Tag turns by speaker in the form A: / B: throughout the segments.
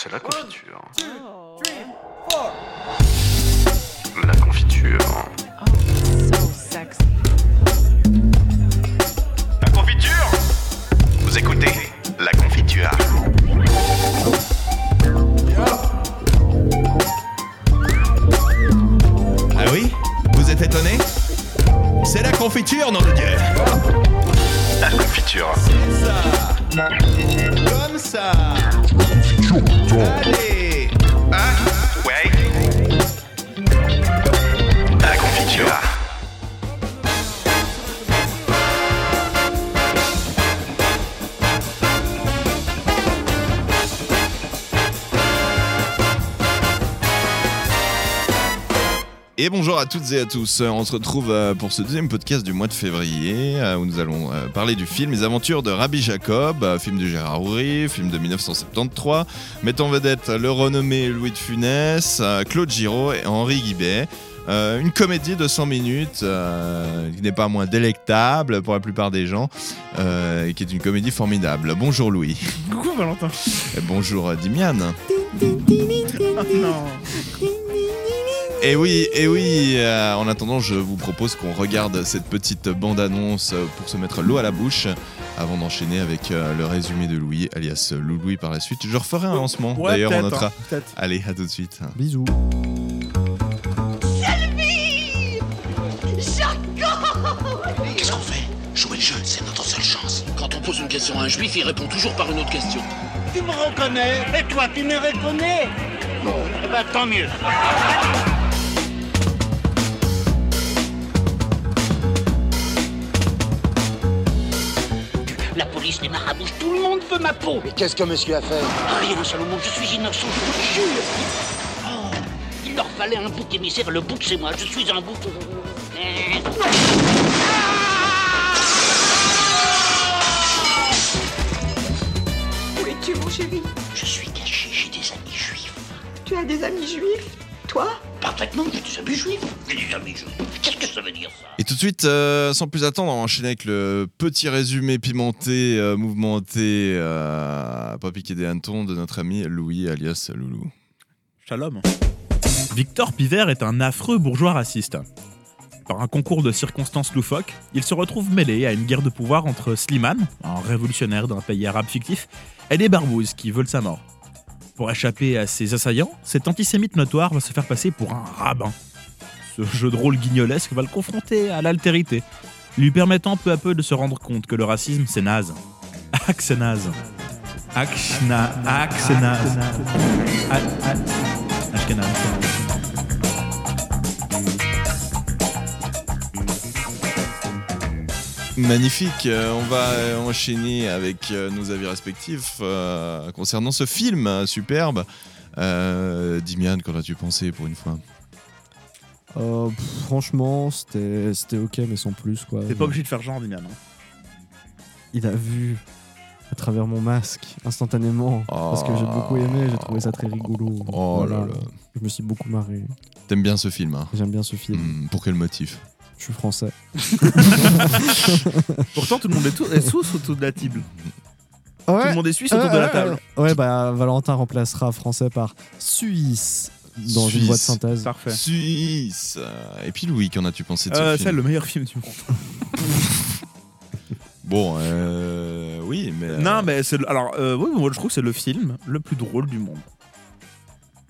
A: C'est la confiture.
B: Oh.
A: La confiture.
B: So sexy.
A: La confiture Vous écoutez La confiture.
C: Ah oui? Vous êtes étonné? C'est la confiture, nom de Dieu
A: La confiture.
C: Ça Comme ça Allez
A: Hein
C: Et bonjour à toutes et à tous. On se retrouve euh, pour ce deuxième podcast du mois de février euh, où nous allons euh, parler du film Les Aventures de Rabbi Jacob, film de Gérard Houry, film de 1973, mettant en vedette le renommé Louis de Funès, Claude Giraud et Henri Guibet. Euh, une comédie de 100 minutes euh, qui n'est pas moins délectable pour la plupart des gens euh, et qui est une comédie formidable. Bonjour Louis.
D: Coucou Valentin.
C: Et bonjour Dimian.
D: Non.
C: Et oui, et oui, euh, en attendant, je vous propose qu'on regarde cette petite bande-annonce pour se mettre l'eau à la bouche avant d'enchaîner avec euh, le résumé de Louis, alias Louis par la suite. Je referai un lancement,
D: Ouais,
C: d'ailleurs on notera.
D: hein.
C: Allez, à tout de suite.
E: Bisous.
F: Qu'est-ce qu'on fait? Jouer le jeu, c'est notre seule chance. Quand on pose une question à un juif, il répond toujours par une autre question.
G: Tu me reconnais Et toi, tu me reconnais Non. Eh ben, tant mieux. Les marabouts, tout le monde veut ma peau.
H: Mais qu'est-ce que monsieur a fait?
G: Rien, Salomon, je suis innocent, je vous le jure. Oh, il leur fallait un bouc émissaire, le bouc c'est moi, je suis un bouc.
I: Où es-tu, mon chéri?
G: Je suis caché, j'ai des amis juifs.
I: Tu as des amis juifs? Toi?
G: Parfaitement, j'ai des amis juifs. J'ai des amis juifs. Qu'est-ce que ça veut dire ça?
C: Tout de suite, euh, sans plus attendre, on va enchaîner avec le petit résumé pimenté, euh, mouvementé, euh, pas piqué des hannetons de notre ami Louis, alias Loulou.
D: Shalom. Victor Pivert est un affreux bourgeois raciste. Par un concours de circonstances loufoques, il se retrouve mêlé à une guerre de pouvoir entre Slimane, un révolutionnaire d'un pays arabe fictif, et des barbouzes qui veulent sa mort. Pour échapper à ses assaillants, cet antisémite notoire va se faire passer pour un rabbin. Ce jeu de rôle guignolesque va le confronter à l'altérité, lui permettant peu à peu de se rendre compte que le racisme c'est naze. Ah c'est naze. Ashkenaz.
C: Magnifique, euh, on va euh, enchaîner avec euh, nos avis respectifs concernant ce film superbe. Euh, Dimian, qu'en as-tu pensé pour une fois?
E: Euh, pff, franchement, c'était c'était ok, mais sans plus quoi.
D: T'es pas obligé de faire genre, Dimian. hein.
E: Il a vu à travers mon masque instantanément parce que j'ai beaucoup aimé, j'ai trouvé ça très rigolo.
C: Oh
E: Voilà.
C: là là.
E: Je me suis beaucoup marré.
C: T'aimes bien ce film hein
E: J'aime bien ce film.
C: Hmm, Pour quel motif?
E: Je suis français.
D: Pourtant, tout le monde est, tout, est sous autour de la table. Tout le monde est suisse autour
E: Ouais,
D: de la
E: ouais,
D: table.
E: Ouais, bah Valentin remplacera français par Suisse dans
C: Suisse.
E: une voie de synthèse.
D: Parfait.
C: Suisse Et puis Louis, qu'en as-tu pensé de ce
D: Euh,
C: film
D: c'est le meilleur film du monde.
C: Bon, euh, oui, mais... euh,
D: Non, mais c'est alors euh, oui, moi je trouve que c'est le film le plus drôle du monde.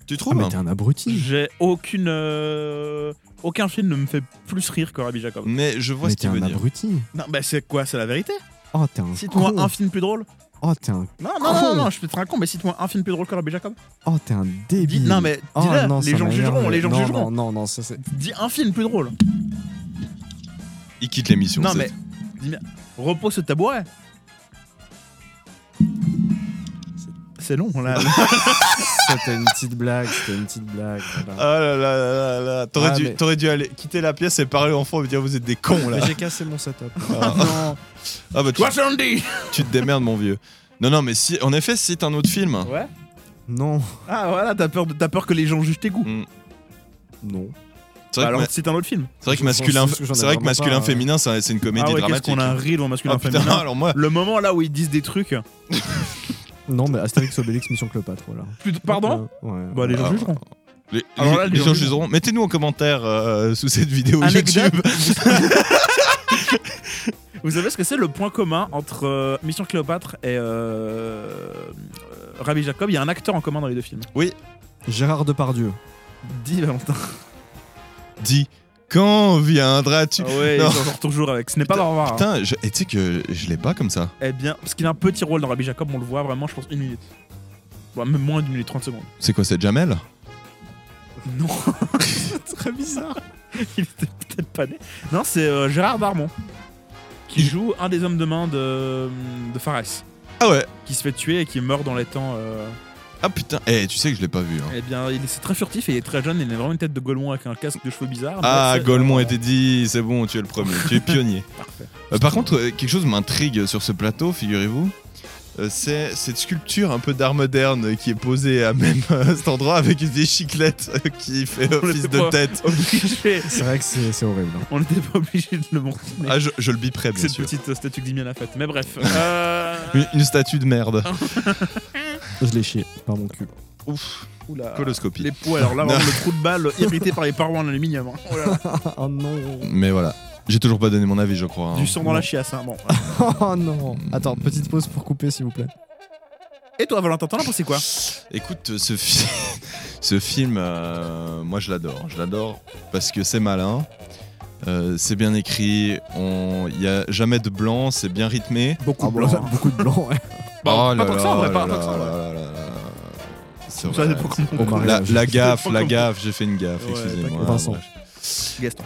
C: Tu
E: Ah,
C: trouves
E: mais t'es un abruti.
D: J'ai aucune euh, aucun film ne me fait plus rire que Rabbi Jacob.
C: Mais je vois
E: Mais
C: ce
E: t'es
C: qu'il veut
E: un
C: dire.
E: abruti.
D: Non, bah c'est quoi C'est la vérité?
E: Oh, t'es un
D: Cite-moi
E: con.
D: un film plus drôle.
E: Oh, t'es un...
D: Non, non, non, non, je peux être un con, mais cite-moi un film plus drôle que Rabbi Jacob.
E: Oh, t'es un débile.
D: Dis- non, mais
E: Oh,
D: dis-le,
E: non,
D: les
E: ça
D: gens jugeront, les gens
E: non,
D: jugeront.
E: Non, non, non, ça c'est...
D: Dis un film plus drôle.
C: Il quitte l'émission.
D: Non,
C: c'est-
D: mais dis bien, repose ce tabouret. C'est long là.
E: C'était une petite blague, c'était une petite blague. voilà.
C: Ah là là là là là. T'aurais
E: Ah,
C: dû,
E: mais-
C: t'aurais dû aller quitter la pièce et parler aux enfants et dire vous êtes des cons là.
E: Mais j'ai cassé mon setup.
C: Ah,
D: non.
C: ah bah tu,
D: 70
C: tu te démerdes mon vieux. Non non mais si en effet c'est un autre film.
D: Ouais.
E: Non,
D: Ah voilà, t'as peur, de- t'as peur que les gens jugent tes goûts.
C: Mm.
E: non.
C: C'est vrai,
D: alors
C: que,
D: c'est un autre film.
C: c'est vrai que
E: je pense
C: masculin,
E: juste que j'en ai
C: c'est vrai que
E: vraiment
C: masculin
E: pas,
C: féminin c'est c'est une comédie
D: ah ouais, qu'est-ce
C: dramatique.
D: qu'on a un rire dans masculin
C: Ah, putain,
D: féminin.
C: alors moi
D: Le moment là où ils disent des trucs.
E: Non, mais Astérix Obélix Mission Cléopâtre, voilà.
D: Plus de- Pardon
E: Euh, Ouais.
D: Bah, les gens jugeront.
C: Les,
D: Alors là,
C: les-
D: les
C: les
D: gens
C: gens
D: jugeront.
C: jugeront. Mettez-nous en commentaire euh, sous cette vidéo
D: Anecdote.
C: YouTube.
D: Vous savez ce que c'est le point commun entre euh, Mission Cléopâtre et euh, euh, Rabbi Jacob? Il y a un acteur en commun dans les deux films.
E: Gérard Depardieu.
D: Dis Valentin.
C: Dis, quand viendras-tu?
D: Ah ouais,
C: Non.
D: il s'en sort toujours avec. Ce n'est pas
C: Putain,
D: au revoir. hein.
C: Putain, je- et tu sais que je l'ai pas comme ça.
D: Eh bien, parce qu'il a un petit rôle dans Rabbi Jacob, on le voit vraiment, je pense, une minute. Ouais, même moins d'une minute, 30 secondes.
C: C'est quoi, c'est Jamel?
D: Non, c'est très bizarre. Il était peut-être pas né. Non, c'est euh, Gérard Darmon qui joue un des hommes de main de, de Fares,
C: Ah ouais
D: qui se fait tuer et qui meurt dans les temps. euh,
C: Ah putain, eh, tu sais que je l'ai pas vu. hein.
D: Eh bien, il est c'est très furtif et il est très jeune. Il a vraiment une tête de Golemont avec un casque de cheveux bizarre.
C: Ah,
D: Mais c'est-
C: Golemont
D: euh,
C: était dit, c'est bon, tu es le premier, tu es pionnier.
D: Parfait.
C: Euh, par contre, euh, quelque chose m'intrigue sur ce plateau, figurez-vous. Euh, c'est cette sculpture un peu d'art moderne qui est posée à même euh, cet endroit avec une vieille chiclette euh, qui fait office de tête.
E: C'est vrai que c'est c'est horrible. hein.
D: On n'était pas obligé de le montrer.
C: Ah, je, je le biperai, bien
D: cette
C: sûr.
D: petite statue que Damien a faite. Mais bref. Euh...
C: Une, une statue de merde.
E: Je l'ai chié par mon cul.
C: Ouf,
D: Oula.
C: coloscopie.
D: Les poux, alors là, vraiment, le trou de balle irrité par les parois en aluminium. hein. Oh là là.
E: oh non.
C: Mais voilà. J'ai toujours pas donné mon avis, je crois. hein.
D: Du sang dans la chiasse. Hein. Bon.
E: Oh non. Attends, petite pause pour couper s'il vous plaît.
D: Et toi, Valentin, t'en as pensé quoi?
C: Écoute, ce, fi- ce film, euh, moi je l'adore. Je l'adore parce que c'est malin, euh, c'est bien écrit, il n'y a jamais de blanc, c'est bien rythmé.
D: Beaucoup
E: Ah
D: de blanc. hein.
E: beaucoup de blanc, ouais.
D: Bon,
C: Oh
D: pas tant que ça, en vrai, pas tant que ça, vrai.
C: vrai. La, la gaffe, la gaffe, j'ai fait une gaffe,
D: Ouais,
C: excusez-moi.
E: Vincent.
C: Bref.
D: Gaston.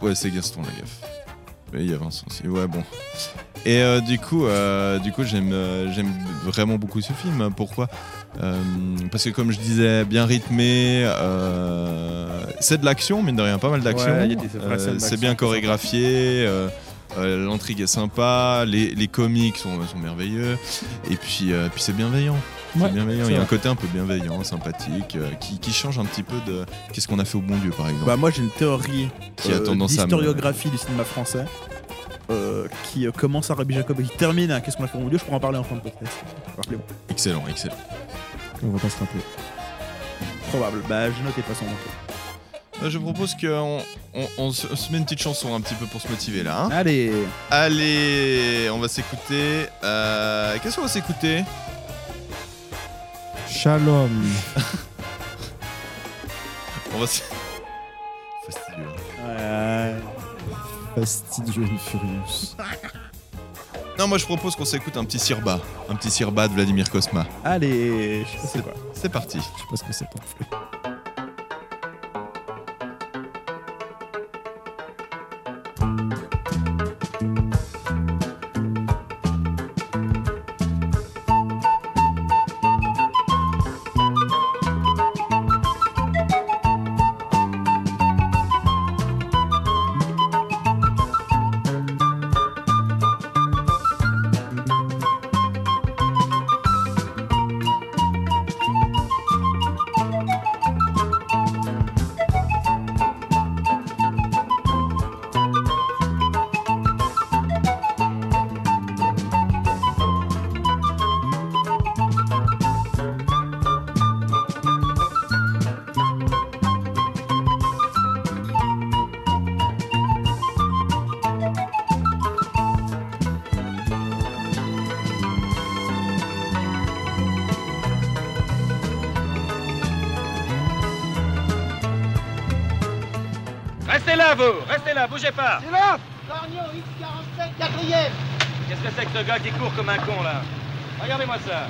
C: Ouais, c'est Gaston la gaffe. Mais il y a Vincent aussi. Ouais, bon. Et euh, du coup, euh, du coup, j'aime, euh, j'aime vraiment beaucoup ce film. Pourquoi? Euh, Parce que comme je disais, bien rythmé. euh, c'est de l'action, mine de rien, pas mal d'action.
D: Ouais, a
C: Euh, c'est bien chorégraphié. euh, euh, L'intrigue est sympa, les, les comiques sont, sont merveilleux, et puis, euh, puis c'est bienveillant. C'est
E: Ouais,
C: bienveillant. Il y a un côté un peu bienveillant, sympathique, euh, qui, qui change un petit peu de qu'est-ce qu'on a fait au bon Dieu, par exemple.
D: Bah, moi, j'ai une théorie
C: Qui a
D: euh,
C: tendance à
D: du cinéma français. Euh, qui euh, commence à Rabbi Jacob et qui termine à Qu'est-ce qu'on a fait au Dieu Je pourrais en parler en fin de podcast. Rappelez-moi.
C: Excellent, excellent.
E: On va pas se rappeler.
D: Probable. Bah, j'ai noté de toute façon.
C: Je propose qu'on on, on se on se met une petite chanson un petit peu pour se motiver là. hein.
D: Allez.
C: Allez, on va s'écouter. Euh, Qu'est-ce qu'on va s'écouter?
E: Shalom.
C: On va s- Fastidieux. hein.
D: Ouais.
E: Fastidieux Furious.
C: Non, moi je propose qu'on s'écoute un petit sirba. Un petit sirba de Vladimir Kosma.
D: Allez. Je sais pas c'est quoi.
C: C'est parti.
E: Je sais pas ce que c'est ton
A: gars qui court comme un con, là Regardez-moi ça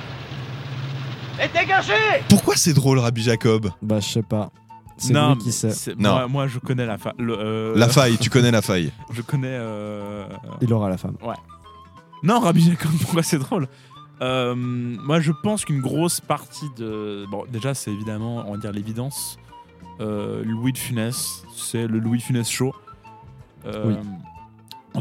A: Et dégagez
C: Pourquoi c'est drôle, Rabbi Jacob?
E: Bah, je sais pas. C'est
D: Non,
E: lui qui
D: mais
E: sait.
D: c'est-
C: Non.
D: Moi, moi, je connais la faille.
C: La faille, tu connais la faille.
D: Je connais. euh,
E: Il aura la femme.
D: Non, Rabbi Jacob, pourquoi c'est drôle Euh, Moi, je pense qu'une grosse partie de. Bon, déjà, c'est évidemment, on va dire, l'évidence. Euh, Louis de Funès, c'est le Louis de Funès show. Euh,
E: Oui.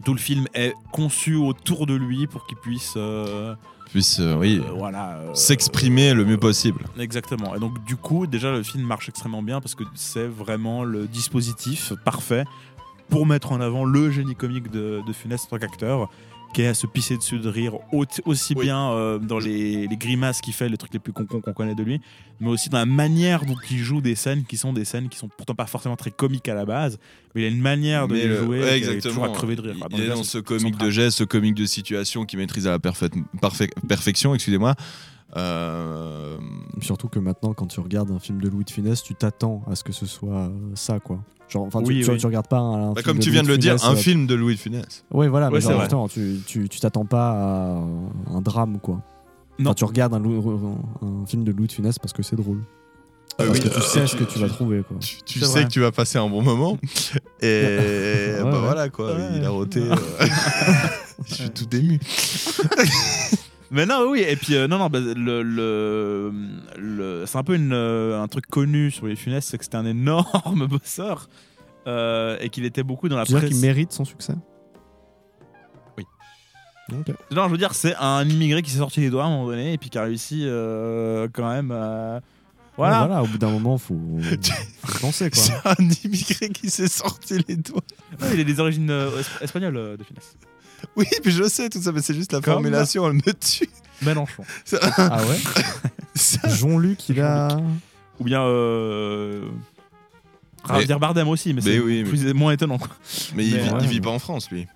D: Tout le film est conçu autour de lui pour qu'il puisse. euh,
C: Puisse, euh, oui,
D: euh, voilà. euh,
C: s'exprimer le mieux possible.
D: Exactement. Et donc, du coup, déjà, le film marche extrêmement bien parce que c'est vraiment le dispositif parfait pour mettre en avant le génie comique de, de Funès en tant qu'acteur qui est à se pisser dessus de rire au- aussi
C: Oui.
D: bien euh, dans les, les grimaces qu'il fait, les trucs les plus concons qu'on connaît de lui, mais aussi dans la manière dont il joue des scènes qui sont des scènes qui sont pourtant pas forcément très comiques à la base, mais il a une manière de
C: Mais
D: les
C: le-
D: jouer
C: ouais,
D: qui est toujours à crever de rire.
C: Il- est dans ce comique de geste, ce comique de situation qu'il maîtrise à la perfection, excusez-moi. Euh,
E: Surtout que maintenant, quand tu regardes un film de Louis de Funès, tu t'attends à ce que ce soit ça, quoi. Genre, enfin, tu,
D: Oui,
E: tu,
D: oui.
E: tu regardes pas un, un
C: bah,
E: film
C: comme tu viens de le dire, un
E: euh,
C: film de Louis de Funès.
E: Ouais, voilà,
D: Ouais,
E: mais
D: c'est
E: genre, justement, tu tu- t'attends pas à un drame, quoi.
D: Non.
E: Enfin, tu regardes un, film de Louis de Funès parce que c'est drôle.
C: Ah
E: parce
C: oui,
E: que tu
C: euh,
E: sais ce que tu vas trouver, quoi.
C: Tu, sais
D: vrai.
C: que tu vas passer un bon moment. Et
E: Ouais,
C: bah
E: ouais.
C: voilà quoi,
D: Ouais.
C: il a roté. euh, Je suis tout ému.
D: Mais non, oui, et puis euh, non, non, bah, le, le, le- c'est un peu une, euh, un truc connu sur les Funès, c'est que c'était un énorme bosseur euh, et qu'il était beaucoup dans la
E: Tu
D: presse.
E: qu'il mérite son succès?
D: Oui. Non, je veux dire, c'est un immigré qui s'est sorti les doigts à un moment donné et puis qui a réussi euh, quand même. à- Voilà.
E: Ouais, voilà, au bout d'un moment, faut, faut penser, quoi.
C: C'est un immigré qui s'est sorti les doigts.
D: Ouais, il a des origines euh, es- espagnoles euh, de finesse.
C: Oui, puis je sais tout ça, mais c'est juste la
D: Comme-
C: formulation, elle me tue.
D: Mélenchon.
E: Ah ouais
C: Ça-
E: Jean-Luc, il a.
D: Ou bien. Euh... Javier Bardem aussi, mais,
C: Mais
D: c'est
C: oui, mais-
D: plus- moins étonnant. quoi.
C: Mais il, vit,
E: ouais,
C: il vit pas en France, lui.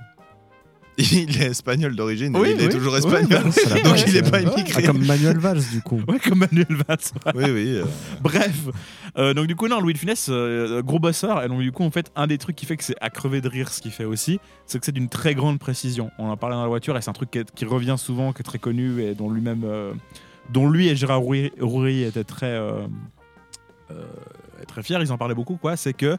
C: Il est espagnol d'origine,
D: Oui,
C: il est toujours espagnol.
D: bah,
C: donc il est
E: c'est
C: pas immigré.
E: Ah, comme Manuel Valls, du coup.
D: Ouais, comme Manuel Valls.
C: Oui, oui. euh,
D: Bref, Euh, donc du coup non, Louis de Funès, euh, gros bosseur, et donc du coup en fait un des trucs qui fait que c'est à crever de rire, ce qu'il fait aussi, c'est que c'est d'une très grande précision. On en parlait dans la voiture et c'est un truc qui, est- qui revient souvent, qui est très connu et dont lui-même, euh, dont lui et Gérard Roury, Roury étaient très euh, euh, très fiers. Ils en parlaient beaucoup quoi. C'est que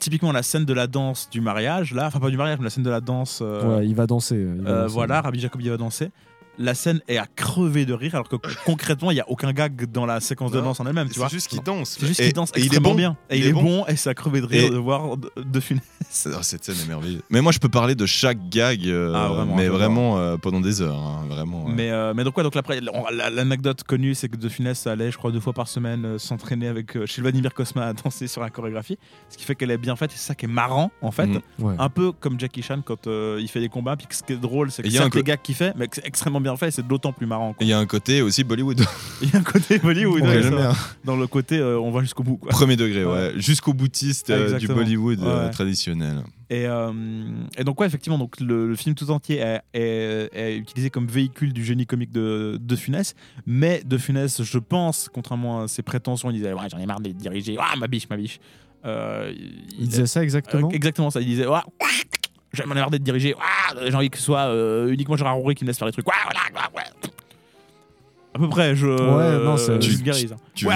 D: typiquement la scène de la danse du mariage, là, enfin pas du mariage, mais la scène de la danse. euh,
E: Ouais, il va danser. il va
D: euh,
E: danser.
D: voilà, Rabbi Jacob il va danser. La scène est à crever de rire, alors que concrètement, il n'y a aucun gag dans la séquence de danse en elle-même, tu
C: C'est juste qu'il danse.
D: C'est juste qu'il danse
C: et il est bon.
D: bien. Et il, est bon, et c'est à crever de rire
C: Et-
D: de voir de, de Funès.
C: Oh, cette scène est merveilleuse. Mais moi, je peux parler de chaque gag, euh,
D: Ah, vraiment,
C: mais vraiment euh, pendant des heures. hein, vraiment. ouais.
D: Mais, euh, mais donc, quoi, donc après, l'anecdote connue, c'est que De Funès allait, je crois, deux fois par semaine s'entraîner avec chez Vladimir Cosma à danser sur la chorégraphie. Ce qui fait qu'elle est bien faite, c'est ça qui est marrant, en fait.
E: Ouais.
D: Un peu comme Jackie Chan quand il fait des combats. Puis ce qui est drôle, c'est que
C: Et il y a
D: c'est
C: un
D: gags qu'il fait, mais extrêmement bien fait, et c'est d'autant plus marrant.
C: Il y a un côté aussi Bollywood.
D: Il y a un côté Bollywood,
C: Ouais,
D: ça.
C: bien.
D: dans le côté euh, on va jusqu'au bout. Quoi.
C: Premier degré, ouais. Jusqu'au boutiste euh, du. Bollywood euh, traditionnel.
D: Et, euh, et donc, ouais, effectivement, donc, le, le film tout entier est, est- est utilisé comme véhicule du génie comique de, de Funès. Mais De Funès, je pense, contrairement à ses prétentions, il disait ouais, J'en ai marre de diriger. Ah, ma biche, ma biche. Euh,
E: Il disait ça exactement
D: euh, exactement ça. Il disait Ouais, J'en ai marre d'être dirigé. Ah, J'ai envie que ce soit euh, uniquement Gérard Roury qui me laisse faire les trucs. Voilà. À peu près, je.
E: Ouais, non, c'est-
D: je
E: Tu-
D: vulgarise, hein.
C: tu-
D: Ouais,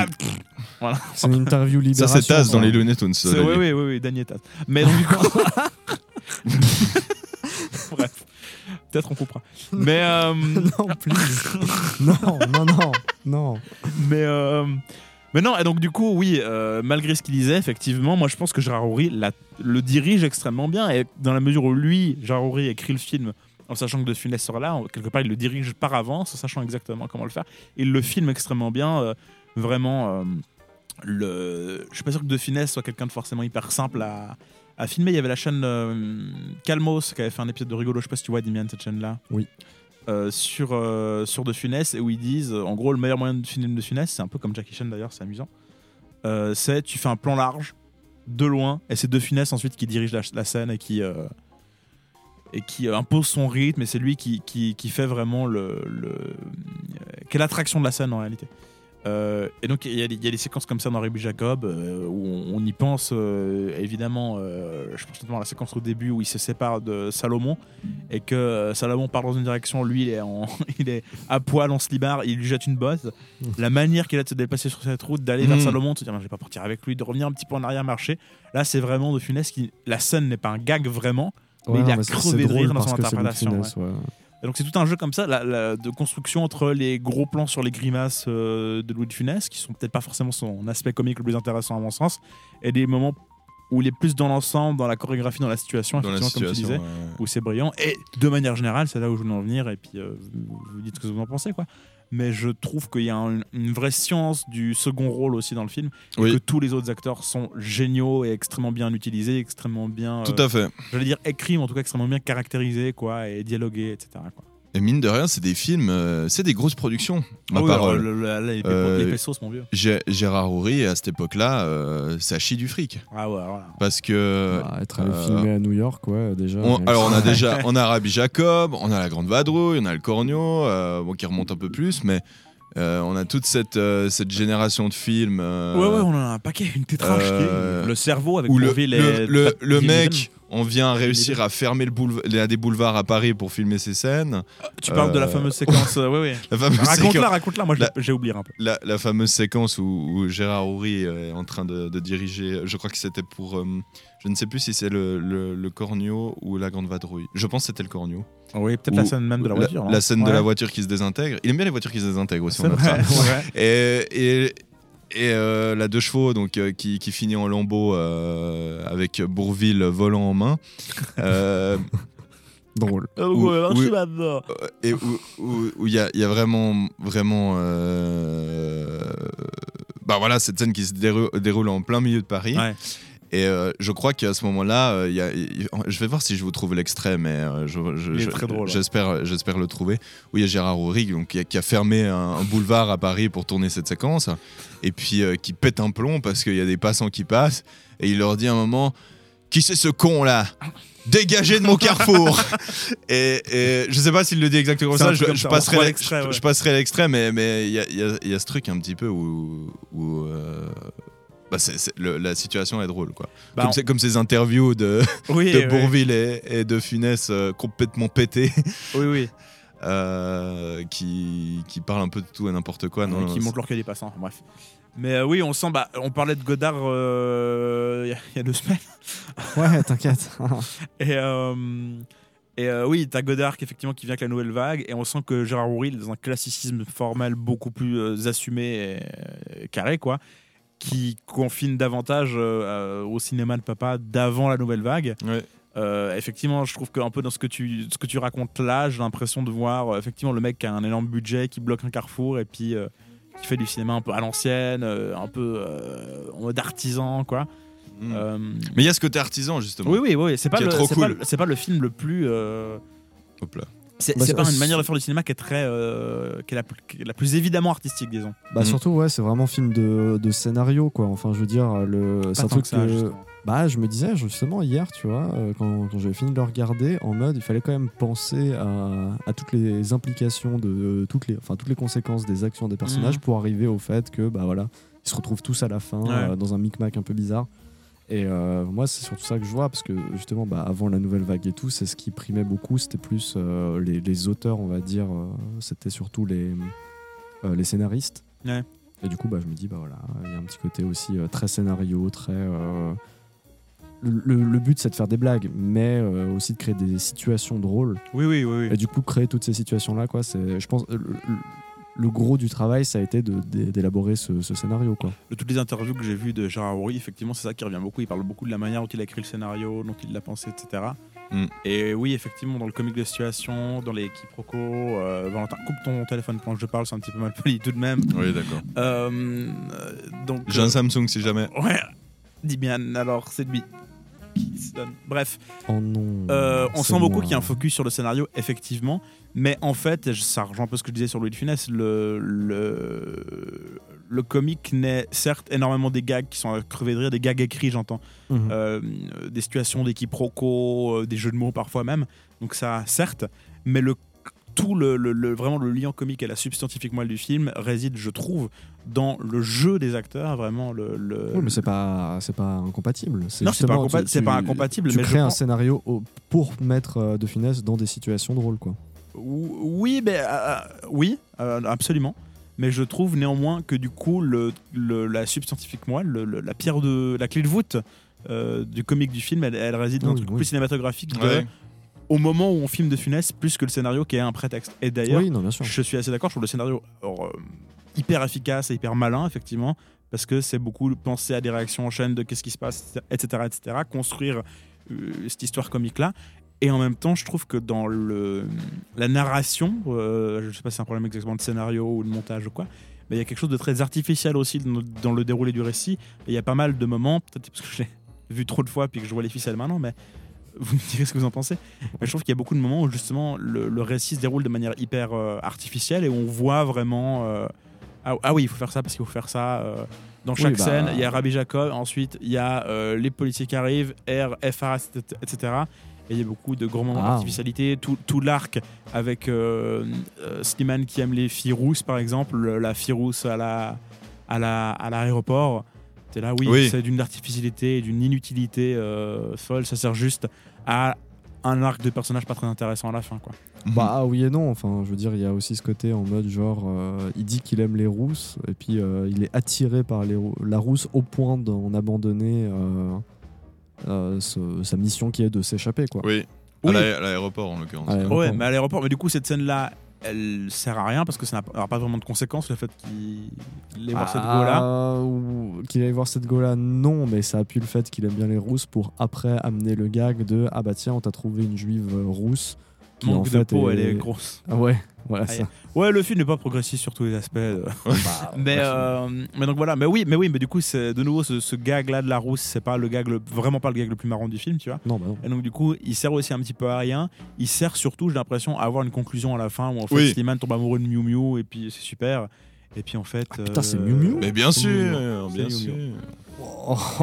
E: C'est une interview
C: Ça,
E: libération.
C: c'est Taz dans les Looney Tunes.
D: Oui, oui, oui, oui, Daniel Taz. Mais donc, du coup. Bref. Peut-être on coupera. Mais, euh,
E: non, please. non, non, non, non.
D: mais, euh, mais non, et donc du coup, oui, euh, malgré ce qu'il disait, effectivement, moi je pense que Gérard Houry la- le dirige extrêmement bien. Et dans la mesure où lui, Houry, écrit le film en sachant que De Funès sera là, quelque part il le dirige par avance, en sachant exactement comment le faire. Il le filme extrêmement bien, euh, vraiment. euh, le... Je suis pas sûr que De Funès soit quelqu'un de forcément hyper simple à, à filmer. Il y avait la chaîne euh, Calmos qui avait fait un épisode de rigolo, je sais pas si tu vois, Dimian, cette chaîne-là.
E: Oui.
D: Euh, sur, sur De Funès, et où ils disent, en gros, le meilleur moyen de filmer De Funès, c'est un peu comme Jackie Chan d'ailleurs, c'est amusant. C'est tu fais un plan large, de loin, et c'est De Funès ensuite qui dirige la, scène et qui, euh, et qui euh, impose son rythme, et c'est lui qui, qui, qui fait vraiment le, le euh, quelle attraction de la scène en réalité. Euh, et donc il y, a des- il y a des séquences comme ça dans Rabbi Jacob euh, où on, on y pense euh, évidemment. je pense notamment à la séquence au début où il se sépare de Salomon et que Salomon part dans une direction, lui il est, en, il est à poil en slibard, il lui jette une botte. La manière qu'il a de se déplacer sur cette route, d'aller vers
C: Mm.
D: Salomon, de se dire je vais pas partir avec lui, de revenir un petit peu en arrière marcher. Là c'est vraiment de Funès qui la scène n'est pas un gag vraiment. Mais il
E: non,
D: a crevé de rire dans son interprétation. Et donc c'est tout un jeu comme ça, la- la- de construction entre les gros plans sur les grimaces euh, de Louis de Funès, qui sont peut-être pas forcément son aspect comique le plus intéressant à mon sens, et des moments où il est plus dans l'ensemble, dans la chorégraphie, dans la situation,
C: Dans la
D: effectivement, comme tu disais,
C: ouais.
D: où c'est brillant. Et de manière générale, c'est là où je voulais en venir, et puis euh, vous, vous dites ce que vous en pensez, quoi. Mais je trouve qu'il y a un- une vraie science du second rôle aussi dans le film, et que tous les autres acteurs sont géniaux et extrêmement bien utilisés, extrêmement bien,
C: Tout
D: euh,
C: à fait.
D: j'allais dire écrits, mais en tout cas extrêmement bien caractérisés, quoi, et dialogués, etc. Quoi.
C: Et mine de rien, c'est des films, euh, c'est des grosses productions. Ma
D: Ah oui,
C: parole.
D: le- le- le- les,
C: Euh,
D: les pesos, mon vieux.
C: Gé- Gérard Houry, à cette époque-là, euh, ça chie du fric.
D: Ah ouais, voilà.
C: Parce que.
E: Bah, être allé
C: euh,
E: filmer à New York, ouais, déjà.
C: on- alors, on a déjà on a Rabbi Jacob, on a la Grande Vadrouille, on a le Cornio, euh, bon, qui remonte un peu plus, mais euh, on a toute cette, euh, cette génération de films. euh,
D: Ouais, ouais, on en a un paquet, une tétrage qui est-
C: euh,
D: Le cerveau avec
C: où le,
D: Bourvil
C: le, le- le mec. On vient réussir à fermer le des boulevards à Paris pour filmer ses scènes.
D: Tu parles de la
C: euh,
D: fameuse séquence. euh.
C: La fameuse
D: Raconte-la,
C: séquence-
D: raconte-la. Moi, j'ai oublié un peu.
C: la, la fameuse séquence où, où Gérard Houry est en train de, de diriger, je crois que c'était pour, euh, je ne sais plus si c'est le, le, le Cornio ou la Grande Vadrouille. Je pense que c'était le Cornio.
D: Oui, peut-être la scène même de la voiture.
C: La, scène de la voiture qui se désintègre. Il aime bien les voitures qui se désintègrent aussi, on
D: vrai,
C: ça.
D: ouais.
C: Et, et, et, euh, la deux chevaux donc, euh, qui, qui finit en lambeau euh, avec Bourville volant en main. Euh,
E: Drôle.
C: Où- où- et où où- où il y, a, il y a vraiment, vraiment euh, bah voilà, cette scène qui se dérou- déroule en plein milieu de Paris.
D: Ouais.
C: Et euh, je crois qu'à ce moment-là, euh, y a- je vais voir si je vous trouve l'extrait, mais euh, je- je- je-
D: ouais.
C: j'espère, le trouver. Où il y a Gérard donc, qui, a, qui a fermé un, un boulevard à Paris pour tourner cette séquence, et puis qui pète un plomb parce qu'il y a des passants qui passent, et il leur dit à un moment Qui c'est ce con là? Dégagez de mon carrefour et, et je sais pas s'il le dit exactement comme ça, je,
D: comme ça,
C: passerai,
D: l'extrait,
C: je-
D: ouais.
C: je passerai l'extrait, mais il y a, il y a- il y a ce truc un petit peu où, où, bah, le- la situation est drôle quoi.
D: Bah,
C: comme,
D: on-
C: comme ces interviews de,
D: Oui,
C: de
D: oui,
C: Bourville et, et de Funès euh, complètement pétés
D: oui, oui.
C: euh, qui, qui parlent un peu de tout et n'importe quoi. Non,
D: qui montre leur a des passants. Bref. Mais euh, oui, on sent. Bah, on parlait de Godard euh, il y a- il y, a deux semaines.
E: Ouais, t'inquiète.
D: Et, euh, et euh, oui, t'as Godard qui, effectivement qui vient avec la nouvelle vague. Et on sent que Gérard est dans un classicisme formel beaucoup plus euh, assumé et euh, carré, quoi. Qui confine davantage euh, au cinéma de papa d'avant la nouvelle vague.
C: Ouais.
D: Euh, effectivement, je trouve qu'un peu dans ce que tu, ce que tu racontes là, j'ai l'impression de voir euh, effectivement le mec qui a un énorme budget, qui bloque un carrefour et puis qui fait du cinéma un peu à l'ancienne, un peu en mode artisan, quoi.
C: Mm. Mais il y a ce côté artisan justement.
D: oui, oui, oui. C'est pas, le-
C: cool.
D: pas pas le film le plus.
C: Hop là.
D: C'est
E: Bah,
D: pas une manière de faire du cinéma qui est très, euh, qui est la, plus- qui est la plus évidemment artistique, disons.
E: Bah
C: Mhm.
E: surtout ouais c'est vraiment film de, de scénario quoi enfin je veux dire le c'est
D: Pas
E: un
D: tant
E: truc
D: que ça,
E: que-
D: justement.
E: bah je me disais justement hier tu vois euh, quand, quand j'avais fini de le regarder en mode il fallait quand même penser à, à toutes les implications de toutes les enfin toutes les conséquences des actions des personnages
D: Mhm.
E: pour arriver au fait que bah voilà ils se retrouvent tous à la fin
D: Ouais.
E: euh, dans un micmac un peu bizarre et euh, moi c'est surtout ça que je vois parce que justement bah, avant la nouvelle vague et tout c'est ce qui primait beaucoup c'était plus euh, les, les auteurs on va dire euh, c'était surtout les les scénaristes
D: Ouais.
E: et du coup, bah, je me dis, bah voilà, il y a un petit côté aussi très scénario, très. Le, le but, c'est de faire des blagues, mais aussi de créer des situations drôles.
D: Oui, oui, oui.
E: Et du coup, créer toutes ces situations-là, quoi, c'est, je pense, le, le- le gros du travail, ça a été d'élaborer ce, ce scénario, quoi.
D: De toutes les interviews que j'ai vues de Gérard Houry, effectivement, c'est ça qui revient beaucoup. Il parle beaucoup de la manière dont il a écrit le scénario, dont il l'a pensé, etc.
C: Mm.
D: Et oui, effectivement, dans le comique de situation, dans les quiproquos, euh, Valentin, coupe ton téléphone pendant que je parle, c'est un petit peu mal poli tout de même.
C: Oui, d'accord.
D: Euh, euh, donc,
C: J'ai un Samsung si jamais.
D: Ouais, dis bien, alors c'est lui qui se donne. Bref,
E: Oh non.
D: euh, on sent beaucoup qu'il y a un focus sur le scénario, effectivement, mais en fait, ça rejoint un peu ce que je disais sur Louis de Funès, le, le, le comique naît certes énormément des gags qui sont à crever de rire, des gags écrits, j'entends,
E: Mhm.
D: euh, des situations, des quiproquos, euh, des jeux de mots parfois même, donc ça, certes, mais le tout le, le- le- vraiment le lien comique et la substantifique moelle du film réside, je trouve, dans le jeu des acteurs, vraiment le. le-
E: Oui, mais c'est pas, c'est pas incompatible.
D: Non, c'est pas, incompa-
E: tu-
D: pas incompatible,
E: Tu
D: mais je
E: crées un
D: pense-
E: scénario pour mettre euh, de finesse dans des situations drôles, quoi.
D: Ou- Oui, mais, euh, oui, euh, absolument. Mais je trouve néanmoins que du coup, le, le- la substantifique moelle, le- le- la pierre de la clé de voûte euh, du comique du film, elle, elle réside dans
E: Oui,
D: un truc
E: oui.
D: plus cinématographique de-
C: Ouais.
D: Au moment où on filme de Funès, plus que le scénario qui est un prétexte. Et d'ailleurs,
E: Oui,
D: je suis assez d'accord, je trouve le scénario alors, euh, hyper efficace et hyper malin, effectivement, parce que c'est beaucoup penser à des réactions en chaîne de qu'est-ce qui se passe, etc., etc. Construire euh, cette histoire comique-là. Et en même temps, je trouve que dans le, la narration, euh, je sais pas si c'est un problème exactement de scénario ou de montage ou quoi, mais il y a quelque chose de très artificiel aussi dans, dans le déroulé du récit. Et il y a pas mal de moments, peut-être parce que je l'ai vu trop de fois puis que je vois les ficelles maintenant, mais vous me direz ce que vous en pensez. Mais je trouve qu'il y a beaucoup de moments où justement le, le récit se déroule de manière hyper euh, artificielle et on voit vraiment. euh, ah, ah oui, il faut faire ça parce qu'il faut faire ça. euh, dans chaque
E: bah-
D: scène, il y a Rabbi Jacob, ensuite il y a les policiers qui arrivent, R, FA, etc. Et il y a beaucoup de grands moments
E: Ah.
D: d'artificialité. Tout, tout l'arc avec Slimane qui aime les filles rousses, par exemple, le- la fille rousse la à l'aéroport. T'es là, oui,
C: Oui.
D: c'est d'une artificialité et d'une inutilité euh, folle. Ça sert juste à un arc de personnage pas très intéressant à la fin, quoi.
E: Bah ah oui et non, enfin je veux dire il y a aussi ce côté en mode genre euh, il dit qu'il aime les rousses et puis euh, il est attiré par les rou- la rousse au point d'en abandonner euh, euh, ce- sa mission qui est de s'échapper quoi.
C: Oui.
D: Oui.
C: À l'aé- à l'aéroport en l'occurrence.
D: Ouais, mais à l'aéroport, mais du coup, cette scène-là, elle sert à rien parce que ça n'a pas- vraiment de conséquences le fait qu'il ait voir cette go-là.
E: Ah, ou Qu'il aille voir cette go-là, non, mais ça appuie le fait qu'il aime bien les rousses pour après amener le gag de ah bah tiens on t'a trouvé une juive euh, rousse qui en
D: Manque de
E: fait
D: peau,
E: est-
D: elle est grosse.
E: Ah ouais, voilà ça.
D: Ouais, le film n'est pas progressif sur tous les aspects. euh. mais, euh, mais donc voilà, mais oui, mais oui, mais du coup, c'est de nouveau ce, ce gag-là de la rousse, c'est pas le gag, le- vraiment pas le gag le plus marrant du film, tu vois.
E: Non bah non.
D: Et donc du coup, il sert aussi un petit peu à rien. Il sert surtout, j'ai l'impression, à avoir une conclusion à la fin où en fait
C: Oui.
D: Slimane tombe amoureux de Miu Miu et puis c'est super. Et puis en fait,
E: Ah, putain, c'est
D: euh,
E: Miu Miu
C: Mais bien sûr,
D: Miu Miu.
C: bien sûr.
D: Miu Miu.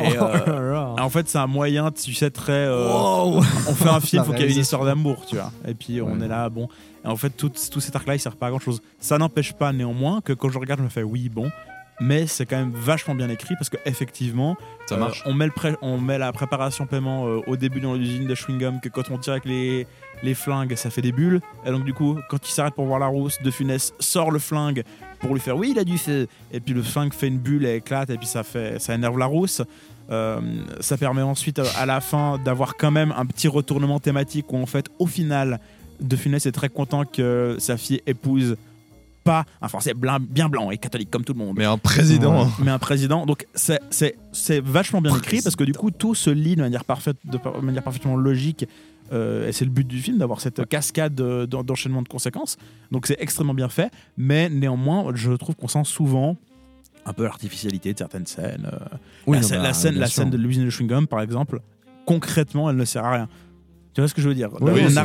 D: Et, euh,
E: là là.
D: En fait, c'est un moyen, tu sais, très. euh,
E: Wow.
D: on fait un film, faut qu'il y ait une histoire d'amour, tu vois. Et puis on
E: Ouais.
D: est là, bon. Et en fait, tout, tout cet arc-là, il sert pas à grand chose. Ça n'empêche pas néanmoins que quand je regarde, je me fais oui, bon. Mais c'est quand même vachement bien écrit parce qu'effectivement,
C: Ça marche.
D: on, met le pré- on met la préparation paiement euh, au début dans l'usine de chewing-gum, que quand on tire avec les, les flingues, ça fait des bulles. Et donc, du coup, quand il s'arrête pour voir la rousse, De Funès sort le flingue pour lui faire oui, il a du feu. Et puis le flingue fait une bulle, elle éclate, et puis ça, fait, ça énerve la rousse. Euh, ça permet ensuite, euh, à la fin, d'avoir quand même un petit retournement thématique où, en fait, au final, De Funès est très content que sa fille épouse pas un français blanc, bien blanc et catholique comme tout le monde
C: Mais un président.
E: Ouais.
D: mais un président. Donc c'est- c'est c'est vachement bien écrit parce que du coup tout se lit de manière parfaite, de manière parfaitement logique. euh, et c'est le but du film d'avoir cette cascade d'en- d'enchaînement de conséquences. Donc c'est extrêmement bien fait, mais néanmoins je trouve qu'on sent souvent un peu l'artificialité de certaines scènes. euh.
E: Oui,
D: la,
E: non,
D: scène,
E: bah,
D: la scène, la scène de l'usine de chewing-gum par exemple, concrètement elle ne sert à rien. Tu vois ce que je veux dire
E: Oui,
C: Ah,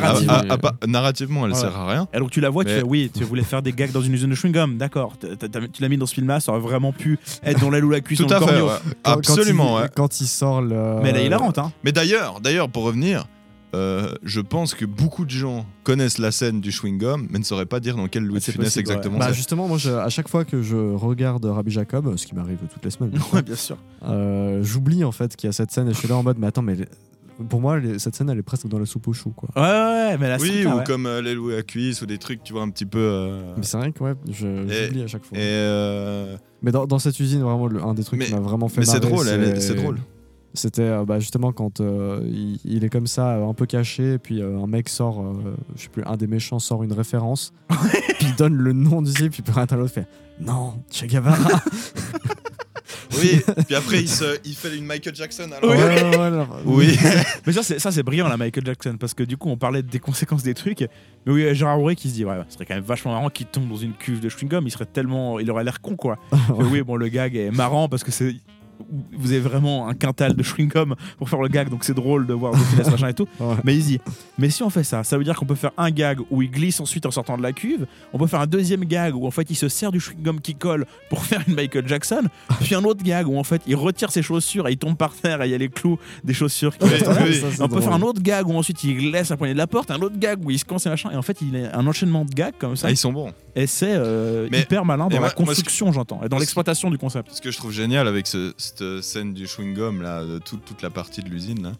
C: ah, ah, narrativement, elle
D: Ouais.
C: sert à rien.
D: et donc tu la vois, tu fais oui, tu voulais faire des gags dans une usine de chewing-gum, d'accord. Tu l'as mis dans ce film-là, ça aurait vraiment pu être dans l'aile ou la cuisse
C: Tout
D: dans
C: à
D: le
C: fait. ouais.
E: Quand-
C: Absolument,
E: quand il,
C: ouais.
E: Quand il sort le.
D: Mais elle est hilarante, hein.
C: Mais d'ailleurs, d'ailleurs, pour revenir, euh, je pense que beaucoup de gens connaissent la scène du chewing-gum, mais ne sauraient pas dire dans quel Louis de Funès exactement
E: Bah
C: c'est.
E: justement, moi, je- à chaque fois que je regarde Rabbi Jacob, ce qui m'arrive toutes les semaines,
D: Ouais, bien sûr.
E: euh, j'oublie en fait qu'il y a cette scène et je suis là en mode, mais attends, mais pour moi, cette scène, elle est presque dans la soupe au chou, quoi.
D: Ouais, ouais, mais la
C: Oui, ou
D: ouais.
C: comme euh, les loups à cuisse, ou des trucs, tu vois, un petit peu. euh,
E: Mais c'est vrai que ouais, je- j'oublie à chaque fois.
C: Et euh,
E: Mais dans, dans cette usine, vraiment, le- un des trucs
C: Mais-
E: qui m'a vraiment fait
C: mais c'est drôle, elle est- c'est drôle.
E: C'était euh, bah, justement quand euh, il, il est comme ça, euh, un peu caché, et puis euh, un mec sort, euh, je sais plus, un des méchants sort une référence, puis il donne le nom du puis puis un l'autre fait Non, Che Guevara
C: Oui, puis après, il, se- il fait une Michael Jackson. Alors.
E: Ouais, ouais, ouais, alors-
C: Oui.
D: Mais ça, c'est, ça, c'est brillant, la Michael Jackson, parce que du coup, on parlait des conséquences des trucs. Mais oui, Gérard Auré qui se dit, ouais, ce serait quand même vachement marrant qu'il tombe dans une cuve de chewing-gum. Il serait tellement. Il aurait l'air con, quoi. Mais oui, bon, le gag est marrant parce que c'est. Vous avez vraiment un quintal de chewing-gum pour faire le gag, donc c'est drôle de voir de finesse machin et tout.
E: Ouais.
D: Mais il dit, mais si on fait ça, ça veut dire qu'on peut faire un gag où il glisse ensuite en sortant de la cuve. On peut faire un deuxième gag où en fait il se sert du chewing-gum qui colle pour faire une Michael Jackson. Puis un autre gag où en fait il retire ses chaussures et il tombe par terre et il y a les clous des chaussures qui
C: Oui,
D: restent
C: oui.
E: Ça,
D: On peut faire un autre gag où ensuite il laisse la poignée de la porte, un autre gag où il se coince et machin. Et en fait, il a un enchaînement de gags comme ça.
C: Ah, ils sont bons.
D: Et c'est euh,
C: Mais-
D: hyper malin dans la
C: moi-
D: construction, j'entends, et dans l'exploitation du concept.
C: Ce que je trouve génial avec ce- cette scène du chewing-gum, là, de toute, toute la partie de l'usine, là,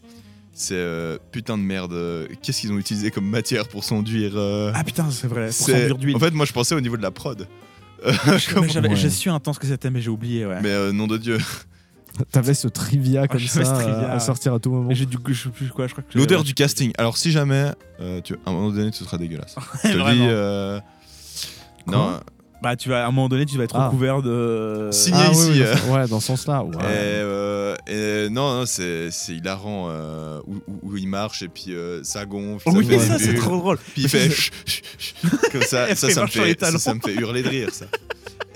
C: c'est euh, putain de merde. euh, Qu'est-ce qu'ils ont utilisé comme matière pour s'enduire euh,
D: Ah putain, c'est vrai. Pour
C: c'est-
D: s'enduire d'huile.
C: En fait, moi, je pensais au niveau de la prod.
D: J'avais-
E: Ouais.
D: J'ai su un temps ce que c'était, mais j'ai oublié. Ouais.
C: Mais euh, nom de Dieu.
E: T'avais ce trivia comme
D: j'avais
E: ça
D: ce trivia,
E: à sortir à tout moment.
D: J'ai du coup, je sais plus quoi, je crois que
C: L'odeur du casting. Alors, si jamais, euh, tu, à un moment donné, ce sera dégueulasse. Je te le
D: Vraiment.
C: dis. Non,
D: Bah, tu vas, à un moment donné, tu vas être
E: Ah.
D: recouvert de.
C: Signé
E: Ah, oui,
C: ici.
E: oui,
C: euh.
E: dans ce- ouais, dans ce sens-là.
C: Et, euh, et non, non, c'est c'est hilarant euh, où, où- où il marche et puis euh, ça gonfle.
D: Oh oui,
C: fait
D: ça, c'est trop drôle.
C: Puis il fait chut, chut, chut, comme ça,
D: Et
C: ça, ça me fait, ça, ça me fait hurler de rire, ça.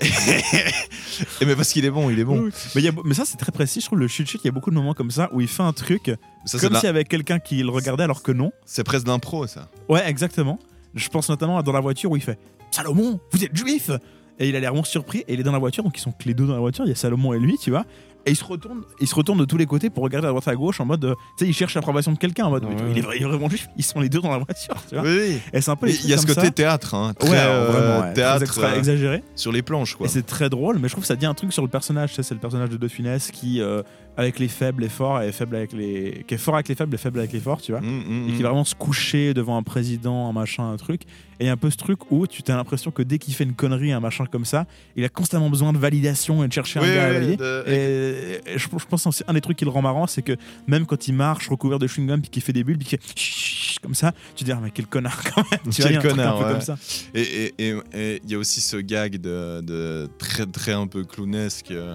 C: et mais parce qu'il est bon, il est bon.
D: Oui, oui. Mais, il y a- mais ça, c'est très précis. Je trouve le chut chut, il y a beaucoup de moments comme ça où il fait un truc
C: Ça,
D: comme s'il y avait quelqu'un qui le regardait alors que non.
C: c'est presque de l'impro, ça.
D: Ouais, exactement. Je pense notamment à dans la voiture où il fait Salomon, vous êtes juif Et il a l'air vraiment surpris et il est dans la voiture, donc ils sont que les deux dans la voiture. Il y a Salomon et lui, tu vois. Et il se retourne, il se retourne de tous les côtés pour regarder à droite à gauche en mode, euh, tu sais, il cherche l'approbation de quelqu'un en mode,
E: Ouais,
D: il, est, vrai- il est vraiment juif. Ils sont les deux dans la voiture, tu vois.
C: Oui.
D: Et c'est un peu
C: Il y a ce côté
D: ça.
C: théâtre, hein, très
D: Ouais,
C: euh,
D: vraiment, ouais, très
C: théâtre
D: extra-
C: euh,
D: exagéré.
C: sur les planches, quoi.
D: Et c'est très drôle, mais je trouve que ça dit un truc sur le personnage. tu sais, C'est le personnage de De Funès qui, euh, avec les faibles, est fort, et faible avec les, qui est fort avec les faibles et faible avec les forts, tu vois.
C: Mm, mm,
D: Et qui va vraiment se coucher devant un président, un machin, un truc. Et il y a un peu ce truc où tu as l'impression que dès qu'il fait une connerie, un machin comme ça, il a constamment besoin de validation et de chercher
C: Oui,
D: un gars à valider.
C: de-
D: Et, et je, je pense aussi un des trucs qui le rend marrant, c'est que même quand il marche recouvert de chewing-gum puis qu'il fait des bulles puis qu'il fait comme ça, tu te dis ah, mais quel connard quand même. Tu vois,
C: Quel
D: y a un truc
C: connard,
D: un peu
C: ouais.
D: comme ça.
C: Et et- et- et il y a aussi ce gag de, de très très un peu clownesque. euh,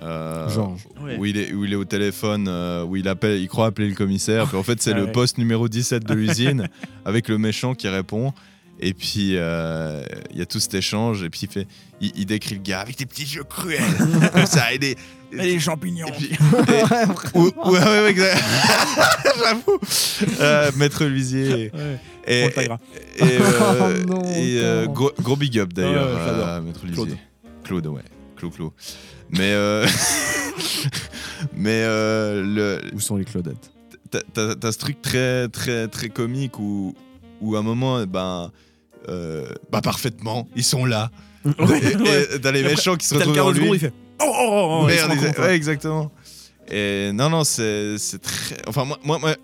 E: Georges.
D: Ouais.
C: Où, il est, où il est au téléphone, euh, où il, appelle, il croit appeler le commissaire, puis en fait c'est
D: Ah
C: le
D: ouais.
C: poste numéro 17 de l'usine, avec le méchant qui répond, et puis euh, il y a tout cet échange, et puis il, fait, il, il décrit le gars avec des petits jeux cruels, comme ça, et des...
D: Et les champignons.
C: et puis- et- ou- ou- ouais. J'avoue. Euh, Maître Luisier.
D: Ouais.
C: Et, et, euh,
E: Oh non,
C: et, euh,
E: non.
C: gros, gros big up d'ailleurs Maître Luisier.
D: Claude.
C: Claude, ouais. Claude, Claude. Mais, euh, mais euh, le,
E: Où sont les Claudettes?
C: t'as- t'as t'as ce truc très, très, très comique où, où à un moment, ben, euh, bah parfaitement, ils sont là. T'as les méchants qui se
D: T'as le
C: retrouvent
D: de seconde,
C: lui.
D: il fait Oh, oh, oh, oh,
C: Merde,
D: compte,
C: ouais, exactement. Et non, non, c'est très. Enfin, moi, moi, moi,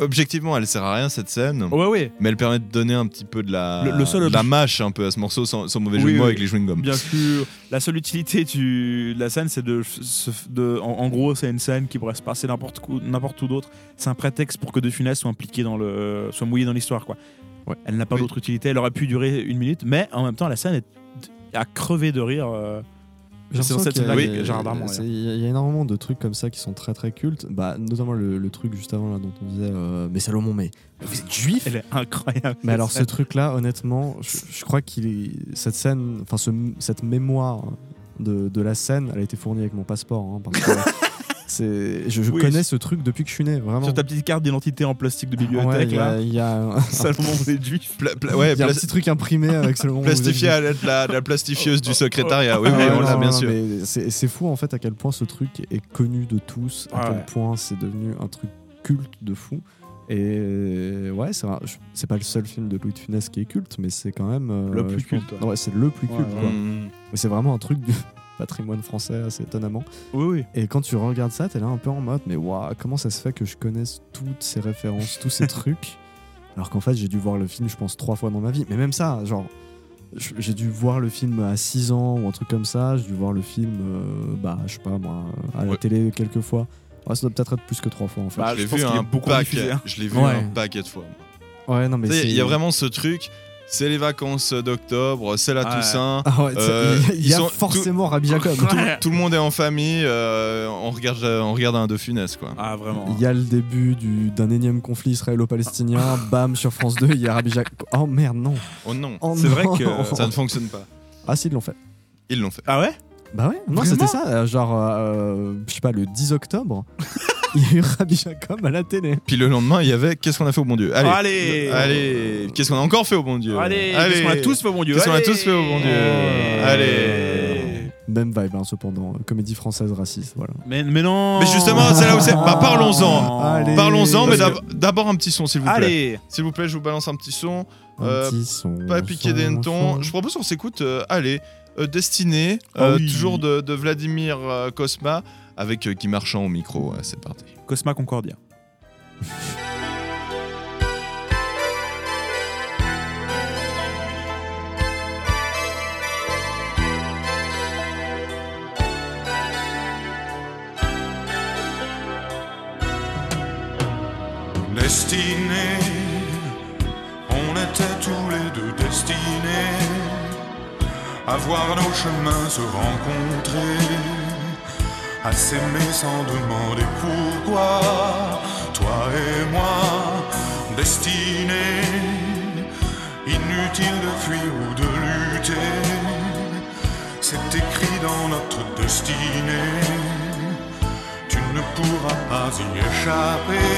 C: objectivement, elle sert à rien cette scène.
D: Ouais, ouais.
C: Mais elle permet de donner un petit peu de la,
D: Le- le seul
C: de la mâche un peu à ce morceau sans, sans mauvais jeu
D: Oui,
C: de mots
D: oui.
C: avec les chewing-gums.
D: Bien sûr, la seule utilité du, de la scène, c'est de, de en, en gros, c'est une scène qui pourrait se passer n'importe où, n'importe où d'autre. C'est un prétexte pour que De Funès soit impliqué dans le, soit mouillé dans l'histoire, quoi.
E: Ouais.
D: Elle n'a pas
C: Oui.
D: d'autre utilité. Elle aurait pu durer une minute, mais en même temps, la scène est à crever de rire. euh, C'est dans cette
E: il y a-
D: que Gérard Darmon,
E: c'est-
D: d'ailleurs.
E: Il y, a- il y a énormément de trucs comme ça qui sont très très cultes. Bah, notamment le, le truc juste avant là, dont on disait euh, Mais Salomon, mais vous êtes juif?
D: Elle est incroyable.
E: Mais alors, ce truc-là, honnêtement, je, je crois est. Cette scène, enfin, ce- cette mémoire de, de la scène, elle a été fournie avec mon passeport. hein, parce que c'est, je je
D: Oui,
E: connais
D: c'est-
E: ce truc depuis que je suis né, vraiment.
D: Sur ta petite carte d'identité en plastique de bibliothèque,
E: il y a,
D: là.
E: il y a un,
D: Salomon, vous êtes juif.
C: Pla- pla- ouais,
E: il y a un petit truc imprimé avec êtes
C: plastifié à l'aide de la, la plastifieuse du secrétariat. Oui,
E: Ah
C: oui,
E: ouais,
C: on l'a
E: non,
C: bien
E: non,
C: sûr.
E: mais C'est c'est fou en fait à quel point ce truc est connu de tous, à
D: Ouais.
E: quel point c'est devenu un truc culte de fou. Et ouais, c'est un- je- c'est pas le seul film de Louis de Funès qui est culte, mais c'est quand même euh,
D: Le plus
E: je pense-
D: culte, ouais.
E: C'est le plus
D: Ouais,
E: culte.
D: ouais.
E: quoi. Mais c'est vraiment un truc du patrimoine français assez étonnamment.
D: Oui, oui.
E: Et quand tu regardes ça, t'es là un peu en mode, mais waouh, comment ça se fait que je connaisse toutes ces références, tous ces trucs, alors qu'en fait j'ai dû voir le film, je pense trois fois dans ma vie. Mais même ça, genre, j'ai dû voir le film à 6 ans ou un truc comme ça. J'ai dû voir le film, euh, bah, je sais pas moi, à la
C: Ouais.
E: télé quelques fois. Ouais, ça doit peut-être être plus que trois fois en fait.
D: Bah,
C: je l'ai vu un
D: beaucoup
C: paquet.
D: diffusé, hein.
C: Je l'ai vu
E: Ouais.
C: un paquet de fois.
E: ouais, non mais
C: Il y a vraiment ce truc. C'est les vacances d'octobre, c'est la. Toussaint.
E: Ah ouais,
C: Euh,
E: il y a- il y
C: ils
E: a
C: sont-
E: forcément Rabbi Jacob.
C: Tout, tout le monde est en famille. euh, on regarde, on regarde un de funès quoi.
D: Ah, vraiment.
E: Il y a le début du- d'un énième conflit israélo-palestinien. Bam, sur France 2, il y a Rabbi Jacob. Oh merde, non.
C: Oh non,
E: Oh
D: C'est vrai que-
C: ça ne fonctionne pas.
E: Ah si, ils l'ont fait.
C: Ils l'ont fait.
D: Ah ouais?
E: Bah ouais, non,
D: Vraiment?
E: c'était ça. euh, genre, euh, je sais pas, le 10 octobre, il y a eu Rabbi Jacob à la télé.
C: Puis le lendemain, il y avait Qu'est-ce qu'on a fait au bon Dieu? Allez,
D: Allez
C: allez, qu'est-ce qu'on a encore fait au bon Dieu?
D: Allez, qu'est-ce qu'on a tous fait, mon Dieu?
C: Qu'est-ce qu'on a
D: Allez
C: tous fait au bon Dieu?
E: Oh.
C: Allez.
E: Même vibe, hein, cependant. Comédie française raciste, voilà.
D: Mais, mais non
C: Mais justement, c'est là où c'est. Bah, parlons-en.
E: Allez.
C: Parlons-en, mais d'abord un petit son, s'il vous plaît.
D: Allez
C: S'il vous plaît, je vous balance un petit son.
E: Un
C: Euh,
E: petit son.
C: Pas piquer des hannetons. Je propose qu'on s'écoute. euh, allez, euh, Destiné,
D: Ah
C: euh,
D: oui.
C: toujours de, de Vladimir euh, Kosma, avec euh, Guy Marchand au micro. Ouais, c'est parti.
D: Cosma Concordia.
H: Destinés, on était tous les deux destinés à voir nos chemins se rencontrer, à s'aimer sans demander pourquoi, toi et moi, destinés, inutile de fuir ou de lutter, c'est écrit dans notre destinée, tu ne pourras pas y échapper,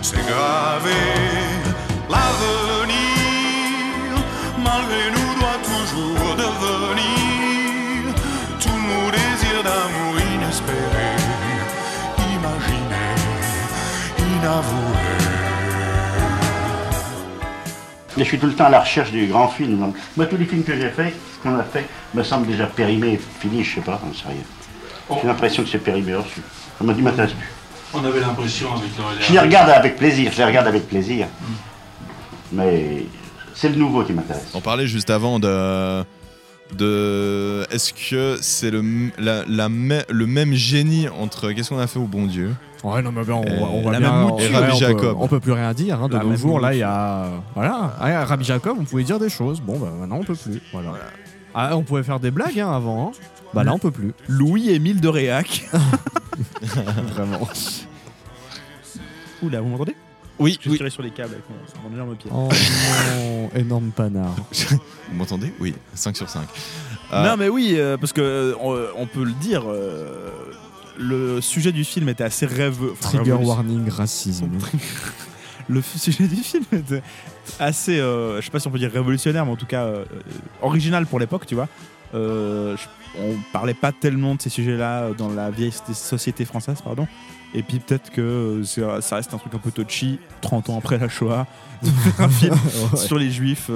H: c'est gravé, l'avenir, malgré nous, doit toujours devenir tout nos désirs d'amour
G: Mais je suis tout le temps à la recherche du grand film. Donc, moi, tous les films que j'ai faits, qu'on a fait, me semblent déjà périmés, finis, je sais pas, sais rien. J'ai l'impression que c'est périmé reçu. Ça m'a dit, m'intéresse plus.
J: On avait l'impression avec le
G: Je les regarde avec plaisir, je les regarde avec plaisir. Mais c'est le nouveau qui m'intéresse.
C: On parlait juste avant de. de Est-ce que c'est le, la, le même génie entre Qu'est-ce qu'on a fait au bon Dieu?
E: Ouais, non, mais ben, on,
C: Euh,
E: on voit
C: la
E: bien.
C: même
E: on-
C: mouture. Rabbi
E: on peut-
C: Jacob.
E: On peut plus rien dire. hein, de
D: La
E: nos
D: même
E: jours, là, il y a. Voilà. Ah, Rabbi Jacob, on pouvait dire des choses. Bon, bah maintenant, on peut plus. Voilà. Ah, on pouvait faire des blagues hein, avant. hein. Bah là, on peut plus.
D: Louis-Émile de Réac.
E: Vraiment.
D: Oula, vous m'entendez?
C: Oui,
D: Je
C: oui.
D: tirais sur les câbles avec mon, mon énorme pied.
E: Oh non, énorme panard.
C: Vous m'entendez? Oui, 5 sur 5. Ah.
D: Non mais oui, euh, parce que euh, on, on peut le dire, euh, le sujet du film était assez rêveux. enfin,
E: Trigger warning, racisme.
D: Le sujet du film était assez, euh, je sais pas si on peut dire révolutionnaire, mais en tout cas euh, original pour l'époque, tu vois. Euh, je- on parlait pas tellement de ces sujets-là dans la vieille société française, pardon. Et puis peut-être que ça reste un truc un peu touchy, 30 ans après la Shoah, de faire un film
E: Ouais.
D: sur les juifs.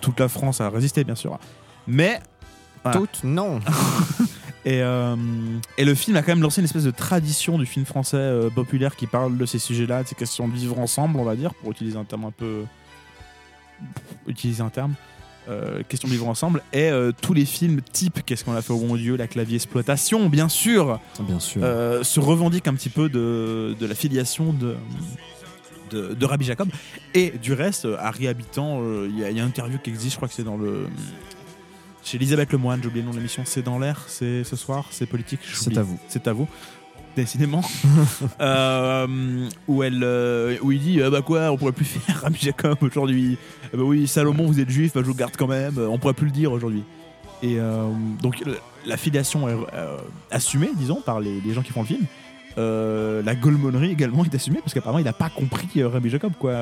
D: toute la France a résisté, bien sûr. Mais. voilà.
E: Toutes, non.
D: Et, euh, et le film a quand même lancé une espèce de tradition du film français euh, populaire qui parle de ces sujets-là, de ces questions de vivre ensemble, on va dire, pour utiliser un terme un peu. Utiliser un terme. Euh, question de vivre ensemble. Et tous les films type Qu'est-ce qu'on a fait au bon Dieu, La clavier exploitation, bien sûr,
E: Bien sûr.
D: se revendiquent un petit peu de, de la filiation de, de, de Rabbi Jacob. Et du reste, Harry Habitant, il y, y a une interview qui existe, je crois que c'est dans le. Chez Elisabeth Lemoine, j'ai oublié le nom de l'émission, c'est dans l'air, c'est ce soir, c'est politique.
E: C'est à vous.
D: C'est à vous. Décidément. Euh, où, elle, euh, où il dit euh, Bah quoi, on pourrait plus faire Rabbi Jacob aujourd'hui. Eh bah oui, Salomon, vous êtes juif, bah, je vous garde quand même, on pourrait plus le dire aujourd'hui. Et euh, donc la filiation est assumée, disons, par les, les gens qui font le film. La golmonnerie également est assumée parce qu'apparemment il n'a pas compris Rabbi Jacob quoi.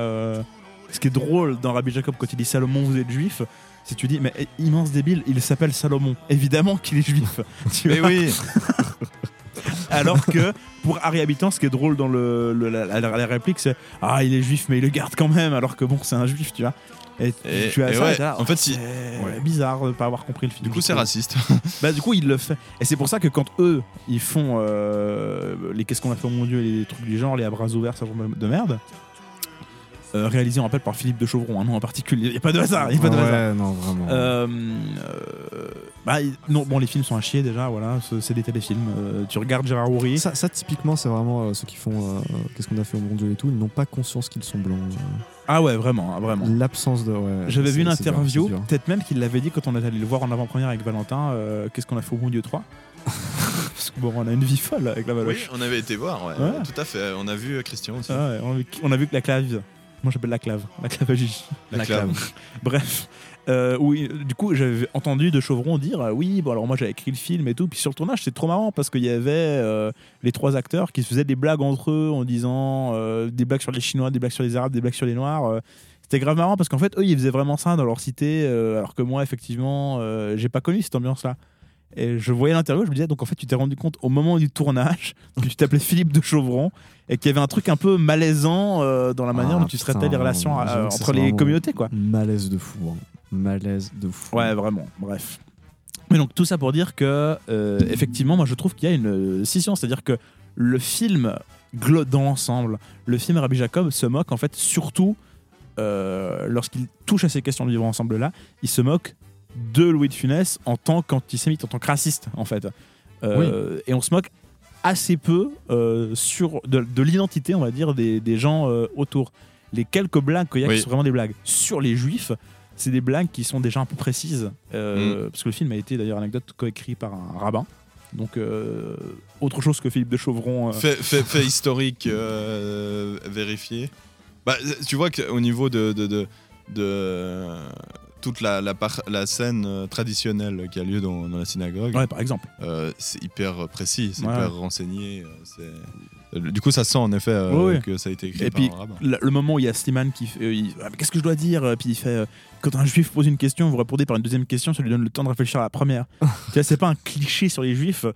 D: Ce qui est drôle dans Rabbi Jacob quand il dit Salomon vous êtes juif, si tu dis mais eh, immense débile, il s'appelle Salomon. Évidemment qu'il est juif. Tu
C: Mais oui
D: Alors que pour Harry Habitant, ce qui est drôle dans le, le- la, la- la réplique, c'est ah il est juif mais il le garde quand même alors que bon c'est un juif tu vois. Et,
C: Et-
D: tu as
C: et
D: ça,
C: ouais,
D: et t'es là,
C: en fait, si- ouais.
D: bizarre de pas avoir compris le film.
C: Du coup, c'est raciste.
D: Bah du coup il le fait. Et c'est pour ça que quand eux ils font euh, les qu'est-ce qu'on a fait au mon dieu et les trucs du genre, les à bras ouverts, ça de merde. Euh, réalisé on rappelle par Philippe de Chauvron, un nom en particulier. Il n'y a pas de hasard, il y a pas de
E: ouais,
D: hasard.
E: non, vraiment.
D: Euh, euh, bah, non, bon, les films sont à chier déjà, voilà, c'est- des téléfilms. Euh, tu regardes Gérard Houry.
E: Ça, ça, typiquement, c'est vraiment euh, ceux qui font euh, Qu'est-ce qu'on a fait au bon Dieu et tout, ils n'ont pas conscience qu'ils sont blancs. euh.
D: Ah ouais, vraiment, hein, vraiment.
E: L'absence de. ouais,
D: J'avais vu une interview, peut-être même qu'il l'avait dit quand on est allé le voir en avant-première avec Valentin. euh, Qu'est-ce qu'on a fait au bon Dieu 3 Parce que bon, on a une vie folle avec la
C: Oui,
D: Valoche.
C: on avait été voir, ouais.
D: Ouais.
C: Tout à fait. On a vu Christian aussi.
D: Ah ouais, on, a vu, on a vu que la clave. Moi j'appelle la clave. La clave à Gigi.
C: La clave.
D: Bref. Euh, oui, du coup, j'avais entendu de Chauvron dire euh, oui, bon alors moi j'avais écrit le film et tout, puis sur le tournage c'est trop marrant parce qu'il y avait euh, les trois acteurs qui se faisaient des blagues entre eux en disant euh, des blagues sur les Chinois, des blagues sur les Arabes, des blagues sur les Noirs. euh. c'était grave marrant parce qu'en fait eux ils faisaient vraiment ça dans leur cité, euh, alors que moi effectivement euh, j'ai pas connu cette ambiance-là. Et je voyais l'interview, je me disais donc en fait tu t'es rendu compte au moment du tournage que tu t'appelais Philippe de Chauvron et qu'il y avait un truc un peu malaisant euh, dans la manière
E: Ah,
D: dont tu traitais
E: putain,
D: les relations euh, entre les communautés quoi.
E: Malaise de fou. hein. Malaise de fou.
D: Ouais, vraiment. Bref. Mais donc tout ça pour dire que euh, effectivement, moi je trouve qu'il y a une scission, c'est-à-dire que le film dans l'ensemble, le film Rabbi Jacob se moque en fait surtout lorsqu'il touche à ces questions de vivre ensemble là, il se moque de Louis de Funès en tant qu'antisémite, en tant que raciste en fait. Euh, Et on se moque assez peu euh, sur de, de l'identité, on va dire, des, des gens euh, autour. Les quelques blagues qu'il y a
C: Oui.
D: qui sont vraiment des blagues sur les juifs, c'est des blagues qui sont déjà un peu précises. euh, Parce que le film a été d'ailleurs anecdote coécrit par un rabbin. Donc, euh, autre chose que Philippe de Chauvron. euh,
C: Fait, fait- fait historique euh, vérifié. Bah, tu vois qu'au niveau de, de, de, de, toute la, la, par- la scène euh, traditionnelle qui a lieu dans, dans la synagogue,
D: Ouais, par exemple.
C: euh, c'est hyper précis, c'est
D: Ouais.
C: hyper renseigné. euh, c'est- euh, Du coup, ça sent en effet euh, que ça a été écrit
D: Et
C: par
D: puis,
C: un rabbin.
D: le, moment où il y a Slimane qui fait. euh, Ah, Qu'est-ce que je dois dire? Puis il fait. euh, quand un juif pose une question, vous répondez par une deuxième question, ça lui donne le temps de réfléchir à la première. c'est pas un cliché sur les juifs.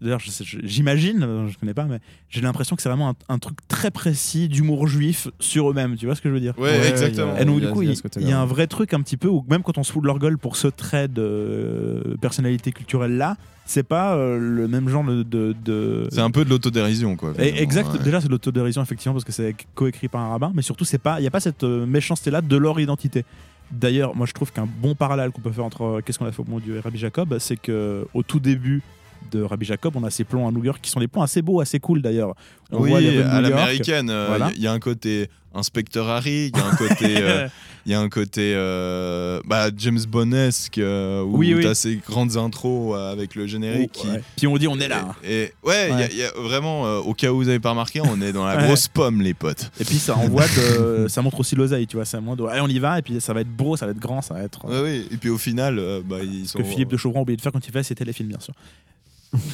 D: D'ailleurs, sais- je- j'imagine, euh, je connais pas, mais j'ai l'impression que c'est vraiment un, un truc très précis d'humour juif sur eux-mêmes. Tu vois ce que je veux dire?
C: Ouais,
E: Ouais,
C: exactement.
E: il y a-
D: Et donc, du
E: a-
D: coup,
E: il y a
D: y un vrai truc un petit peu où même quand on se fout de leur gueule pour ce trait de euh, personnalité culturelle-là, c'est pas euh, le même genre de. de, de-
C: C'est un peu de l'autodérision, quoi.
D: Et exact,
C: ouais.
D: déjà c'est de l'autodérision effectivement parce que c'est coécrit par un rabbin, mais surtout c'est pas, il y a pas cette euh, méchanceté là de leur identité. D'ailleurs, moi je trouve qu'un bon parallèle qu'on peut faire entre euh, Qu'est-ce qu'on a fait au bon Dieu et Rabbi Jacob, c'est que au tout début de Rabbi Jacob, on a ces plans à New York qui sont des plans assez beaux, assez cool d'ailleurs. On
C: oui,
D: voit les
C: à l'américaine, il
D: Voilà.
C: y, a un côté inspecteur Harry, il y a un côté, euh, y a un côté euh, bah, James Bondesque euh, où
D: Oui, oui.
C: t'as ces grandes intros euh, avec le générique. qui-
D: Ouais. Puis on dit on est là.
C: Et, et- ouais, il y a-
D: Ouais.
C: il y, a vraiment, euh, au cas où vous avez pas remarqué, on est dans la
D: Ouais.
C: grosse pomme, les potes.
D: Et puis ça envoie, de- ça montre aussi l'oseille, tu vois. Ça montre, allez, on y va, et puis ça va être beau, ça va être grand, ça va être.
C: Oui. Et puis au final, euh, bah, ils
D: Ce
C: sont.
D: que Philippe de Chauvron a oublié de faire quand il fait ses téléfilms, bien sûr.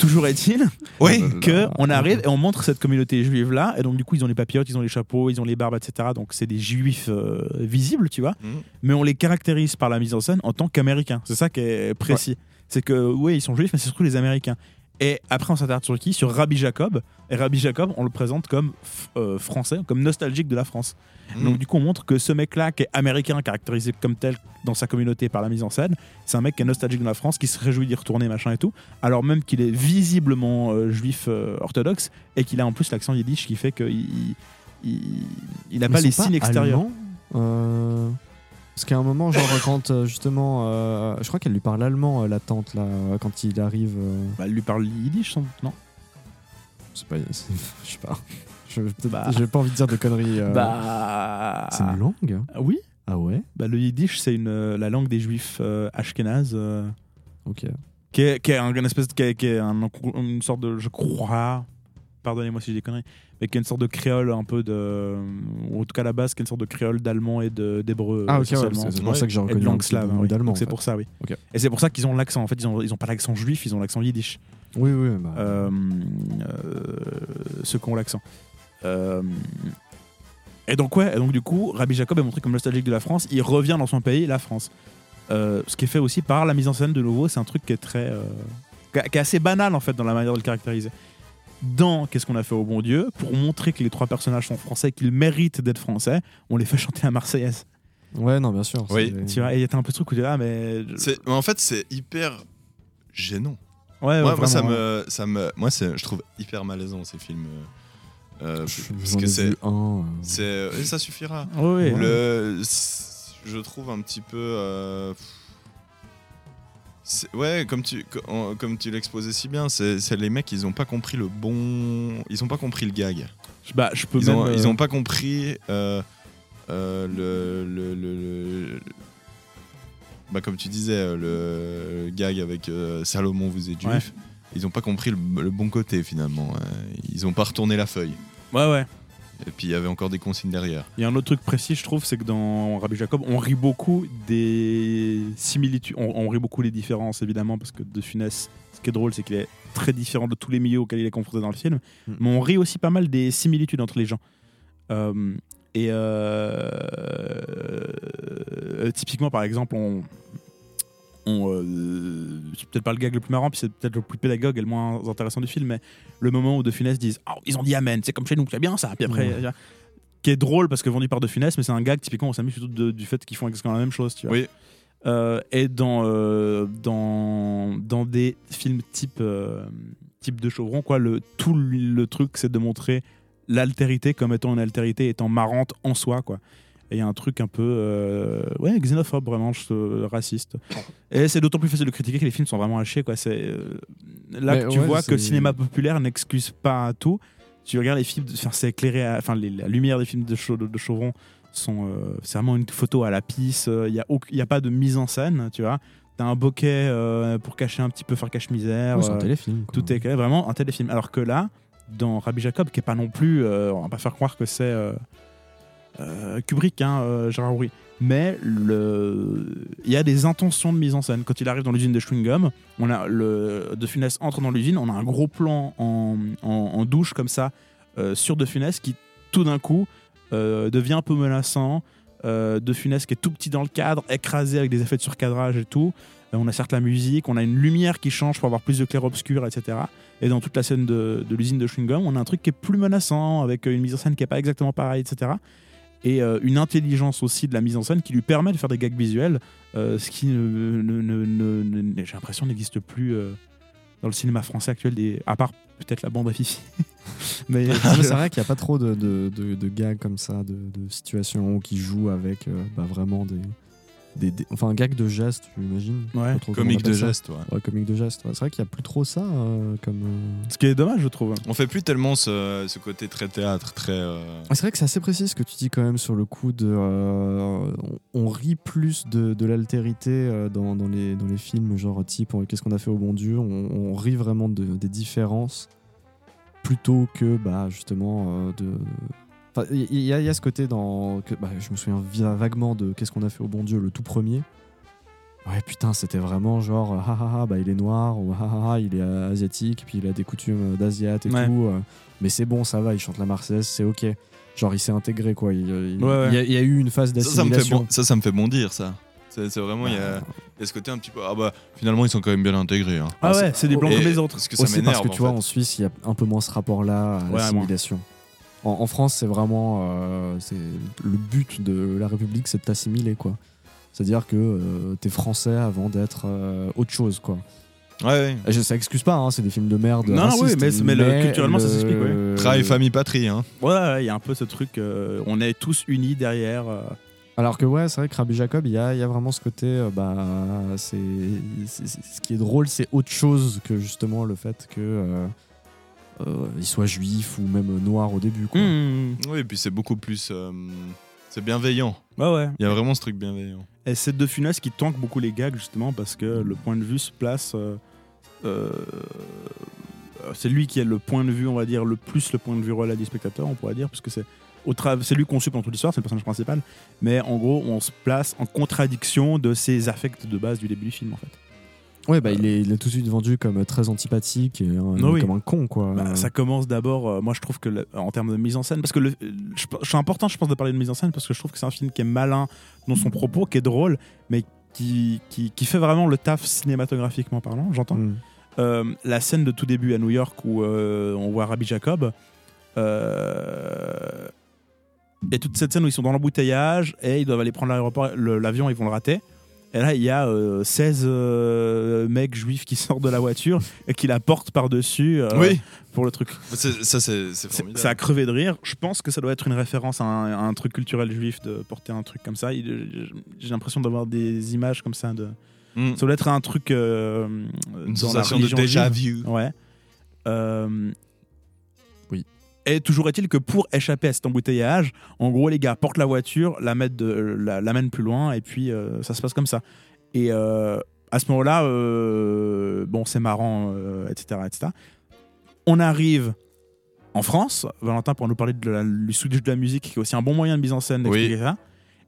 D: Toujours est-il
C: Oui.
D: que on arrive et on montre cette communauté juive là, et donc du coup ils ont les papillotes, ils ont les chapeaux, ils ont les barbes, etc. Donc c'est des juifs euh, visibles, tu vois.
C: Mhm.
D: Mais on les caractérise par la mise en scène en tant qu'américains. C'est ça qui est précis. C'est que oui, ils sont juifs, mais c'est surtout les américains. Et après on s'attarde sur qui? Sur Rabbi Jacob. Et Rabbi Jacob, on le présente comme euh, français, comme nostalgique de la France.
C: Mhm.
D: Donc du coup on montre que ce mec-là, qui est américain, caractérisé comme tel dans sa communauté par la mise en scène, c'est un mec qui est nostalgique de la France, qui se réjouit d'y retourner, machin et tout, alors même qu'il est visiblement euh, juif euh, orthodoxe et qu'il a en plus l'accent yiddish qui fait qu'il il, il- il n'a
E: Mais
D: pas les signes extérieurs.
E: Parce qu'à un moment, genre, quand euh, justement, euh, je crois qu'elle lui parle allemand, euh, la tante, là, quand il arrive. euh,
D: Bah, elle lui parle yiddish sans doute, non?
E: C'est pas. c'est- Je sais pas. Je peut-être-
D: Bah.
E: j'ai pas envie de dire de conneries. euh.
D: Bah.
E: C'est une langue?
D: Ah Oui?
E: Ah ouais?
D: Bah, Le yiddish, c'est une, euh, la langue des juifs euh, ashkénazes. euh,
E: Ok.
D: qui est, qui est un, une espèce de, qui est, qui est un- une sorte de je crois pardonnez-moi si j'ai des conneries mais qui est une sorte de créole un peu de ou en tout cas à la base qui est une sorte de créole d'allemand et de- d'hébreu
E: Ah, ok, ouais, c'est pour
C: Ouais.
E: ça que j'ai reconnu
D: langue slave oui.
E: d'allemand.
D: C'est
E: en fait.
D: pour ça oui et c'est pour ça qu'ils ont l'accent en fait ils ont, ils ont pas l'accent juif ils ont l'accent yiddish
E: Oui, oui. Bah,
D: euh, euh, ceux qui ont l'accent Euh, et donc ouais et donc du coup Rabbi Jacob est montré comme nostalgique de la France il revient dans son pays la France Euh, ce qui est fait aussi par la mise en scène de nouveau c'est un truc qui est très euh, qui est- qui est assez banal en fait dans la manière de le caractériser dans Qu'est-ce qu'on a fait au bon Dieu pour montrer que les trois personnages sont français qu'ils méritent d'être français on les fait chanter la Marseillaise
E: Ouais, non, bien sûr.
C: Oui.
D: tu vois il y a un peu de truc où tu dis ah mais
C: C'est- mais en fait, c'est hyper gênant.
D: ouais, ouais,
C: moi, moi, ça me, ça me, moi, c'est, je trouve hyper malaisant ces films. euh, euh,
E: Je-
C: parce que c'est,
E: vu un. euh,
C: c'est, ça suffira.
D: ouais.
C: Le, je trouve un petit peu. euh, ouais, comme tu, comme tu l'exposais si bien, c'est, les mecs, ils ont pas compris le bon, ils ont pas compris le gag.
D: bah je peux
C: Ils
D: même
C: ont,
D: euh,
C: ils ont pas compris euh, euh, le, le, le- le- bah, comme tu disais, euh, le gag avec euh, Salomon, vous êtes
D: Ouais.
C: juif. Ils ont pas compris le, bon côté finalement. euh, Ils ont pas retourné la feuille.
D: ouais ouais
C: Et puis il y avait encore des consignes derrière.
D: Il y a un autre truc précis, je trouve, c'est que dans Rabbi Jacob, on rit beaucoup des similitudes. On, on rit beaucoup les différences, évidemment, parce que De Funès, ce qui est drôle, c'est qu'il est très différent de tous les milieux auxquels il est confronté dans le film.
E: Mm.
D: Mais on rit aussi pas mal des similitudes entre les gens. Euh, et euh, euh, typiquement, par exemple, on. On, euh, c'est peut-être pas le gag le plus marrant, puis c'est peut-être le plus pédagogue et le moins intéressant du film, mais le moment où De Funès disent Oh, ils ont dit Amen, c'est comme chez nous, c'est bien ça. Puis après,
E: Ouais.
D: qui est drôle parce que vendu par De Funès, mais c'est un gag typiquement on s'amuse surtout de- du fait qu'ils font exactement la même chose, tu vois.
C: Oui.
D: Euh, et dans, euh, dans, dans des films type, euh, type de Chauvron, quoi, le, tout le, le truc c'est de montrer l'altérité comme étant une altérité étant marrante en soi, quoi. Et il y a un truc un peu euh, ouais, xénophobe, vraiment, je- euh, raciste. Et c'est d'autant plus facile de critiquer que les films sont vraiment à chier. Quoi. C'est, euh, là
E: Mais
D: que tu
E: ouais,
D: vois que le cinéma populaire n'excuse pas tout. Tu regardes les films, de- enfin, c'est éclairé, à- enfin, les- la lumière des films de, Chau- de Chauvron sont, euh, c'est vraiment une photo à la pisse. Il n'y a, y a pas de mise en scène, tu vois. T'as un bokeh euh, pour cacher un petit peu, faire cache-misère.
E: Ouais, c'est un téléfilm. quoi.
D: tout est vraiment un téléfilm. Alors que là, dans Rabbi Jacob, qui est pas non plus, euh, on va pas faire croire que c'est euh, Kubrick, hein, euh, Gérard Houry, mais il y a des intentions de mise en scène. Quand il arrive dans l'usine de chewing gum, on a le De Funès entre dans l'usine, on a un gros plan en, douche comme ça euh, sur De Funès qui tout d'un coup euh, devient un peu menaçant. Euh, de Funès qui est tout petit dans le cadre, écrasé avec des effets de surcadrage et tout. Euh, on a certes la musique, on a une lumière qui change pour avoir plus de clair-obscur, etc. Et dans toute la scène de, l'usine de chewing gum, on a un truc qui est plus menaçant, avec euh, une mise en scène qui est pas exactement pareille, etc. Et euh, une intelligence aussi de la mise en scène qui lui permet de faire des gags visuels, euh, ce qui, ne- ne- ne- ne- ne- j'ai l'impression, n'existe plus euh, dans le cinéma français actuel, des... à part peut-être la bande à Fifi. mais
E: Ah, mais c'est vrai qu'il n'y a pas trop de, de, de- de gags comme ça, de, situations qui jouent avec bah, vraiment des, des, des- Enfin, un gag de geste, j'imagine.
D: Ouais.
C: Comique de geste, ouais.
E: Ouais, comique de geste. ouais. C'est vrai qu'il n'y a plus trop ça euh, comme. euh,
D: ce qui est dommage, je trouve.
C: On fait plus tellement ce, ce côté très théâtre, très. euh,
E: Ah, C'est vrai que c'est assez précis ce que tu dis quand même sur le coup de. euh, on, on rit plus de, de l'altérité dans, dans les, dans les films, genre type Qu'est-ce qu'on a fait au bon Dieu on, on rit vraiment de- des différences plutôt que bah, justement euh, de. Enfin, Il y, y a- ce côté dans. Que, bah, je me souviens vi- vaguement de Qu'est-ce qu'on a fait au bon Dieu, le tout premier. Ouais, putain, c'était vraiment genre, ah ah ah, bah il est noir, ou ah ah ah, il est asiatique, puis il a des coutumes d'asiate et
D: Ouais.
E: tout. euh, mais c'est bon, ça va, il chante la Marseillaise, c'est ok. Genre, il s'est intégré, quoi. Il, il-
D: Ouais, ouais.
E: il y, a, il y a eu une phase
C: Ça, ça me fait
E: d'assimilation.
C: bon- ça, ça me fait bondir, ça. C'est vraiment, il y, a, il y a ce côté un petit peu. Ah bah, finalement, ils sont quand même bien intégrés. hein.
D: Ah ouais, c'est des blancs comme les autres.
C: Parce que ça
E: Aussi parce que
C: en
E: tu vois,
C: fait.
E: en Suisse, il y a un peu moins ce rapport-là à
D: Ouais,
E: l'assimilation. En, en France, c'est vraiment. euh, c'est le but de la République, c'est de t'assimiler, quoi. C'est-à-dire que euh, t'es français avant d'être euh, autre chose, quoi.
C: Ouais, ouais.
E: Ça excuse pas, hein, c'est des films de merde.
D: Non, non,
E: racistes,
D: oui, mais- mais le- culturellement, ça s'explique,
E: le-
C: Travail, famille, patrie. Hein.
D: Ouais, il y a un peu ce truc, euh, on est tous unis derrière. euh,
E: Alors que ouais, c'est vrai que Rabbi Jacob, il y a, il y a vraiment ce côté, euh, bah, c'est- ce qui est drôle, c'est autre chose que justement le fait que euh, il soit juif ou même noir au début. Quoi.
D: hmm,
C: Oui, et puis c'est beaucoup plus. euh, c'est bienveillant.
D: Ouais, ouais.
C: Il y a vraiment ce truc bienveillant.
D: Et c'est De Funès qui tanque beaucoup les gags justement parce que le point de vue se place. euh, euh, c'est lui qui a le point de vue, on va dire, le plus le point de vue relais du spectateur, on pourrait dire, puisque c'est au c'est lui qu'on suit pendant toute l'histoire, c'est le personnage principal. Mais en gros, on se place en contradiction de ses affects de base du début du film, en fait.
E: Ouais, bah, il, est, il est tout de suite vendu comme très antipathique et un-
D: Ah oui.
E: comme un con, quoi.
D: Bah, ça commence d'abord, euh, moi je trouve que le- en termes de mise en scène, parce que le, je, c'est important je pense de parler de mise en scène parce que je trouve que c'est un film qui est malin dans son propos, qui est drôle, mais qui, qui, qui fait vraiment le taf cinématographiquement parlant, j'entends.
E: Mm.
D: Euh, la scène de tout début à New York où euh, on voit Rabbi Jacob, euh, et toute cette scène où ils sont dans l'embouteillage et ils doivent aller prendre l'aéroport, l'avion, ils vont le rater. Et là, il y a euh, 16 euh, mecs juifs qui sortent de la voiture et qui la portent par-dessus euh,
C: Oui.
D: pour le truc.
C: Ça, c'est formidable.
D: Ça a crevé de rire. Je pense que ça doit être une référence à un, à un truc culturel juif de porter un truc comme ça. J'ai l'impression d'avoir des images comme ça. De...
C: Mm.
D: Ça doit être un truc. euh, dans
C: Une
D: la
C: sensation de
D: religion
C: déjà vu.
D: Ouais. Et toujours est-il que pour échapper à cet embouteillage, en gros, les gars portent la voiture, la mettent de, la, l'amènent plus loin, et puis euh, ça se passe comme ça. Et euh, à ce moment-là, euh, bon, c'est marrant, euh, etc., etc. On arrive en France, Valentin, pour nous parler de la, du switch de la musique, qui est aussi un bon moyen de mise en scène d'expliquer
C: Oui.
D: ça.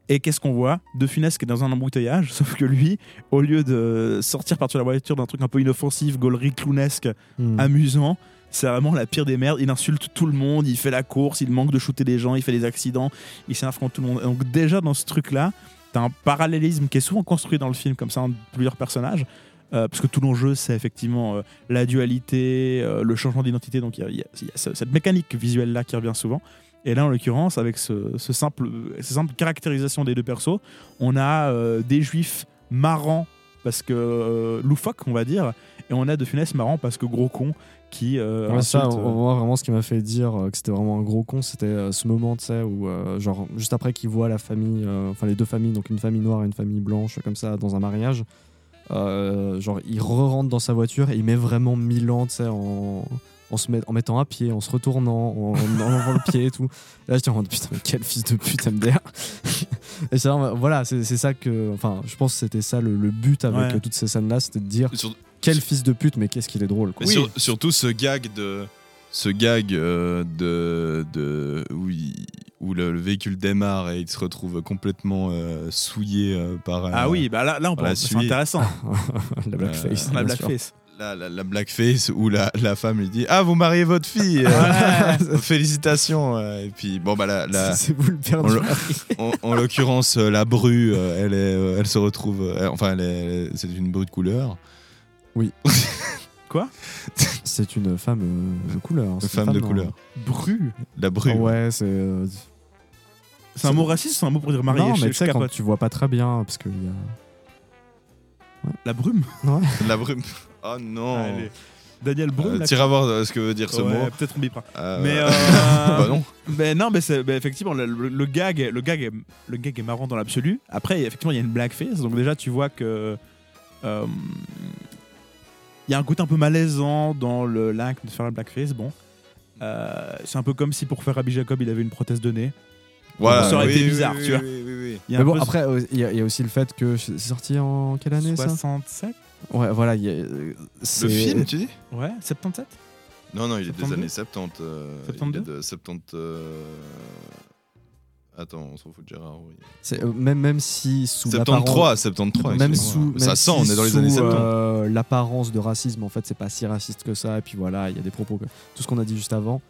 D: Et qu'est-ce qu'on voit? De Funès qui est dans un embouteillage, sauf que lui, au lieu de sortir par-dessus la voiture d'un truc un peu inoffensif, gaulerie, clownesque,
E: Mm.
D: amusant, c'est vraiment la pire des merdes. Il insulte tout le monde, il fait la course, il manque de shooter des gens, il fait des accidents, il contre tout le monde. Donc déjà dans ce truc-là, t'as un parallélisme qui est souvent construit dans le film comme ça entre plusieurs personnages. euh, parce que tout l'enjeu, c'est effectivement euh, la dualité, euh, le changement d'identité. Donc il y a, cette mécanique visuelle-là qui revient souvent. Et là, en l'occurrence, avec ce, simple, cette simple caractérisation des deux persos, on a des juifs marrants parce que loufoques, on va dire, et on a de Funès marrant parce que gros con qui euh,
E: Ouais, ça,
D: insulte,
E: on- voit vraiment ce qui m'a fait dire euh, que c'était vraiment un gros con, c'était euh, ce moment, tu sais, où, euh, genre, juste après qu'il voit la famille, euh, enfin les deux familles, donc une famille noire et une famille blanche, comme ça, dans un mariage, euh, genre, il re-rentre dans sa voiture et il met vraiment mille ans, tu sais, en, en, se met- en mettant un pied, en se retournant, en, en enlevant le pied et tout. Là, j'étais en mode putain, mais quel fils de pute MDR. et c'est vraiment- voilà, c'est ça que. Enfin, je pense que c'était ça le, le but avec
D: Ouais.
E: euh, toutes ces scènes-là, c'était de dire
C: Sur-
E: quel fils de pute, mais qu'est-ce qu'il est drôle. Quoi.
C: Mais sur- surtout ce gag de ce gag euh, de, de où, il- où le, le véhicule démarre et il se retrouve complètement euh, souillé euh, par
D: Ah
C: euh,
D: oui, bah là, là on parle, c'est intéressant.
E: la blackface.
D: la blackface.
C: La, la, la blackface où la, la femme lui dit ah vous mariez votre fille euh, félicitations euh, et puis bon bah la, la-
E: C'est vous le père
C: en, l'occurrence la bru euh, elle est euh, elle se retrouve euh, enfin c'est une bru de couleur
D: Quoi?
E: C'est une femme euh, de couleur.
C: une femme de couleur
D: Bru.
C: la bru
E: Ah ouais, c'est. euh,
D: C'est un mot raciste c'est un mot pour dire marié
E: non,
D: je-
E: mais
D: je
E: tu sais, quand
D: capote.
E: tu vois pas très bien, parce qu'il y a.
D: La brume?
C: la brume oh non
D: Allez. Daniel Brun.
C: Euh,
D: là,
C: tire à voir euh, ce que veut dire ce
D: Ouais,
C: mot
D: Peut-être on bipera.
C: Euh,
D: Mais euh,
C: bah non
D: mais non, mais, c'est- mais effectivement, le, le- le gag, est- le gag, est, le gag est marrant dans l'absolu. Après, effectivement, il y a une blackface, donc déjà tu vois que euh, il y a un côté un peu malaisant dans le l'acte de faire la blackface. Bon, Euh, c'est un peu comme si pour faire Rabbi Jacob, il avait une prothèse de nez.
C: Voilà,
D: ça aurait
C: oui,
D: été bizarre,
C: oui,
D: tu vois.
C: oui, oui, oui.
D: Il y a
E: Mais bon,
D: peu
E: après, euh, il y, a- il y a aussi le fait que. C'est sorti en quelle année ça?
D: 67
E: Ouais, voilà. il y a- euh,
C: Le film, tu dis?
D: Ouais, 77
C: Non, non, il est des
D: 72?
C: années 70. euh, il est
D: 72?
C: de 70. euh, Attends, on s'en fout de Gérard. Oui.
E: euh, même, même si sous
C: 73, 73.
E: Même sous,
C: Ça sent,
E: si
C: on est dans les
E: sous,
C: années 70.
E: euh, l'apparence de racisme, en fait, c'est pas si raciste que ça. Et puis voilà, il y a des propos. que- Tout ce qu'on a dit juste avant,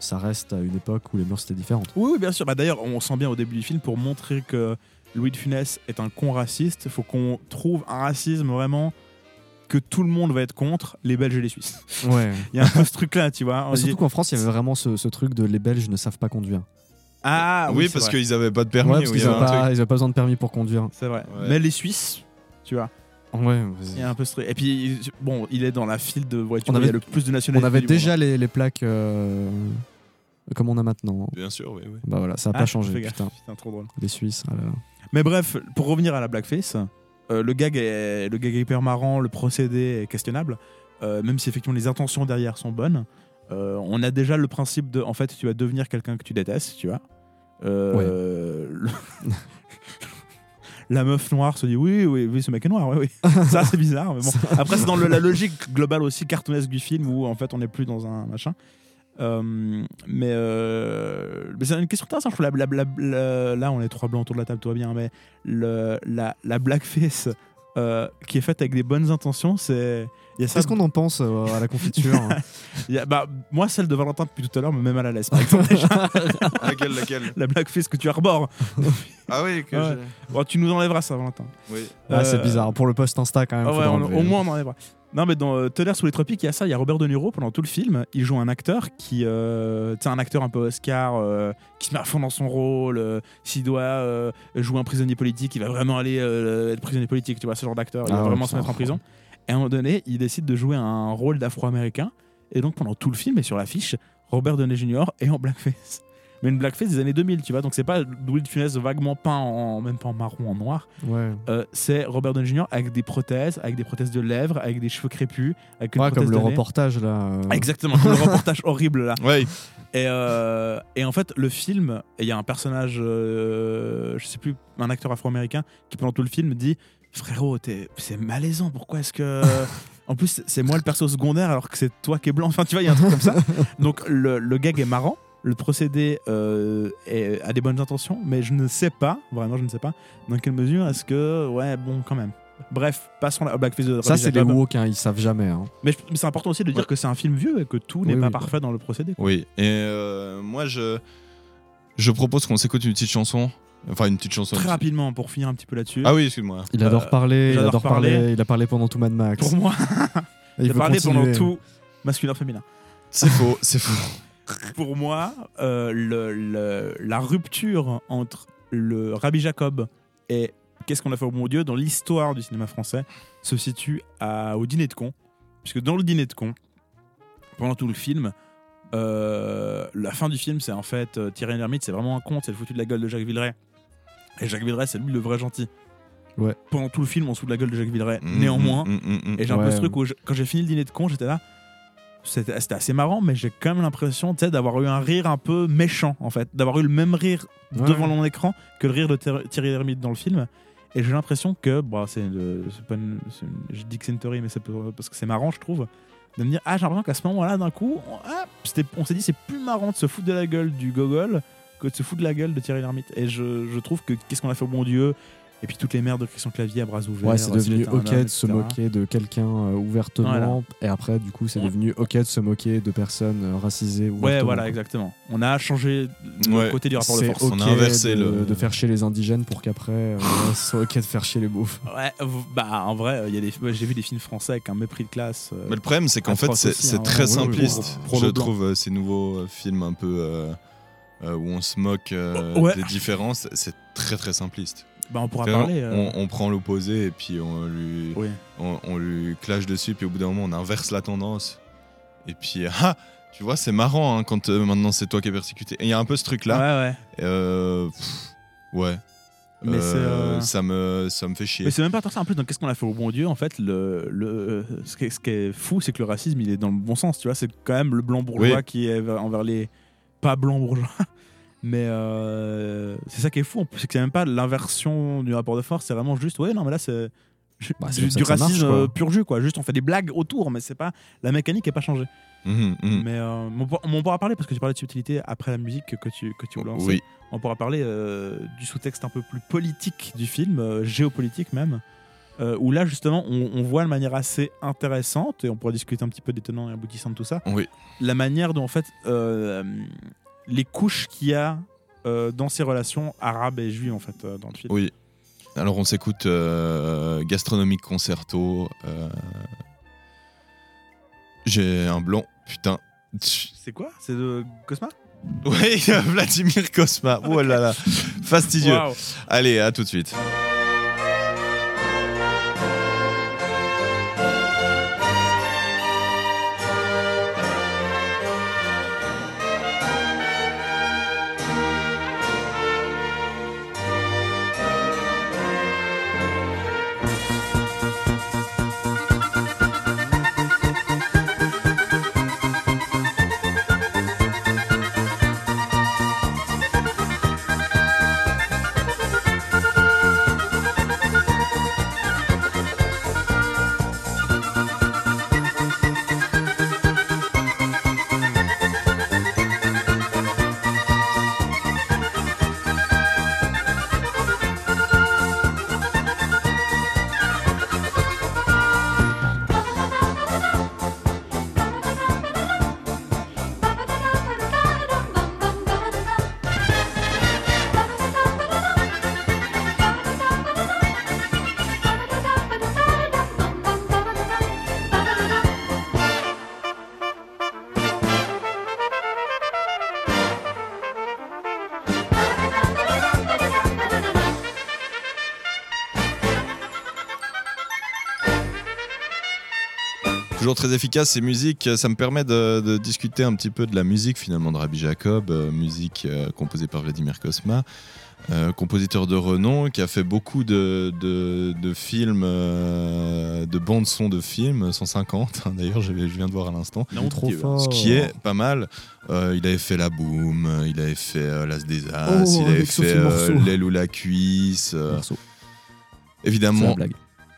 E: ça reste à une époque où les mœurs étaient différentes.
D: Oui, oui, bien sûr. Bah, D'ailleurs, on sent bien au début du film, pour montrer que Louis de Funès est un con raciste, il faut qu'on trouve un racisme vraiment que tout le monde va être contre, les Belges et les Suisses.
E: Ouais.
D: Il y a un peu ce truc-là, tu vois. Dit-
E: surtout qu'en France, il y avait vraiment ce, ce truc de les Belges ne savent pas conduire.
D: Ah
C: oui, parce qu'ils avaient pas de permis.
E: Ouais, parce
C: ou il y
E: qu'ils
C: avait
E: n'avaient pas,
C: truc.
E: ils avaient pas besoin de permis pour conduire.
D: C'est vrai.
C: Ouais.
D: Mais les Suisses, tu vois,
E: Ouais,
D: il y a un peu ce truc. Et puis, bon, il est dans la file de voitures
E: On
D: où il y a
E: avait-
D: le plus de
E: On
D: nationalités.
E: avait
D: du
E: déjà les, les plaques euh, comme on a maintenant.
C: Bien sûr, oui. oui.
E: Bah voilà, ça n'a
D: Ah,
E: pas
D: fais
E: changé. Putain,
D: Putain, trop drôle.
E: les Suisses. ah là là.
D: Mais bref, pour revenir à la blackface, euh, le, gag est, le gag est hyper marrant, le procédé est questionnable, euh, même si effectivement les intentions derrière sont bonnes. Euh, on a déjà le principe de, en fait, tu vas devenir quelqu'un que tu détestes, tu vois. Euh, le- La meuf noire se dit oui, oui, oui, ce mec est noir, oui, oui. Ça, c'est bizarre. Mais bon. Après, c'est dans le- la logique globale aussi cartoonesque du film où en fait on n'est plus dans un machin. Euh, mais euh, mais c'est une question intéressante. Je trouve la, la- la- la- là, on est trois blancs autour de la table, tout va bien, mais le, la, la blackface euh, qui est faite avec des bonnes intentions, c'est. Il y a ça.
E: Qu'est-ce qu'on en pense euh, à la confiture hein
D: il y a- bah, moi, celle de Valentin depuis tout à l'heure me met mal à l'aise.
C: Laquelle, laquelle
D: la blackface que tu arbores.
C: Ah oui, que
D: Ouais. Bon, tu nous enlèveras ça, Valentin.
C: Oui.
E: Ah, C'est
D: Euh,
E: bizarre. Pour le post Insta, quand même.
D: Ah ouais, on- au moins on enlèvera. Non, mais dans euh, Tonnerre sous les tropiques, il y a ça. Il y a Robert De Niro pendant tout le film. Il joue un acteur qui, euh, un acteur un peu Oscar, euh, qui se met à fond dans son rôle. euh, S'il doit euh, jouer un prisonnier politique, il va vraiment aller euh, être prisonnier politique. Tu vois, ce genre d'acteur. Il
E: Ah
D: va
E: ouais,
D: vraiment se mettre en prison. Et à un moment donné, il décide de jouer un rôle d'afro-américain. Et donc, pendant tout le film et sur l'affiche, Robert Downey Jr. est en blackface. Mais une blackface des années 2000, tu vois. Donc, c'est pas Louis de Funès vaguement peint en, même pas en marron, en noir.
E: Ouais.
D: Euh, c'est Robert Downey Jr. avec des prothèses, avec des prothèses de lèvres, avec des cheveux crépus, avec une
E: Ouais, comme le
D: nez.
E: reportage là. euh,
D: Exactement, comme le reportage horrible là.
C: Ouais.
D: Et, euh, et en fait, le film, il y a un personnage, euh, je sais plus, un acteur afro-américain qui pendant tout le film dit Frérot, c'est malaisant, pourquoi est-ce que. En plus, c'est moi le perso secondaire alors que c'est toi qui es blanc. Enfin, tu vois, il y a un truc comme ça. Donc, le, le gag est marrant. Le procédé euh, est- a des bonnes intentions, mais je ne sais pas, vraiment, je ne sais pas, dans quelle mesure est-ce que. Ouais, bon, quand même. Bref, passons à la Blackface de
E: Ça, c'est les woke, hein, ils savent jamais. hein.
D: Mais, c'est important aussi de dire que c'est un film vieux et que tout n'est
E: Oui,
D: pas
E: oui.
D: parfait dans le procédé. quoi.
C: Oui. Et euh, moi, je, je propose qu'on s'écoute une petite chanson. Enfin, une petite chanson.
D: Très rapidement, pour finir un petit peu là-dessus.
C: Ah oui, excuse-moi.
E: Il adore
D: Euh,
E: parler, il adore
D: parler.
E: parler. il a parlé pendant tout Mad Max.
D: Pour moi, il a parlé pendant tout masculin-féminin.
C: C'est faux, c'est faux.
D: Pour moi, euh, le- le- la rupture entre le Rabbi Jacob et Qu'est-ce qu'on a fait au bon Dieu dans l'histoire du cinéma français se situe à- au dîner de con. Puisque dans le dîner de con, pendant tout le film, euh, la fin du film, c'est en fait euh, Thierry Lhermitte, c'est vraiment un con, c'est le foutu de la gueule de Jacques Villeray. Et Jacques Villeray, c'est lui le vrai gentil.
E: Ouais.
D: Pendant tout le film, on se fout de la gueule de Jacques Villeray.
C: Mm,
D: Néanmoins,
C: mm, mm,
D: et j'ai un peu ce truc où, je- quand j'ai fini le dîner de con, j'étais là. c'était assez marrant, mais j'ai quand même l'impression d'avoir eu un rire un peu méchant, en fait. D'avoir eu le même rire
E: Ouais.
D: devant mon écran que le rire de Thierry Lhermitte dans le film. Et j'ai l'impression que, bon, c'est pas une- je dis que c'est une théorie, mais c'est parce que c'est marrant, je trouve, de me dire, ah, j'ai l'impression qu'à ce moment-là, d'un coup, ah, on s'est dit, c'est plus marrant de se foutre de la gueule du gogol que de se foutre de la gueule de Thierry Lhermitte. Et je, je trouve que qu'est-ce qu'on a fait au bon Dieu et puis toutes les merdes de Christian Clavier à bras ouverts.
E: Ouais, c'est devenu ok de se moquer de quelqu'un euh, ouvertement,
D: Voilà.
E: et après, du coup, c'est
D: Ouais.
E: devenu ok de se moquer de personnes euh, racisées.
D: Ouais, voilà, exactement. On a changé le
C: Ouais.
D: côté du rapport de
E: C'est
D: force.
E: ok
C: On a inversé
E: de,
C: le-
E: de faire chier les indigènes pour qu'après, euh, ce soit ok de faire chier les beaufs.
D: Ouais, bah en vrai, il y a des, ouais, j'ai vu des films français avec un mépris de classe. euh,
C: Mais le problème, c'est qu'en fait, c'est
D: hein,
C: très simpliste. je trouve euh, ces nouveaux euh, films un peu euh, où on se moque euh,
D: Ouais.
C: des différences, c'est très très simpliste.
D: bah, on pourra
C: C'est-à-dire,
D: parler. euh,
C: on, on prend l'opposé et puis on lui,
D: oui.
C: on, on lui clash dessus, puis au bout d'un moment, on inverse la tendance. Et puis, ah, tu vois, c'est marrant hein, quand maintenant c'est toi qui es persécuté. Et il y a un peu ce truc-là.
D: Ouais, ouais.
C: Pff, ouais.
D: Mais euh,
C: ça, me, ça me fait chier.
D: Mais c'est même pas tant ça. En plus, Qu'est-ce qu'on a fait au bon Dieu En fait, le, le, ce, qui est, ce qui est fou, c'est que le racisme, il est dans le bon sens. Tu vois, c'est quand même le blanc bourgeois
C: Oui.
D: qui est vers- envers les pas blancs bourgeois. Mais euh, c'est ça qui est fou. C'est que c'est même pas l'inversion du rapport de force. C'est vraiment juste, ouais, non, mais là, c'est
E: Bah,
D: du, du
E: marche,
D: racisme
E: quoi.
D: euh, pur jus, quoi. Juste, on fait des blagues autour, mais c'est pas la mécanique est pas changée.
C: Mhm.
D: Mais euh, on, pourra- on pourra parler parce que tu parlais de subtilité après la musique que tu que tu voulais lancer.
C: Oui.
D: On pourra parler euh, du sous-texte un peu plus politique du film, géopolitique même, euh, où là justement on, on voit de manière assez intéressante et on pourra discuter un petit peu des tenants et aboutissants de tout ça.
C: Oui.
D: La manière dont en fait euh, les couches qu'il y a euh, dans ces relations arabes et juives en fait dans le film.
C: Oui. Alors on s'écoute Gastronomique Concerto. J'ai un blanc, putain.
D: C'est quoi? C'est de Cosma?
C: Oui, Vladimir Kosma. Oh là là, fastidieux. Allez, à tout de suite. Toujours très efficace ces musiques, ça me permet de, de discuter un petit peu de la musique finalement de Rabbi Jacob, euh, musique euh, composée par Vladimir Kosma, euh, compositeur de renom qui a fait beaucoup de, de, de films, euh, de bandes son de films, 150 hein, d'ailleurs je, je viens de voir à l'instant,
D: Non,
E: trop
D: Dieu.
E: fort.
C: ce qui est pas mal. Euh, il avait fait La Boom, il avait fait euh, L'As des As,
E: Oh,
C: il avait fait euh. L'aile ou la cuisse. euh, évidemment,
E: la blague.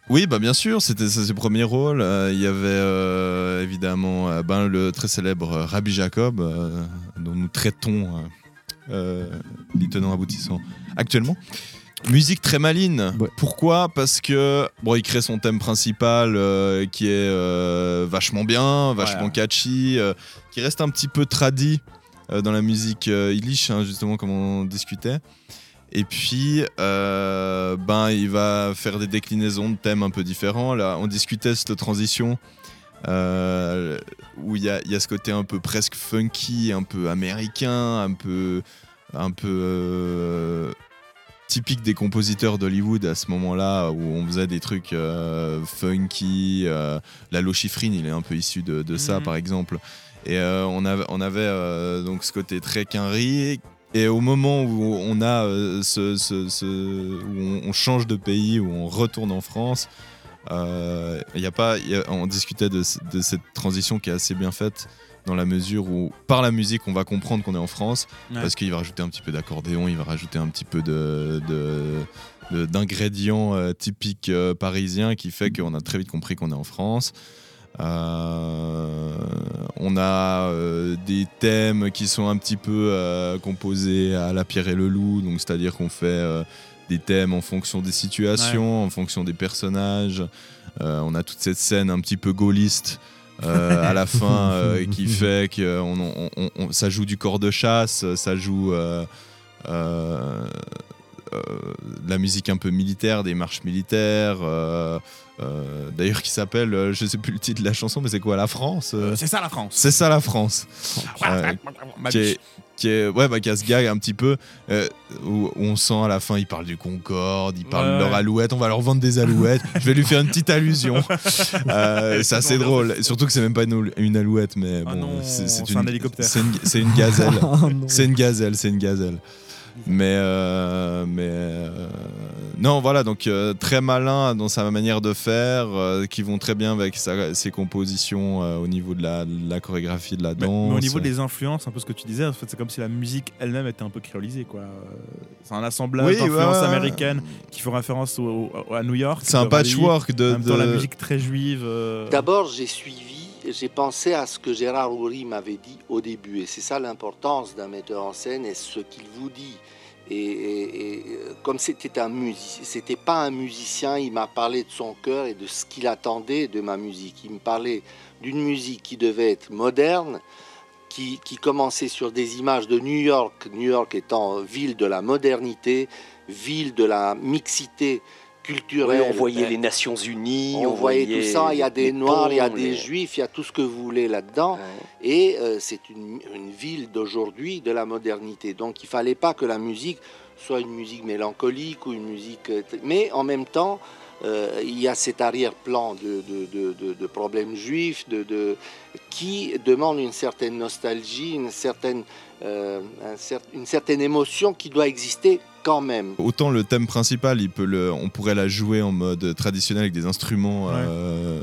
C: Oui, bah bien sûr, c'était ses premiers rôles. Euh, il y avait euh, évidemment euh, ben, le très célèbre Rabbi Jacob, dont nous traitons les tenants aboutissants actuellement. Musique très maline.
E: Ouais.
C: Pourquoi? Parce que bon, il crée son thème principal qui est vachement bien, vachement
D: Ouais.
C: catchy, qui reste un petit peu tradi euh, dans la musique euh, Illich, hein, justement comme on discutait. Et puis, euh, ben, il va faire des déclinaisons de thèmes un peu différents. Là, on discutait cette transition euh, où il y a, il y a ce côté un peu presque funky, un peu américain, un peu, un peu euh, typique des compositeurs d'Hollywood à ce moment-là, où on faisait des trucs funky. euh, la Lochifrine, il est un peu issu de, de ça,
D: Mhm.
C: par exemple. Et on avait, on avait donc ce côté très quinri. Et au moment où on a euh, ce, ce- ce- où on, on change de pays, où on retourne en France, Euh, y a pas, il y a- on discutait de, ce- de cette transition qui est assez bien faite dans la mesure où, par la musique, on va comprendre qu'on est en France,
D: Ouais.
C: parce qu'il va rajouter un petit peu d'accordéon, il va rajouter un petit peu de, d'ingrédients euh, typiques parisiens qui fait qu'on a très vite compris qu'on est en France. Euh, on a euh, des thèmes qui sont un petit peu euh, composés à la pierre et le loup, donc c'est-à-dire qu'on fait des thèmes en fonction des situations, en fonction des personnages. On a toute cette scène un petit peu gaulliste euh, à la fin euh, qui fait que on, on- on- on- ça joue du corps de chasse, ça joue euh, de la musique un peu militaire, des marches militaires. euh, euh, D'ailleurs, qui s'appelle, euh, je sais plus le titre de la chanson, mais c'est quoi La France euh,
D: Euh, c'est ça la France.
C: C'est ça la France. Euh, qui, est, qui est- ouais, bah, qui a ce gag un petit peu euh, où, on sent à la fin, il parle du Concorde, il parle
D: Ouais,
C: de leur alouette, on va leur vendre des alouettes. je vais lui faire une petite allusion. Euh, c'est assez drôle. Surtout que c'est même pas une, une alouette, mais
D: Ah
C: bon, c'est une,
D: un hélicoptère.
C: C'est une, c'est une gazelle.
E: Ah
C: c'est une gazelle, c'est une gazelle. Mais, euh, mais euh, non, voilà, donc euh, très malin dans sa manière de faire, euh, qui vont très bien avec sa- ses compositions euh, au niveau de la, de la chorégraphie, de la danse.
D: mais au niveau des influences, un peu ce que tu disais, en fait, c'est comme si la musique elle-même était un peu créolisée, quoi. C'est un assemblage
C: Oui,
D: d'influences
C: ouais,
D: américaines qui font référence au- au- à New York.
C: C'est un
D: de
C: patchwork de.
D: Temps, la
C: de-
D: musique très juive. euh,
K: D'abord, j'ai suivi, j'ai pensé à ce que Gérard Houry m'avait dit au début. Et c'est ça l'importance d'un metteur en scène et ce qu'il vous dit. Et, euh, comme c'était un musicien, c'était pas un musicien, il m'a parlé de son cœur et de ce qu'il attendait de ma musique. Il me parlait d'une musique qui devait être moderne, qui commençait sur des images de New York, New York étant ville de la modernité, ville de la mixité
L: on voyait les Nations Unies,
K: on, voyait, tout ça, il y a des noirs, il y a des
L: les-
K: juifs, il y a tout ce que vous voulez là-dedans. Et euh, c'est une, une ville d'aujourd'hui, de la modernité. Donc il fallait pas que la musique soit une musique mélancolique ou une musique... euh, Mais en même temps, euh, il y a cet arrière-plan de, de, de- de- de problèmes juifs de, de- qui demande une certaine nostalgie, une certaine, euh, un cer- une certaine émotion qui doit exister quand même.
C: Autant le thème principal, il peut le, on pourrait la jouer en mode traditionnel avec des instruments. euh,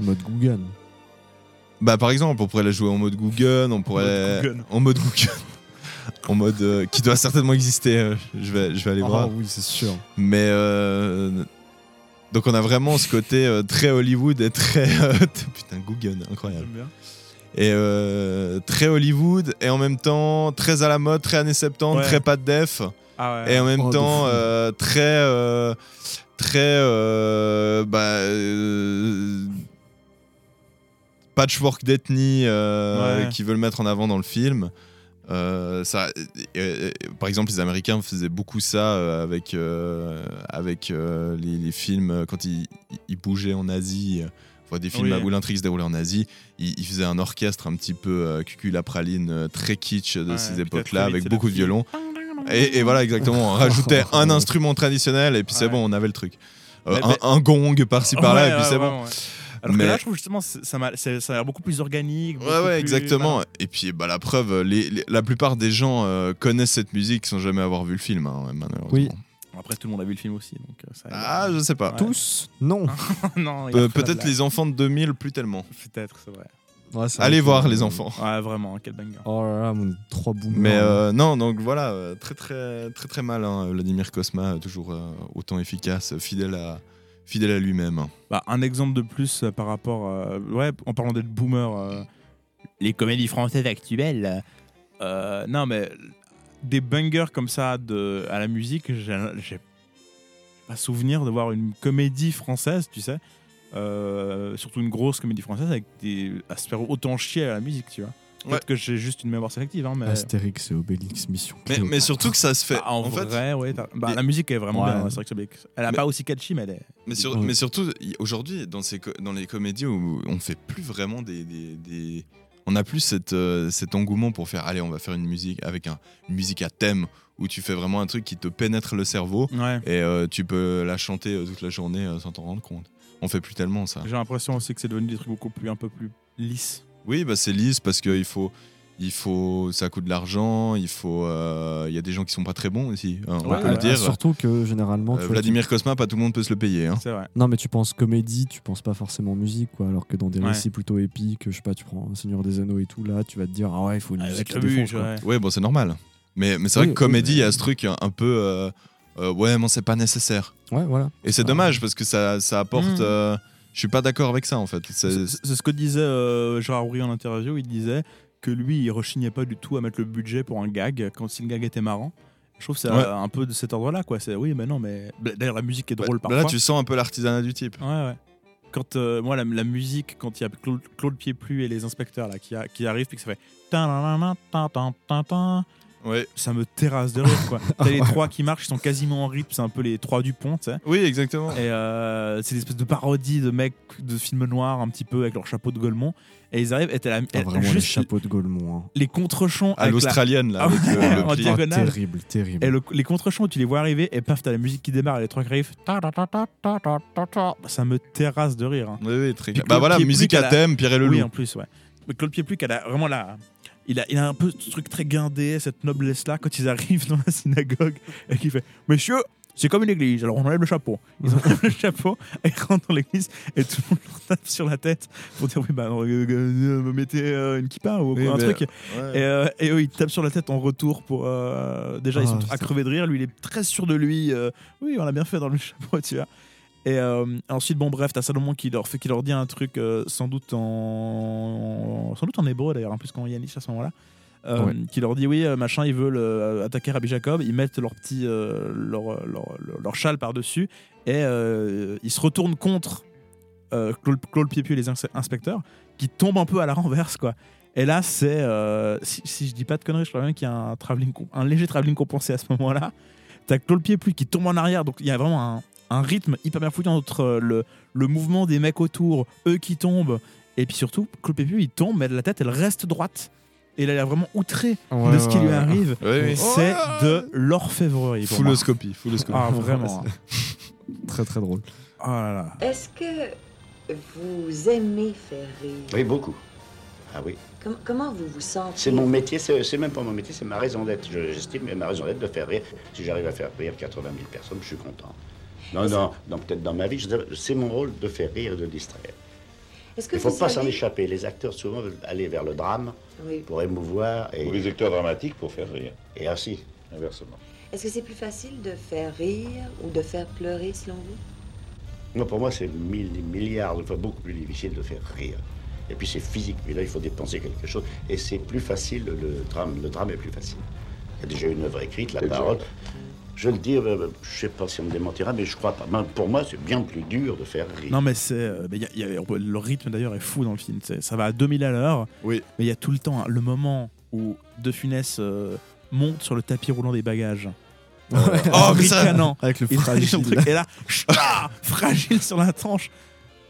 E: En mode Guggen.
C: Bah par exemple, on pourrait la jouer en mode Guggen, on pourrait
D: Guggen.
C: en mode Guggen, en mode euh, qui doit certainement exister. euh, je vais, je vais aller
E: Ah
C: voir.
E: oui, c'est sûr.
C: Mais euh, donc on a vraiment ce côté euh, très Hollywood et très euh, putain Guggen, incroyable. Et euh, très Hollywood et en même temps très à la mode, très années 70,
D: Ouais.
C: très pas de def.
D: Ah ouais.
C: Et en même
E: Oh,
C: temps, euh, très. euh, très. euh, bah, euh, patchwork d'ethnie euh,
D: Ouais.
C: qui veulent mettre en avant dans le film. Euh, ça, euh, euh, par exemple, les Américains faisaient beaucoup ça avec, euh, avec les, les films quand ils, ils bougeaient en Asie. enfin, des films
D: Oui.
C: où l'intrigue se déroulait en Asie, ils, ils faisaient un orchestre un petit peu cuculapraline, très kitsch de ces époques-là, avec beaucoup de violons. Et, et voilà, exactement. On rajoutait un instrument traditionnel et puis c'est bon, on avait le truc. Un, gong par-ci par-là
D: Ouais,
C: et puis c'est bon.
D: ouais. Alors
C: Mais-
D: que là, je trouve justement, ça, m'a- c'est- ça a l'air beaucoup plus organique.
C: Ouais,
D: beaucoup
C: ouais,
D: plus
C: exactement. Et puis bah, la preuve, les- les- la plupart des gens euh, connaissent cette musique sans jamais avoir vu le film, hein, malheureusement.
E: Oui.
D: Après, tout le monde a vu le film aussi. Donc, euh, ça.
C: Ah, je sais pas.
D: Ouais.
E: Tous Non.
D: non, a
C: Pe- Peut-être les enfants de 2000, plus tellement.
D: Peut-être, c'est vrai.
E: Ouais,
C: Allez voir les enfants.
D: Ouais, vraiment, quel banger.
E: Oh là là, mon trois boomers.
C: Mais euh, non, donc voilà, très très très très mal. hein, Vladimir Kosma, toujours euh, autant efficace, fidèle à fidèle à lui-même.
D: Bah, un exemple de plus euh, par rapport. euh, ouais, en parlant d'être boomer, euh, les comédies françaises actuelles. euh, non, mais des bangers comme ça de, à la musique, j'ai j'ai pas souvenir de voir une comédie française, tu sais. euh, surtout une grosse comédie française avec des, à se faire autant chier à la musique, tu vois. Peut-être
C: Ouais.
D: que j'ai juste une mémoire sélective, hein, mais.
E: Astérix et Obélix Mission.
C: Mais, mais surtout que ça se fait.
D: Bah, en,
C: en fait,
D: vrai, ouais. t'as- bah,
C: mais-
D: la musique est vraiment
E: Ouais.
D: bien, vrai que c'est- Elle a
C: Mais-
D: pas aussi catchy, mais elle est.
C: Mais, sur-
E: Ouais.
C: mais surtout, aujourd'hui, dans, ces co- dans les comédies où on fait plus vraiment des. des- des- On n'a plus cette, euh, cet engouement pour faire allez, on va faire une musique avec un, une musique à thème où tu fais vraiment un truc qui te pénètre le cerveau
D: Ouais.
C: et euh, tu peux la chanter euh, toute la journée euh, sans t'en rendre compte. On fait plus tellement ça.
D: J'ai l'impression aussi que c'est devenu des trucs beaucoup plus, un peu plus lisses.
C: Oui, bah c'est lisse parce qu'il faut, il faut, ça coûte de l'argent, il faut, euh, il y a des gens qui sont pas très bons aussi. hein, on peut
D: ouais.
C: le dire.
E: Surtout que généralement.
C: Euh,
E: tu
C: Vladimir Cosma, pas tout le monde peut se le payer. hein.
D: C'est vrai.
E: Non, mais tu penses comédie, tu penses pas forcément musique, quoi. Alors que dans des
D: Ouais.
E: récits plutôt épiques, je sais pas, tu prends Seigneur des Anneaux et tout, là, tu vas te dire, ah ouais, il faut une
D: Avec
E: musique qui défonce, quoi.
D: ouais.
C: Ouais, bon, c'est normal. Mais, mais c'est
E: Oui,
C: vrai que comédie, il
E: oui,
C: y a ce truc un, un peu. euh, euh, ouais, mais c'est pas nécessaire.
E: Ouais, voilà.
C: Et c'est
E: Ah.
C: dommage parce que ça, ça apporte.
D: Mm.
C: Je suis pas d'accord avec ça en fait. C'est-
D: ce que disait euh, Gérard Houry en interview. Il disait que lui, il rechignait pas du tout à mettre le budget pour un gag quand si le gag était marrant. Je trouve que c'est
C: Ouais.
D: euh, un peu de cet ordre-là. quoi. C'est oui, mais non, mais bah, d'ailleurs la musique est
C: Bah,
D: drôle
C: bah
D: parfois.
C: là, tu sens un peu l'artisanat du type.
D: Ouais, ouais. Quand euh, moi la, la musique, quand il y a Claude, Claude Pieplu et les inspecteurs là qui, a- qui arrivent puis que ça fait
C: ouais.
D: ça me terrasse de rire. Quoi. T'as les trois qui marchent, ils sont quasiment en rythme, c'est un peu les trois du pont, tu.
C: Oui, exactement.
D: Et euh, c'est une espèce de parodie de mecs de films noirs, un petit peu, avec leur chapeau de Golemont. Et ils arrivent, et t'as la.
E: Ah, vraiment
D: juste les
E: chapeaux de Golemont. Hein.
D: Les contrechons.
C: À l'australienne, là.
D: Ah euh,
C: le
D: en diagonale.
E: Ah, terrible, terrible.
D: Et le, les contrechons, tu les vois arriver, et paf, t'as la musique qui démarre, et les trois qui arrivent. Ça me terrasse de rire. Hein.
C: Oui, oui, très Bah voilà, musique à, thème, Pierre et le
D: oui, en plus, ouais. Mais Claude Piepluc, elle a vraiment la, il a, il a un peu ce truc très guindé, cette noblesse-là, quand ils arrivent dans la synagogue et qu'il fait Messieurs, c'est comme une église, alors on enlève le chapeau. Ils enlèvent le chapeau et ils rentrent dans l'église et tout le monde leur tape sur la tête pour dire Oui, bah, euh, euh, euh, mettez euh, une kippa ou
C: Oui,
D: un truc.
C: ouais.
D: Et, euh, et eux, ils tapent sur la tête en retour pour. euh, déjà, ils
E: Ah,
D: sont à crever de rire. Lui, il est très sûr de lui. euh, oui, on l'a bien fait dans le chapeau, tu vois. Et euh, ensuite, bon, bref, t'as Salomon qui leur, qui leur dit un truc euh, sans doute en. Sans doute en hébreu d'ailleurs, en plus qu'en Yanish à ce moment-là. Euh,
E: Ouais.
D: Qui leur dit oui, machin, ils veulent euh, attaquer Rabbi Jacob. Ils mettent leur petit. euh, leur, leur, leur- leur châle par-dessus. Et euh, ils se retournent contre Claude, Claude et les ins- inspecteurs qui tombent un peu à la renverse, quoi. Et là, c'est. si, si je dis pas de conneries, je crois même qu'il y a un, travelling, com- un léger travelling compensé à ce moment-là. T'as Claude Pieplu qui tombe en arrière, donc il y a vraiment un, un rythme hyper bien foutu entre euh, le, le mouvement des mecs autour, eux qui tombent, et puis surtout, Claude Pieplu il tombe, mais la tête elle reste droite. Et il a l'air vraiment outré
E: Ouais,
D: de ce qui
E: ouais,
D: lui
E: ouais.
D: arrive. C'est de l'orfèvrerie.
C: Fulloscopie, fulloscopie.
D: Ah, vraiment.
E: Très très drôle.
D: Oh là là.
L: Est-ce que vous aimez faire rire?
G: Oui, beaucoup. Ah oui.
L: Com- Comment vous vous sentez?
G: C'est mon métier, c'est même pas mon métier, c'est ma raison d'être. Je- J'estime ma raison d'être de faire rire. Si j'arrive à faire rire 80 000 personnes, je suis content. Non, non, non peut-être dans ma vie, c'est mon rôle de faire rire et de distraire.
L: Est-ce que
G: Il ne faut pas s'en
L: savez-
G: échapper. Les acteurs souvent veulent aller vers le drame
L: Oui.
G: pour émouvoir. Et...
M: Ou les acteurs dramatiques pour faire rire.
G: Et ainsi.
M: Inversement.
L: Est-ce que c'est plus facile de faire rire ou de faire pleurer selon vous?
G: Moi, pour moi, c'est mille milliards de fois beaucoup plus difficile de faire rire. Et puis c'est physique, mais là, il faut dépenser quelque chose. Et c'est plus facile, le drame, le drame est plus facile. Il y a déjà une œuvre écrite, la parole. Je le dis, euh, je sais pas si on me démentira, mais je crois pas. Ben, Pour moi, c'est bien plus dur de faire rire.
D: Non mais c'est, euh, mais il y a- il y a- le rythme d'ailleurs est fou dans le film. Ça va à 2000 à l'heure.
C: Oui.
D: Mais il y a tout le temps hein, le moment où De Funès euh, monte sur le tapis roulant des bagages.
E: Ouais.
C: Oh,
D: ricanant.
E: Avec le fragile.
D: et là, ch'ta, fragile sur la tranche.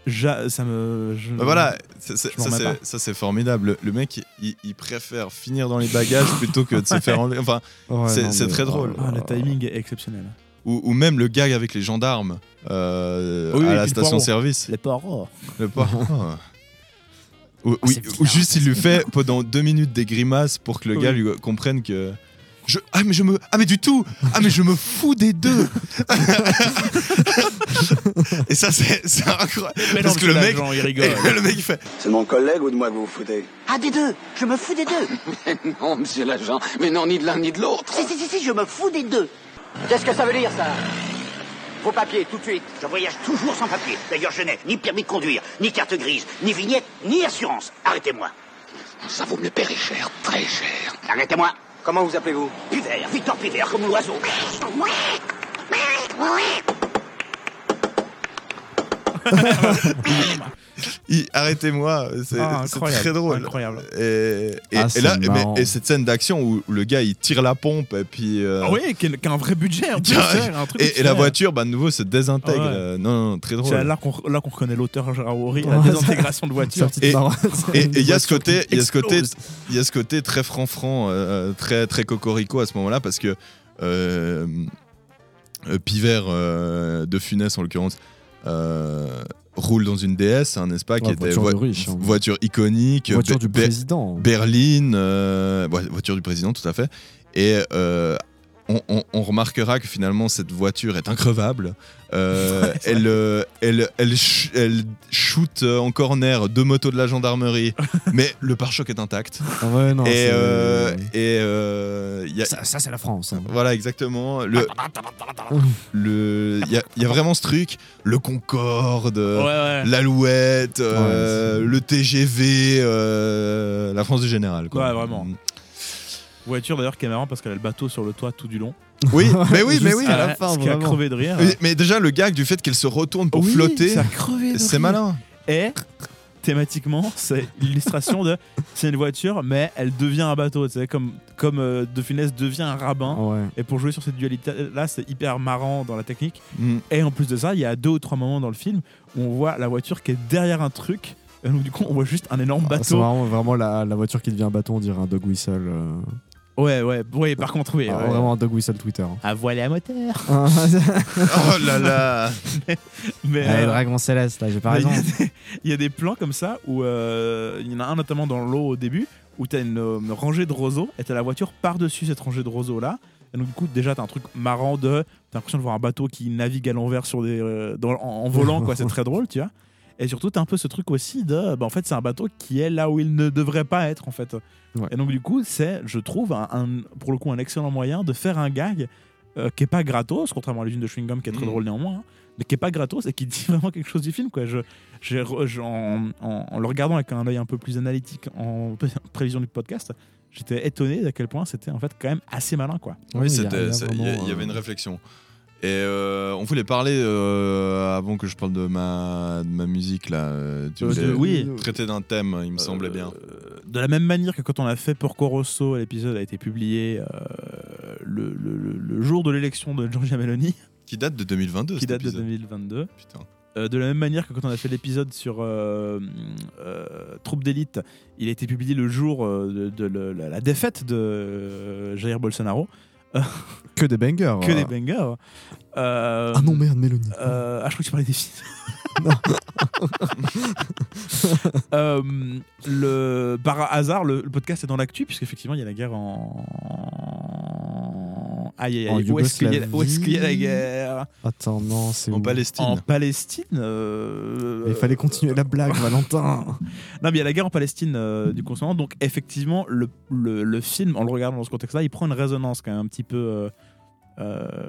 D: Ja- ça me. je-
C: Bah voilà, ça c'est-
D: pas.
C: ça c'est formidable. Le, le mec, il, il préfère finir dans les bagages plutôt que de se faire enlever. Enfin,
E: Ouais,
C: c'est très
E: oh
C: drôle.
D: Ah, le timing est exceptionnel.
C: Ou, ou même le gag avec les gendarmes euh,
D: Oui, oui,
C: à la
D: le
C: station
D: poireau.
C: service.
D: Les
C: poireau. Ou,
D: Ah,
C: oui, ou juste il lui fait pendant deux minutes des grimaces pour que le
D: Oui.
C: gars lui comprenne que. Je, ah mais je me ah mais du tout ah mais je me fous des deux et ça c'est incroyable
D: Mais
C: parce que le mec
D: il rigole.
C: le mec il fait
N: C'est mon collègue ou de moi que vous vous foutez
F: Ah, des deux Je me fous des deux
N: Non, monsieur l'agent, mais non, ni de l'un ni de l'autre.
F: Si, si, si, si, je me fous des deux
N: Qu'est-ce que ça veut dire, ça? Vos papiers, tout de suite.
F: Je voyage toujours sans papier. D'ailleurs, je n'ai ni permis de conduire, ni carte grise, ni vignette, ni assurance. Arrêtez-moi.
N: Ça vous me le paierez cher, très cher.
F: Arrêtez-moi.
N: Comment vous appelez-vous?
F: Pivert, Victor Pivert, comme l'oiseau.
C: Arrêtez-moi, c'est
D: Ah,
C: très drôle.
D: incroyable.
C: Et, et-
E: Ah,
C: et là, mais-
E: marrant.
C: et cette scène d'action où le gars il tire la pompe et puis. euh,
D: Ah oui, qui a un vrai budget. un truc
C: et, la voiture, bah, de nouveau, se désintègre.
D: Ah ouais.
C: Euh, Non, non, très drôle.
D: C'est là qu'on là qu'on reconnaît l'auteur Gérard Houry, la désintégration de voiture.
C: Et- il y a ce côté, il y a ce côté, il y a ce côté très franc-franc, euh, très très cocorico à ce moment-là parce que euh, euh, Pivert euh, de Funès en l'occurrence. Euh, roule dans une DS, hein, n'est-ce pas qui
E: Ouais,
C: était
E: voiture de
C: voi-
E: riche, hein.
C: voiture iconique,
E: Voiture du président.
C: Berlin, euh, voiture du président, tout à fait. Et euh, on, on- on remarquera que finalement cette voiture est increvable. Euh, elle, euh, elle, elle, ch- elle shoot euh, en corner deux motos de la gendarmerie, mais le pare-choc est intact.
E: Ah ouais, non,
C: et
E: c'est-
C: euh, et, il y a-
E: Ça, ça, c'est la France. hein.
C: voilà, exactement. Le, le, il y, a- il y a vraiment ce truc, le Concorde,
D: ouais.
C: l'Alouette, le TGV, la France du général. Quoi.
D: Ouais, vraiment. Voiture d'ailleurs qui est marrant parce qu'elle a le bateau sur le toit tout du long.
C: Oui, mais oui, mais oui.
D: à la fin, Ce qui a crevé de rire.
C: Mais, mais déjà, le gag du fait qu'elle se retourne pour
D: Oui,
C: flotter, c'est malin.
D: Et thématiquement, c'est l'illustration de c'est une voiture, mais elle devient un bateau. Tu sais, comme, comme euh, De Funès devient un rabbin.
E: Ouais.
D: Et pour jouer sur cette dualité-là, c'est hyper marrant dans la technique.
C: Mm.
D: Et en plus de ça, il y a deux ou trois moments dans le film où on voit la voiture qui est derrière un truc. Et donc, du coup, on voit juste un énorme
E: Ah, C'est
D: bateau.
E: vraiment, vraiment la, la voiture qui devient un bâton, on dirait un dog whistle. euh.
D: Ouais, ouais, ouais, par contre, oui.
E: Ah,
D: ouais.
E: Vraiment un dog whistle Twitter.
D: À voiler à moteur.
C: Oh là là
D: mais, euh,
E: Dragon Céleste, là, j'ai pas raison.
D: Il y, a des- il y a des plans comme ça où euh, il y en a un notamment dans l'eau au début où tu as une, une rangée de roseaux et tu la voiture par-dessus cette rangée de roseaux là. Et donc, du coup, déjà, tu as un truc marrant de. Tu as l'impression de voir un bateau qui navigue à l'envers sur des, euh, dans- en, en volant, quoi. C'est très drôle, tu vois. Et surtout, tu as un peu ce truc aussi de. Bah, en fait, c'est un bateau qui est là où il ne devrait pas être, en fait.
E: Ouais.
D: Et donc, du coup, c'est, je trouve, un, un- pour le coup, un excellent moyen de faire un gag euh, qui est pas gratos, contrairement à l'usine de chewing-gum qui est très
C: Mm.
D: drôle néanmoins, hein, mais qui est pas gratos et qui dit vraiment quelque chose du film. Quoi. Je, je- en, en- en le regardant avec un œil un peu plus analytique en pré- prévision du podcast, j'étais étonné d'à quel point c'était en fait quand même assez malin. Quoi.
C: Oui,
E: y y
C: y, il y avait
E: euh,
C: une réflexion. Et euh, on voulait parler euh, avant que je parle de ma, de ma musique là. euh, Tu
D: Euh,
C: voulais
D: oui.
C: traiter d'un thème, il me semblait bien.
D: De la même manière que quand on a fait Porco Rosso, l'épisode a été publié le, le- le- le jour de l'élection de Giorgia Meloni,
C: Qui date de 2022.
D: qui
C: cet
D: date de
C: épisode.
D: 2022.
C: Putain.
D: Euh, de la même manière que quand on a fait l'épisode sur euh, euh, Troupe d'élite, il a été publié le jour de, la, la défaite de Jair Bolsonaro.
E: Que des bangers.
D: que
E: euh.
D: des bangers. Euh,
E: Ah non, merde, Mélanie.
D: euh, ah, je crois que tu parlais des films. Euh, le, par hasard, le, le podcast est dans l'actu, puisqu'effectivement, il y a la guerre en. Aïe, aïe, aïe. Où est-ce qu'il y, a- où est-ce qu'il y a la guerre?
E: Attends, non, c'est
C: En
E: où?
C: Palestine.
D: En Palestine. euh,
E: Il fallait continuer la blague, Valentin.
D: Non, mais il y a la guerre en Palestine euh, du coup en ce moment. Donc, effectivement, le, le, le film, en le regardant dans ce contexte-là, il prend une résonance quand même un petit peu euh, euh,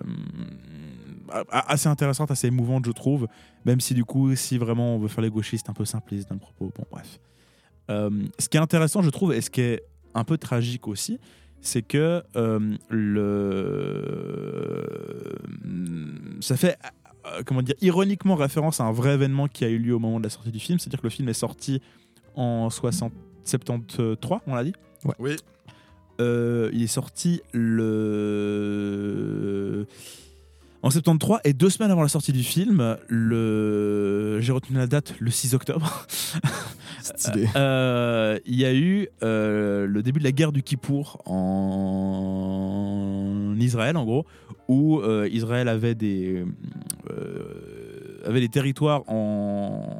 D: assez intéressante, assez émouvante, je trouve. Même si, du coup, si vraiment on veut faire les gauchistes, un peu simpliste dans le propos. Bon, bref. Euh, ce qui est intéressant, je trouve, et ce qui est un peu tragique aussi, c'est que euh, le ça fait euh, comment dire ironiquement référence à un vrai événement qui a eu lieu au moment de la sortie du film, c'est-à-dire que le film est sorti en 60 73, on l'a dit?
C: Oui.
D: Euh, il est sorti le en 73 et deux semaines avant la sortie du film, le j'ai retenu la date, le 6 octobre.
E: Stylé.
D: Euh, il y a eu euh, le début de la guerre du Kippour en Israël, en gros, où euh, Israël avait des, euh, avait des territoires en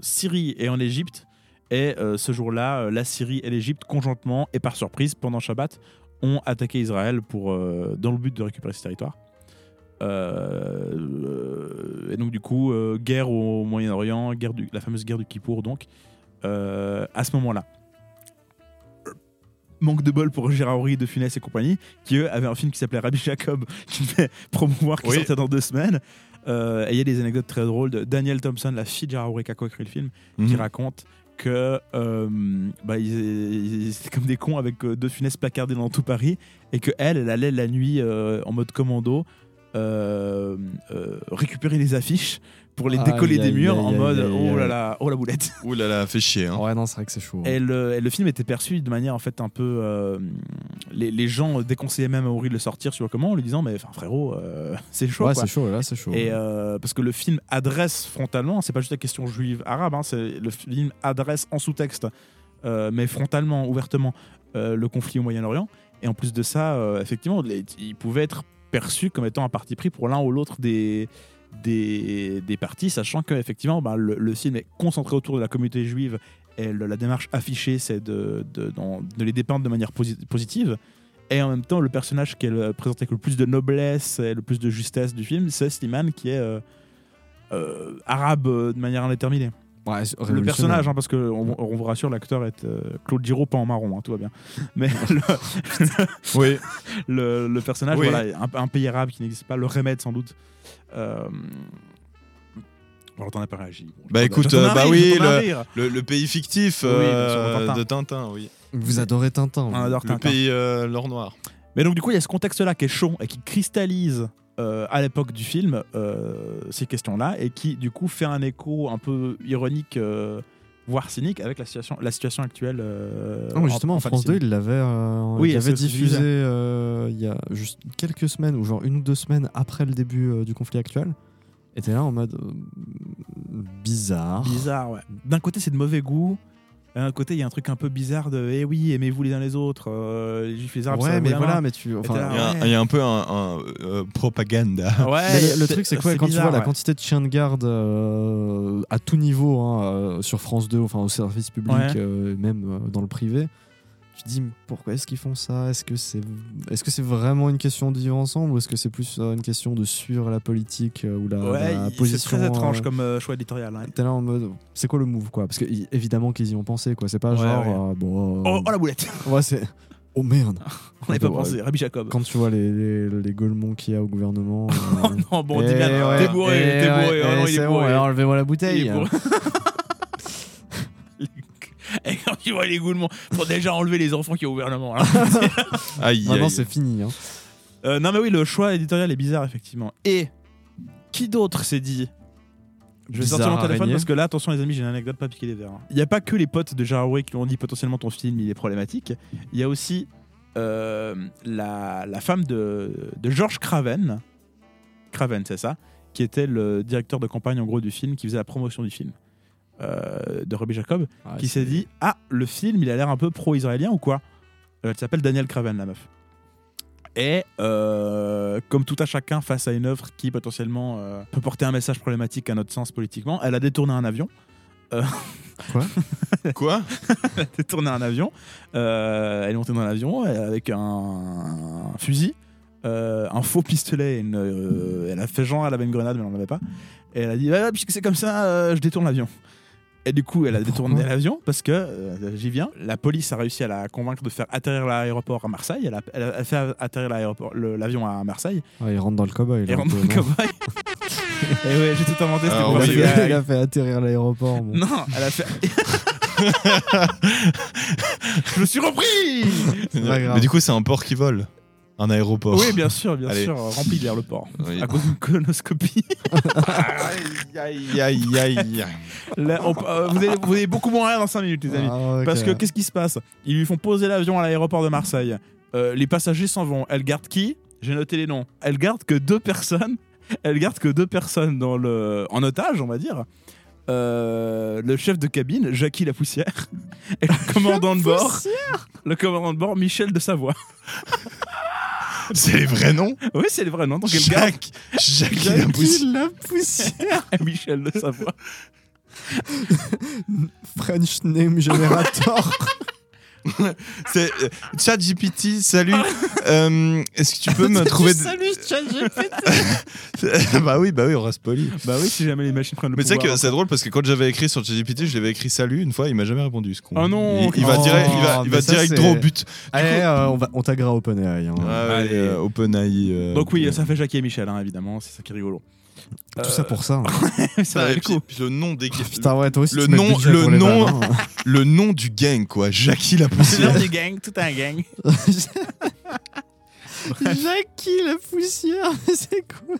D: Syrie et en Égypte. Et euh, ce jour-là, euh, la Syrie et l'Égypte, conjointement et par surprise, pendant Shabbat, ont attaqué Israël pour, euh, dans le but de récupérer ce territoire. Euh, et donc du coup, euh, guerre au Moyen-Orient, guerre du, la fameuse guerre du Kippour, donc euh, à ce moment-là. Manque de bol pour Gérard De Funès et compagnie, qui eux avaient un film qui s'appelait Rabbi Jacob, qui devait promouvoir, qui
C: Oui.
D: sortait dans deux semaines. Et il y a des anecdotes très drôles de Daniel Thompson, la fille de Gérard qui a co-écrit le film, qui
C: Mhm.
D: raconte que euh, bah, ils, ils étaient comme des cons avec euh, De Funès placardés dans tout Paris et que elle, elle allait la nuit euh, en mode commando euh, euh, récupérer les affiches pour les décoller des murs en mode oh là là, oh la boulette.
C: Ouh là là, fait chier. Hein.
E: Ouais, non, c'est vrai que c'est chaud.
D: Et le, et le film était perçu de manière en fait un peu. euh, les, les gens déconseillaient même à Horry de le sortir sur comment en lui disant mais enfin frérot euh, c'est chaud
E: ouais, c'est chaud, là, c'est chaud.
D: Et euh, parce que le film adresse frontalement, c'est pas juste la question juive arabe, hein, c'est le film adresse en sous-texte, euh, mais frontalement, ouvertement, euh, le conflit au Moyen-Orient. Et en plus de ça, euh, effectivement, les- il pouvait être perçu comme étant un parti pris pour l'un ou l'autre des des, parties, sachant que effectivement, bah, le, le film est concentré autour de la communauté juive et la démarche affichée, c'est de, les dépeindre de manière posi- positive. Et en même temps, le personnage qui est présenté avec le plus de noblesse et le plus de justesse du film, c'est Slimane, qui est euh, euh, arabe de manière indéterminée.
E: Ouais,
D: le personnage, hein, parce que on, on vous rassure, l'acteur est euh, Claude Giraud, pas en marron, hein, tout va bien. Mais le,
C: Oui.
D: le, le personnage,
C: Oui.
D: voilà, un, un pays arabe qui n'existe pas, le remède sans doute. Euh... Alors, t'en as pas réagi. Bon,
C: Bah écoute, euh, bah
D: rire,
C: oui, le, le, le pays fictif
D: Oui,
C: euh,
D: Tintin.
C: de Tintin, oui.
E: Vous adorez Tintin.
D: On adore
C: Le
D: Tintin.
C: pays euh, l'or noir.
D: Mais donc, du coup, il y a ce contexte-là qui est chaud et qui cristallise euh, à l'époque du film euh, ces questions-là et qui, du coup, fait un écho un peu ironique, euh, voire cynique avec la situation, la situation actuelle.
E: Non, justement, en,
D: de
E: France 2,
D: cinéma.
E: il l'avait
D: Oui,
E: il
D: se
E: diffusé il y a juste quelques semaines, ou genre une ou deux semaines après le début du conflit actuel. T'es là en mode bizarre.
D: Bizarre, ouais. D'un côté, c'est de mauvais goût. D'un côté, il y a un truc un peu bizarre de Eh oui, aimez-vous les uns les autres. euh, les juifs, les arabes,
E: Ouais, mais voilà,
D: hein.
E: mais tu. Enfin,
C: Il y a, un-
D: ouais.
C: il y a un peu un, un, euh.
D: Ouais,
E: Mais le, truc, c'est quoi quand tu vois la quantité de chiens de garde euh, à tout niveau hein, euh, sur France 2, enfin au service public,
D: Ouais.
E: euh, même euh, dans le privé, tu te dis mais pourquoi est-ce qu'ils font ça? Est-ce que c'est est-ce que c'est vraiment une question de vivre ensemble ou est-ce que c'est plus euh, une question de suivre la politique euh, ou la,
D: Ouais,
E: la
D: il- c'est
E: position
D: très étrange
E: euh,
D: comme euh, choix éditorial. hein.
E: T'es là en mode c'est quoi le move quoi? Parce que évidemment qu'ils y ont pensé quoi. C'est pas
D: Ouais,
E: genre
D: ouais.
E: euh, bon.
D: Oh, oh, la boulette
E: Ouais c'est oh merde.
D: On n'avait pas pensé. Rabbi Jacob.
E: Quand tu vois les, les, les Golemons qu'il y a au gouvernement.
D: Oh non, bon, bien, t'es bourré,
E: eh
D: t'es
E: ouais,
D: bourré.
E: Eh,
D: non, il est bourré.
E: enlevez-moi la
D: Il
E: bouteille.
D: Et quand tu vois les goulements, faut déjà enlever les enfants qui ont gouvernement. hein.
C: Aïe,
E: Maintenant c'est fini. Hein.
D: Euh, non, mais oui, le choix éditorial est bizarre, effectivement. Et qui d'autre s'est dit Je vais
E: Bizarre
D: sortir mon téléphone
E: araignée.
D: parce que là, attention, les amis, j'ai une anecdote pas piquer les verres. hein. Il n'y a pas que les potes de Gérard qui lui ont dit potentiellement ton film il est problématique. Il y a aussi euh, la, la femme de, de George Craven. Craven, c'est ça Qui était le directeur de campagne, en gros, du film, qui faisait la promotion du film. Euh, de Robbie Jacob,
E: Ah,
D: qui s'est dit Ah, le film, il a l'air un peu pro-israélien ou quoi? Euh, Elle s'appelle Daniel Craven, la meuf. Et euh, comme tout à chacun face à une œuvre qui potentiellement euh, peut porter un message problématique à notre sens politiquement, elle a détourné un avion. Euh,
E: Quoi?
C: Quoi?
D: Elle a détourné un avion. Euh, elle est montée dans l'avion avec un, un fusil, euh, un faux pistolet. et Une, euh, elle a fait genre, elle avait une grenade, mais elle n'en avait pas. Et elle a dit Ah, puisque c'est comme ça, euh, je détourne l'avion. Et du coup, elle a détourné l'avion parce que, euh, j'y viens, la police a réussi à la convaincre de faire atterrir l'aéroport à Marseille. Elle a, elle a fait atterrir l'avion à Marseille.
E: Ouais, il rentre dans le cowboy. Un
D: rentre dans le cobaye. Et ouais, j'ai tout inventé, c'était
C: Alors,
D: pour
E: il,
C: oui,
D: le
E: a fait,
D: gag.
E: il a fait atterrir l'aéroport. bon.
D: Non, elle a fait. Je me suis repris
E: C'est pas grave.
C: Mais du coup, c'est un port qui vole. Un aéroport.
D: Oui, bien sûr, bien
C: Allez.
D: sûr, rempli d'air le port.
C: Oui.
D: À cause d'une colonoscopie.
C: Aïe, aïe, aïe, aïe.
D: Là, on- euh, vous, allez, vous allez beaucoup moins rire dans 5 minutes, les amis.
E: Ah.
D: Parce que qu'est-ce qui se passe? Ils lui font poser l'avion à l'aéroport de Marseille. Euh, les passagers s'en vont. Elle garde qui? J'ai noté les noms. Elle garde que deux personnes. Elle garde que deux personnes dans le... en otage, on va dire. Euh, le chef de cabine, Jackie la poussière, et le commandant de bord, le commandant de bord, Michel de Savoie.
C: C'est les vrais noms?
D: Oui, c'est le vrai nom. Donc garde
C: Jacques, Jacques la poussière.
E: la poussière.
D: Michel de Savoie.
E: French name generator.
C: C'est euh, ChatGPT, salut. Euh, Est-ce que tu peux me trouver. de-
E: Salut, ChatGPT.
C: bah oui, bah oui, on reste poli.
D: Bah oui, si jamais les machines prennent le
C: Mais tu sais
D: pouvoir.
C: que c'est drôle parce que quand j'avais écrit sur ChatGPT, je l'avais écrit salut une fois, il m'a jamais répondu ce con.
D: Oh non,
C: il, il va
E: oh,
C: direct, il va, il va
E: mais ça,
C: direct
E: c'est-
C: droit au but.
E: Allez, euh, on, va, on taguera OpenAI. hein.
C: Ah, ouais,
D: Allez.
C: euh, OpenAI. euh,
D: Donc oui, ça fait Jackie et Michel, hein, évidemment, c'est ça qui est rigolo.
E: Tout ça pour ça. hein.
C: et
D: le
C: puis,
D: coup.
C: puis le nom des
E: Putain, ouais, toi aussi.
C: le nom- le nom-
E: hein.
C: le nom du gang quoi, Jackie la poussière.
D: l'heure du gang, tout un gang.
E: Jackie la poussière, c'est quoi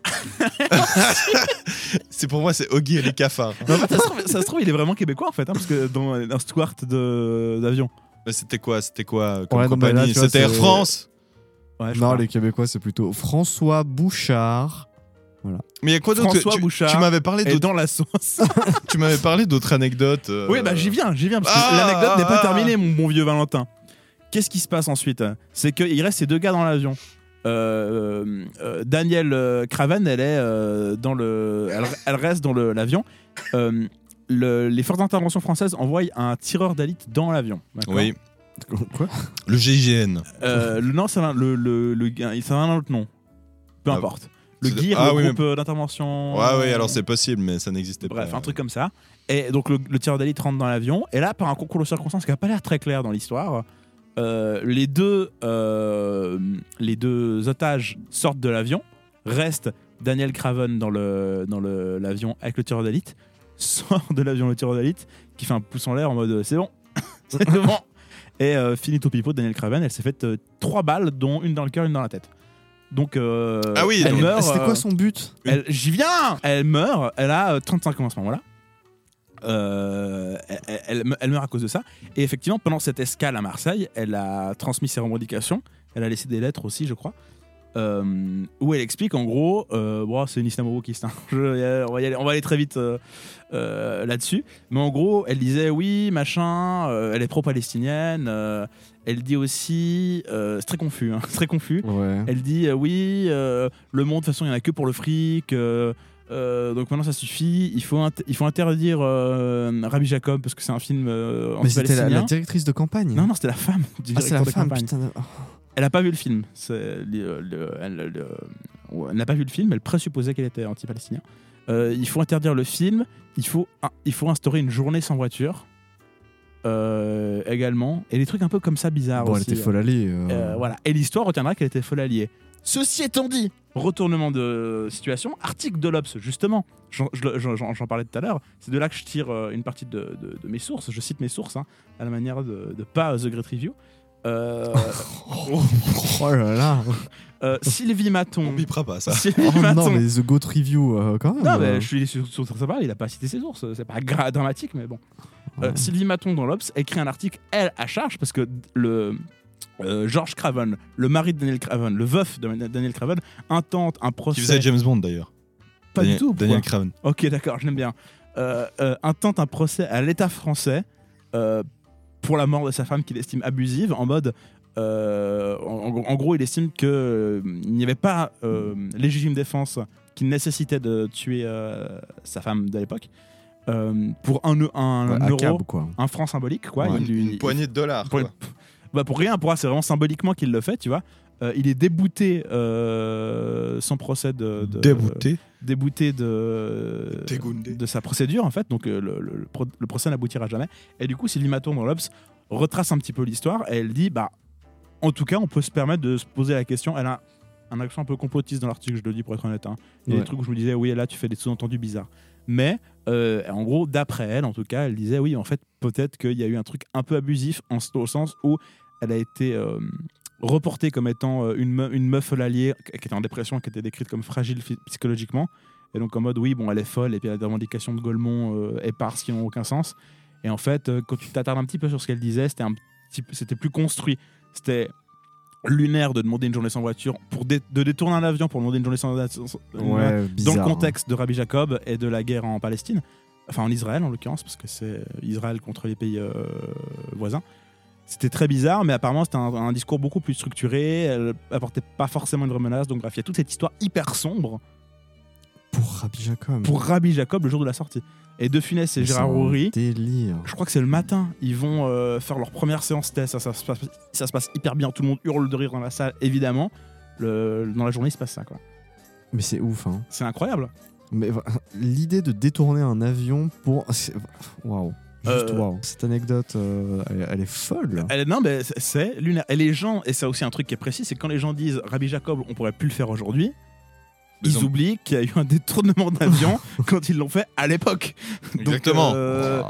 C: c'est pour moi c'est Oggy et les cafards.
D: En fait, ça se, trouve, ça se trouve, il est vraiment québécois en fait, hein, parce que dans un Stuart de- d'avion.
C: Mais C'était quoi, c'était quoi comme
E: Ouais, non,
C: compagnie C'était Air France.
D: Ouais,
E: Non,
D: crois.
E: les Québécois, c'est plutôt François Bouchard.
C: Mais il y a quoi d'autre
D: François
C: Tu-
D: Bouchard
C: Tu m'avais parlé d'autres.
D: dans la sauce.
C: Tu m'avais parlé d'autres anecdotes. euh,
D: Oui, bah j'y viens, j'y viens, parce que
C: Ah,
D: l'anecdote n'est pas
C: ah,
D: terminée, mon bon vieux Valentin. Qu'est-ce qui se passe ensuite? C'est qu'il reste ces deux gars dans l'avion. euh, euh, Daniel euh, Craven, elle est euh, dans le, elle, elle reste dans le- l'avion. Euh, le- les forces d'intervention françaises envoient un tireur d'élite dans l'avion. d'accord?
C: Oui.
E: Quoi?
C: Le GIGN.
D: Euh, le nom, c'est un, le, le, le, c'est un autre nom. Peu
C: Ah,
D: importe. Le GIR,
C: ah
D: le
C: oui,
D: groupe
C: mais-
D: euh, d'intervention.
C: Ouais, ouais, alors c'est possible, mais ça n'existait pas.
D: Bref, un truc comme ça. Et donc le, le tireur d'élite rentre dans l'avion. Et là, par un concours de circonstances qui n'a pas l'air très clair dans l'histoire, euh, les, deux, euh, les deux otages sortent de l'avion. Reste Daniel Craven dans le dans le- l'avion avec le tireur d'élite. Sort de l'avion le tireur d'élite qui fait un pouce en l'air en mode euh, c'est bon, c'est bon. Et euh, finito pipo, Daniel Craven, elle s'est faite euh, trois balles, dont une dans le cœur, une dans la tête. Donc, euh,
C: Ah oui,
D: elle
C: donc-
D: meurt.
E: C'était
D: euh,
E: quoi son but
D: elle- J'y viens Elle meurt, elle a euh, 35 ans à ce moment-là. Euh, elle, elle- elle meurt à cause de ça. Et effectivement, pendant cette escale à Marseille, elle a transmis ses revendications. Elle a laissé des lettres aussi, je crois. euh, où elle explique en gros, euh, bon, c'est une islamo-wokiste, hein. On, va y aller, on va aller très vite euh, euh, là-dessus. Mais en gros, elle disait oui, machin, euh, elle est pro-palestinienne. Elle dit aussi, euh, c'est très confus, hein, c'est très confus.
E: Ouais.
D: Elle dit euh, oui, euh, le monde de toute façon il n'y en a que pour le fric. donc maintenant ça suffit. Il faut, il faut interdire Rabbi Jacob parce que c'est un film
E: Mais c'était la, directrice de campagne.
D: Non non c'était la femme du
E: Ah, c'est
D: directeur
E: la
D: de
E: femme,
D: campagne.
E: putain. de- oh.
D: Elle n'a pas vu le film. C'est le- le- elle le- ouais, elle n'a pas vu le film. Elle présupposait qu'elle était anti-palestinien. Il faut interdire le film. Il faut, il faut instaurer une journée sans voiture. Euh, également. Et des trucs un peu comme ça bizarres
E: Bon, elle était folle alliée. euh.
D: Euh, voilà. Et l'histoire retiendra qu'elle était folle alliée. Ceci étant dit, retournement de situation, article de l'Obs, justement, j'en je- j'en- j'en- j'en parlais tout à l'heure, c'est de là que je tire une partie de, de- de mes sources, je cite mes sources, hein, à la manière de, de pas The Great Review. Euh,
E: Oh là là.
D: euh, Sylvie Maton.
C: On bipera pas ça.
D: Sylvie
E: Oh
D: Maton.
E: non, mais The Goat Review, euh, quand même.
D: Non,
E: euh.
D: mais je suis sur, sur parole, il a pas cité ses sources, c'est pas dramatique, mais bon. Euh, Sylvie Maton dans l'Obs écrit un article, elle, à charge, parce que le. euh, George Craven, le mari de Daniel Craven, le veuf de Daniel Craven, intente un procès.
C: Qui faisait James Bond d'ailleurs.
D: Pas
C: Daniel-
D: du tout.
C: Daniel Craven.
D: Ok, d'accord, je l'aime bien. Euh, euh, intente un procès à l'État français euh, pour la mort de sa femme qu'il estime abusive, en mode. Euh, en, en gros, il estime qu'il n'y avait pas euh, légitime défense qui nécessitait de tuer euh, sa femme de l'époque. euh, pour un,
E: Ouais,
D: euro,
E: cab, quoi.
D: un franc symbolique, quoi.
E: Ouais.
D: Il lui-
C: Une poignée de dollars.
D: pour,
C: quoi.
D: bah, pour rien, pour c'est vraiment symboliquement qu'il le fait, tu vois. Euh, il est débouté euh, sans procès de, de-
C: Débouté
D: débouté de de sa procédure en fait, donc euh, le, le- le pro- le procès n'aboutira jamais. Et du coup, Sylvie Maton dans l'Obs retrace un petit peu l'histoire et elle dit bah en tout cas, on peut se permettre de se poser la question. Elle a un accent un peu complotiste dans l'article, je le dis pour être honnête. hein. Il y a
E: Ouais.
D: des trucs où je me disais oui, là tu fais des sous-entendus bizarres. Mais euh, en gros, d'après elle, en tout cas, elle disait oui, en fait, peut-être qu'il y a eu un truc un peu abusif en, au sens où elle a été euh, reportée comme étant euh, une, me- une meuf l'alliée qui était en dépression, qui était décrite comme fragile psychologiquement. Et donc en mode oui, bon, elle est folle, et puis elle a des revendications de Golemont euh, éparses qui n'ont aucun sens. Et en fait, quand tu t'attardes un petit peu sur ce qu'elle disait, un c'était plus construit. C'était lunaire de demander une journée sans voiture, pour dé- de détourner un avion pour demander une journée sans
E: Ouais,
D: dans le
E: hein.
D: contexte de Rabbi Jacob et de la guerre en Palestine, enfin en Israël en l'occurrence, parce que c'est Israël contre les pays euh, voisins. C'était très bizarre, mais apparemment c'était un, un discours beaucoup plus structuré. Elle apportait pas forcément une vraie menace, donc bref, il y a toute cette histoire hyper sombre
E: Pour Rabbi Jacob.
D: pour Rabbi Jacob le jour de la sortie. Et De Funès et
E: Mais
D: Gérard
E: Délire.
D: je crois que c'est le matin, ils vont euh, faire leur première séance test. Ça, ça, se passe, ça se passe hyper bien, tout le monde hurle de rire dans la salle, évidemment. Le- dans la journée, il se passe ça, quoi.
E: Mais c'est ouf, hein.
D: C'est incroyable.
E: Mais l'idée de détourner un avion pour. Waouh. Juste
D: Euh,
E: waouh. Cette anecdote, euh, elle, elle est folle.
D: Elle, non, mais c'est- c'est lunaire. Et les gens, et c'est aussi un truc qui est précis, c'est quand les gens disent Rabbi Jacob, on pourrait plus le faire aujourd'hui.
C: Mais
D: Ils
C: ont-
D: oublient qu'il y a eu un détournement d'avion quand ils l'ont fait à l'époque. Donc,
C: Exactement.
D: euh,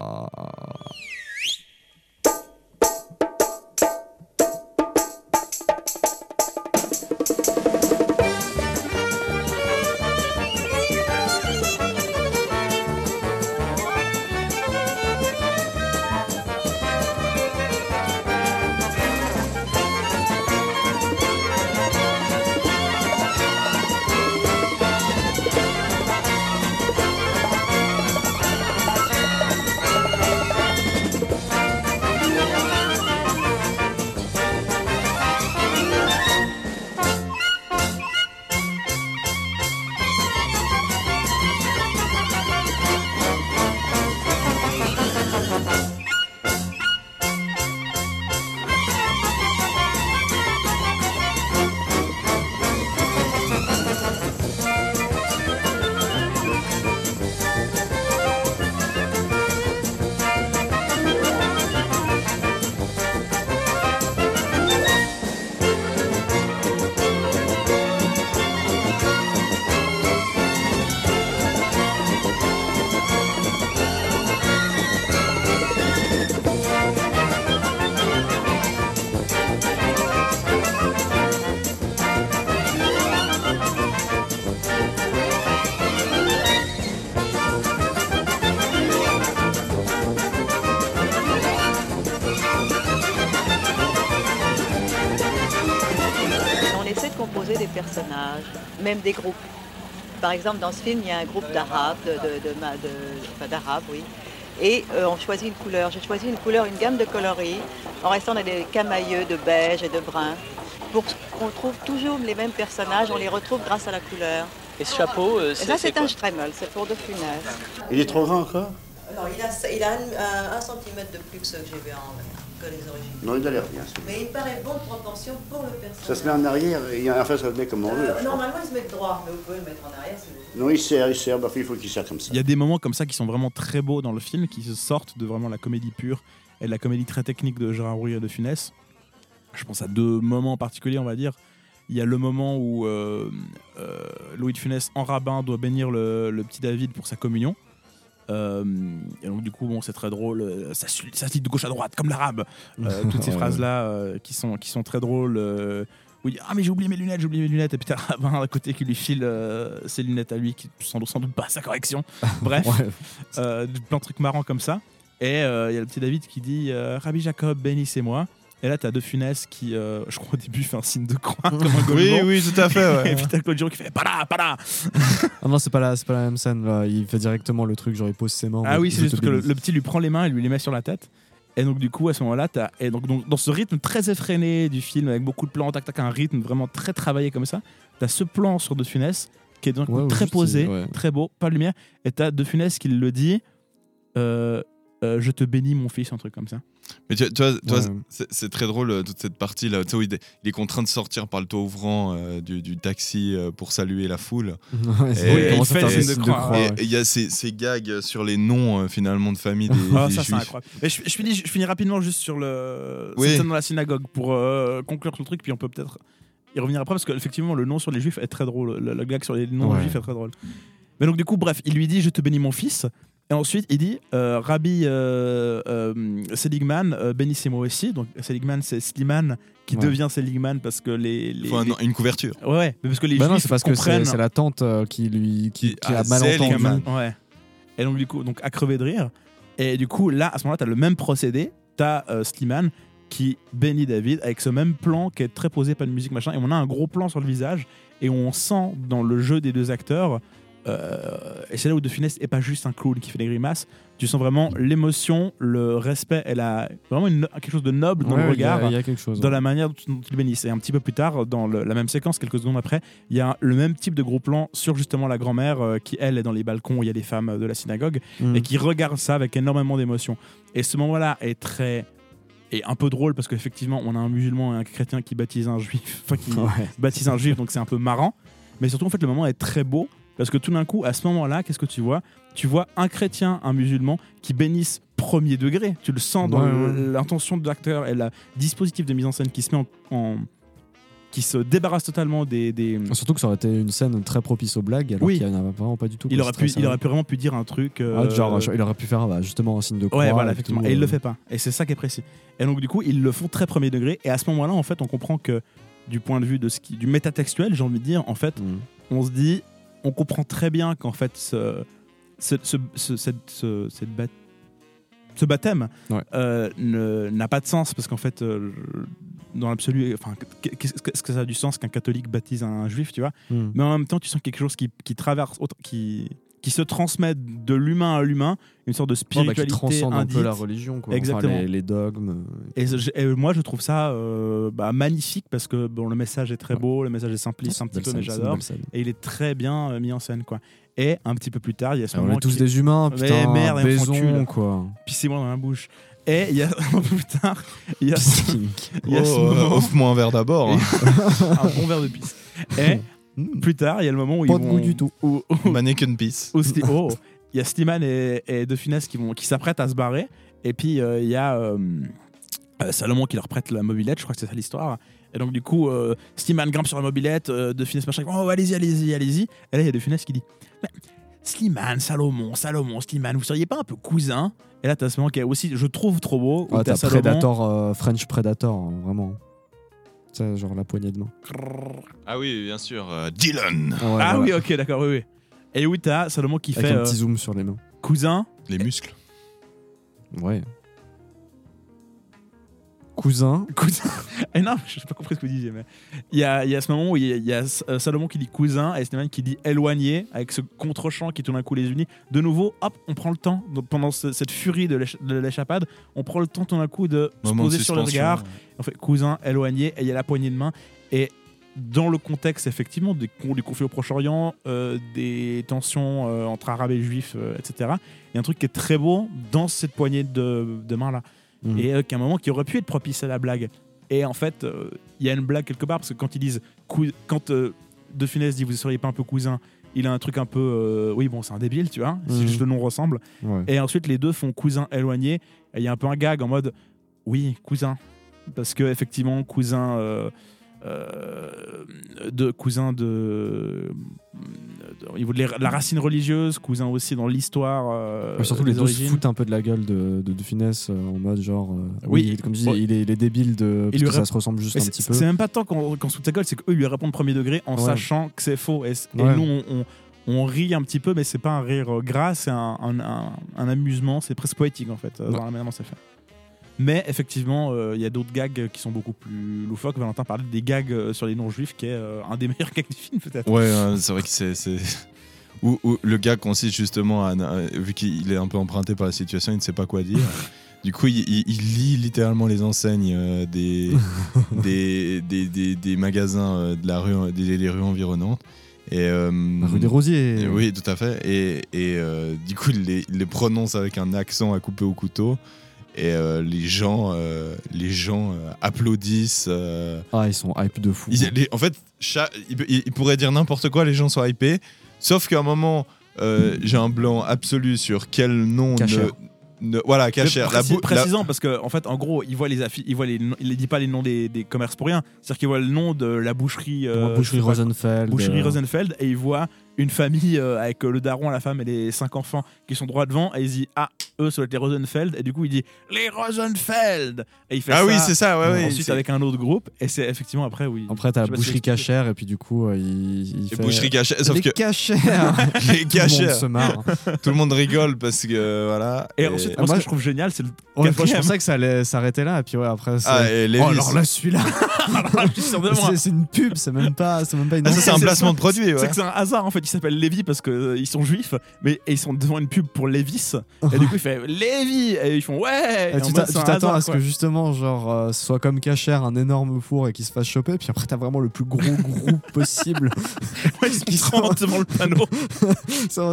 O: des groupes. Par exemple, dans ce film, il y a un groupe d'arabes, de, de, de, ma- de- enfin, d'arabes, oui. Et euh, on choisit une couleur. J'ai choisi une couleur, une gamme de coloris, en restant dans des camailleux de beige et de brun, pour qu'on trouve toujours les mêmes personnages, on les retrouve grâce à la couleur.
P: Et ce chapeau, euh, c'est
O: ça,
P: c'est
O: un Stremel, c'est pour de funès.
G: Il est trop grand encore?
O: Non, il a, il a un, centimètre de plus que ce que j'ai vu en, que les origines.
G: Non, il a l'air bien.
O: Mais il paraît bon de proportion pour le personnage.
G: Ça se met en arrière, et enfin ça se met comme on veut.
O: Euh, normalement, il se met droit, mais vous pouvez le mettre en arrière si vous voulez.
G: Non, il sert, il sert, bah, il faut qu'il serre comme ça.
D: Il y a des moments comme ça qui sont vraiment très beaux dans le film, qui se sortent de vraiment la comédie pure et de la comédie très technique de Gérard Rouy et de Funès. Je pense à deux moments particuliers, on va dire. Il y a le moment où euh, euh, Louis de Funès, en rabbin, doit bénir le, le petit David pour sa communion. Euh, et donc du coup, bon, c'est très drôle. euh, Ça, se- ça se dit de gauche à droite, comme l'arabe. Euh, toutes ces phrases-là euh, qui, sont, qui sont très drôles. où il dit Ah, mais j'ai oublié mes lunettes, j'ai oublié mes lunettes. Et puis t'as un à côté qui lui file ses lunettes à lui, qui sans, sans doute pas sa correction. Bref, plein de trucs marrants comme ça. Et il y a le petit David qui dit Rabbi Jacob, bénissez-moi. Et là, t'as De Funès qui, euh, je crois au début, fait un signe de croix comme un
C: Oui,
D: Golemon.
C: oui, tout à fait, ouais.
D: Et puis t'as Claude Giroux qui fait Pas là, pas là
E: Ah non, c'est pas, la, c'est pas la même scène là. Il fait directement le truc, genre il pose ses mains.
D: Ah oui, c'est juste
E: te
D: que le, petit lui prend les mains et lui les met sur la tête. Et donc, du coup, à ce moment-là, t'as- et donc, donc, dans ce rythme très effréné du film, avec beaucoup de plans, tac, tac, un rythme vraiment très travaillé comme ça, t'as ce plan sur De Funès qui est donc
E: Ouais, ouais,
D: très
E: juste,
D: posé,
E: ouais.
D: très beau, pas de lumière. Et t'as De Funès qui le dit euh, euh, Je te bénis, mon fils, un truc comme ça.
C: Mais tu, tu vois, tu
E: Ouais.
C: c'est- c'est très drôle euh, toute cette partie là. Tu sais, où il, est- il est contraint de sortir par le toit ouvrant euh, du, du taxi euh, pour saluer la foule. Et-
E: il
C: et Et et y a ces, ces gags sur les noms euh, finalement de famille des,
D: Ah,
C: des
D: ça,
C: juifs.
D: Mais je, je finis, je finis rapidement juste sur le
C: Oui.
D: cette scène dans la synagogue pour euh, conclure le truc, puis on peut peut-être y revenir après parce qu'effectivement le nom sur les juifs est très drôle. Le, le gag sur les noms
E: Ouais.
D: juifs est très drôle. Mais donc du coup, bref, il lui dit je te bénis mon fils. Et ensuite, il dit euh, Rabbi euh, euh, Seligman, euh, bénissez-moi aussi. Donc Seligman, c'est Sliman qui
E: Ouais.
D: devient Seligman parce que les. les-
C: Il faut un-
D: les-
C: une couverture.
D: Ouais, ouais, mais parce que les
E: Bah non,
D: juifs
E: c'est parce que c'est
D: comprennent.
E: la tante euh, qui lui qui, qui
C: Ah,
E: a mal entendu.
D: Ouais. Et donc, du coup, donc, à crever de rire. Et du coup, là, à ce moment-là, tu as le même procédé. Tu as Slimane qui bénit David avec ce même plan qui est très posé, pas de musique, machin. Et on a un gros plan sur le visage. Et on sent dans le jeu des deux acteurs. Euh, et c'est là où De Funès est pas juste un clown qui fait des grimaces. Tu sens vraiment l'émotion, le respect. Elle a vraiment une- quelque chose de noble dans
E: Ouais,
D: le
E: il y a-
D: regard
E: il y a quelque chose,
D: dans
E: ouais.
D: la manière dont il bénisse. Et un petit peu plus tard, dans le- la même séquence, quelques secondes après, il y a le même type de gros plan sur justement la grand-mère euh, qui, elle, est dans les balcons où il y a les femmes euh, de la synagogue
E: Mm.
D: et qui regarde ça avec énormément d'émotion. Et ce moment-là est très. et un peu drôle parce qu'effectivement, on a un musulman et un chrétien qui baptise un juif, enfin qui
E: Ouais.
D: baptise un juif, donc c'est un peu marrant. Mais surtout, en fait, le moment est très beau parce que tout d'un coup, à ce moment-là, qu'est-ce que tu vois? Tu vois un chrétien, un musulman qui bénissent premier degré. Tu le sens dans
E: Ouais,
D: l'intention de l'acteur et le dispositif de mise en scène qui se met en. en- qui se débarrasse totalement des. des-
E: Surtout que ça aurait été une scène très propice aux blagues, alors
D: Oui.
E: qu'il n'y en avait vraiment pas du tout.
D: il, aurait pu, il aurait pu vraiment pu dire un truc. euh,
E: Ah, genre, il aurait pu faire bah, justement un signe de croix.
D: Ouais, voilà,
E: et
D: effectivement. Et il
E: euh.
D: le fait pas. Et c'est ça qui est précis. Et donc, du coup, ils le font très premier degré. Et à ce moment-là, en fait, on comprend que, du point de vue de ce qui, du métatextuel, j'ai envie de dire, en fait,
E: Mm.
D: on se dit, on comprend très bien qu'en fait, ce, ce, ce, ce- cette, ce- cette ce baptême
E: Ouais.
D: euh, n'a pas de sens parce qu'en fait, euh, dans l'absolu, enfin, qu'est-ce que, est-ce que ça a du sens qu'un catholique baptise un juif, tu vois?
E: Mm.
D: Mais en même temps, tu sens quelque chose qui, qui traverse, autre- qui, qui se transmet de l'humain à l'humain, une sorte de
E: Ouais, bah,
D: spiritualité
E: qui transcende un peu la religion, quoi. Enfin,
D: Exactement.
E: les, les dogmes.
D: Et, je- et moi, je trouve ça euh, bah, magnifique parce que bon, le message est très beau, le message est simpliste un petit peu, mais j'adore. Et il est très bien euh, mis en scène, quoi. Et un petit peu plus tard, il y a ce
E: Ah, on
D: moment
E: est tous
D: qui-
E: des humains,
D: Mais
E: putain,
D: merde, on
E: baisons,
D: cul, là.
E: quoi.
D: Pissez-moi dans la bouche. Et il y a un peu plus tard, il y a,
E: Stink.
D: il y a ce
C: Oh, euh,
D: moment-
C: offre-moi un verre d'abord. hein.
D: un bon verre de pisse. Et plus tard, il y a le moment où
E: Pas
D: ils
E: de
D: vont
E: goût du tout.
D: où- où-
C: Mannequin Peace.
D: où Sti- oh, il y a Slimane et, et De Funès qui vont qui s'apprêtent à se barrer et puis euh, il y a euh, euh, Salomon qui leur prête la mobilette je crois que c'est ça l'histoire et donc du coup euh, Slimane grimpe sur la mobilette euh, De Funès machin oh allez-y allez-y allez-y et là il y a De Funès qui dit Mais, Slimane Salomon Salomon Slimane vous seriez pas un peu cousin? Et là t'as ce moment qui est aussi je trouve trop beau où
E: Ah,
D: t'as
E: t'as
D: Salomon
E: Predator, euh, French Predator, hein, vraiment. Ça, genre la poignée de main.
C: Ah oui, bien sûr. euh, Dylan.
E: ouais,
D: ah
E: voilà.
D: oui ok d'accord oui oui et oui t'as Salomon qui
E: Avec
D: fait
E: un
D: euh,
E: petit zoom sur les mains.
D: cousin
C: Les muscles.
E: Ouais. Cousin.
D: Cousin. Et non, je n'ai pas compris ce que vous disiez, mais il y a, il y a ce moment où il y a, il y a, euh, Salomon qui dit cousin et Stéphane qui dit éloigné avec ce contre-champ qui tout d'un coup les unit. De nouveau, hop, on prend le temps donc, pendant ce- cette furie de l'écha- de l'échappade, on prend le temps tout d'un coup de se
C: de
D: poser sur le regard.
C: ouais.
D: On fait cousin éloigné et il y a la poignée de main et dans le contexte effectivement des, du conflit au Proche-Orient, euh, des tensions euh, entre Arabes et Juifs, euh, etc. Il y a un truc qui est très beau dans cette poignée de, de main
E: Mhm.
D: et euh, qu'à un moment qui aurait pu être propice à la blague. Et en fait, euh, il y a une blague quelque part parce que quand ils disent quand euh, De Funès dit vous ne seriez pas un peu cousin, il a un truc un peu euh, oui bon c'est un débile tu vois, si
E: Mhm.
D: juste le nom ressemble.
E: Ouais.
D: Et ensuite les deux font cousin éloigné. Et il y a un peu un gag en mode oui cousin parce que effectivement cousin de cousin de, de- au niveau de la racine religieuse, cousin aussi dans l'histoire. euh,
E: surtout les deux se foutent un peu de la gueule de, de, de Funès euh, en mode genre. euh,
D: Oui.
E: comme je dis,
D: Ouais.
E: il, est, il est débile de. Parce que ça se ressemble juste un petit peu.
D: C'est même pas tant qu'on qu sous sa gueule, c'est qu'eux lui répondent premier degré en
E: Ouais.
D: sachant que c'est faux. Et, c- et
E: Ouais.
D: nous, on, on- on rit un petit peu, mais c'est pas un rire euh, gras, c'est un, un- un- un amusement, c'est presque poétique en fait, euh, dans la manière dont c'est fait. Mais effectivement, euh, il y a d'autres gags qui sont beaucoup plus loufoques. Valentin parlait des gags euh, sur les non-juifs, qui est euh, un des meilleurs gags du film peut-être.
C: Ouais, c'est vrai que c'est. Où, où le gars consiste justement à. à- Vu qu'il est un peu emprunté par la situation, il ne sait pas quoi dire. Du coup, il, il- il lit littéralement les enseignes euh, des, des, des, des- des magasins euh, de la rue, des, des rues environnantes. Et, euh,
E: La rue des Rosiers.
C: et oui, tout à fait. Et, et, euh, du coup, il les, il les prononce avec un accent à couper au couteau. Et euh, les gens, euh, les gens euh, applaudissent. euh,
E: Ah, ils sont hype de fou.
C: ils- les- en fait, cha- il, il- il pourrait dire n'importe quoi, les gens sont hypés. Sauf qu'à un moment, euh, j'ai un blanc absolu sur quel nom ne,
E: Cachère.
C: ne- voilà, cachère. La
D: Précis-
C: la-
D: précisant parce que en fait en gros il voit les affi- il voit les il dit pas les noms des, des commerces pour rien c'est à dire qu'il voit le nom de la boucherie euh,
E: boucherie Rosenfeld.
D: boucherie
E: euh,
D: Rosenfeld et il voit une famille euh, avec euh, le daron la femme et les cinq enfants qui sont droit devant et il dit ah eux ça doit être les Rosenfeld et du coup il dit les Rosenfeld et il fait
C: Ah
D: ça
C: oui, c'est ça, ouais, ouais,
D: ensuite
C: c'est-
D: avec un autre groupe et c'est effectivement après oui
E: Après, t'as
D: Je sais pas si
E: boucherie
D: j'ai expliqué.
E: cachère, et puis du coup, euh, il, il fait.
C: boucherie cachère, sauf
E: les
C: que-
E: cachères
C: les
E: Tout le monde
C: cachères.
E: se marre.
C: Tout le monde rigole parce que voilà.
D: et ensuite moi, ce que je trouve génial c'est le
E: Ouais, moi, je
D: quatrième.
E: pensais que ça allait s'arrêter là, et puis ouais, après. c'est-
C: Ah, et Lévis.
E: oh, alors là, celui-là.
D: je suis sûr de moi.
E: c'est c'est une pub, c'est même pas, c'est même pas une.
C: Ah, ça, c'est un placement de produit, ouais.
D: C'est que c'est un hasard en fait. Ils s'appellent Lévi parce qu'ils sont juifs, mais et ils sont devant une pub pour Lévis. Et du coup, il fait Lévi et ils font ouais.
E: Et
D: Et en
E: tu t'attends à ce que justement, genre, euh, ce soit comme cachère, un énorme four et qu'il se fasse choper, puis après t'as vraiment le plus gros groupe possible.
D: Ouais, ils se rendent devant le panneau.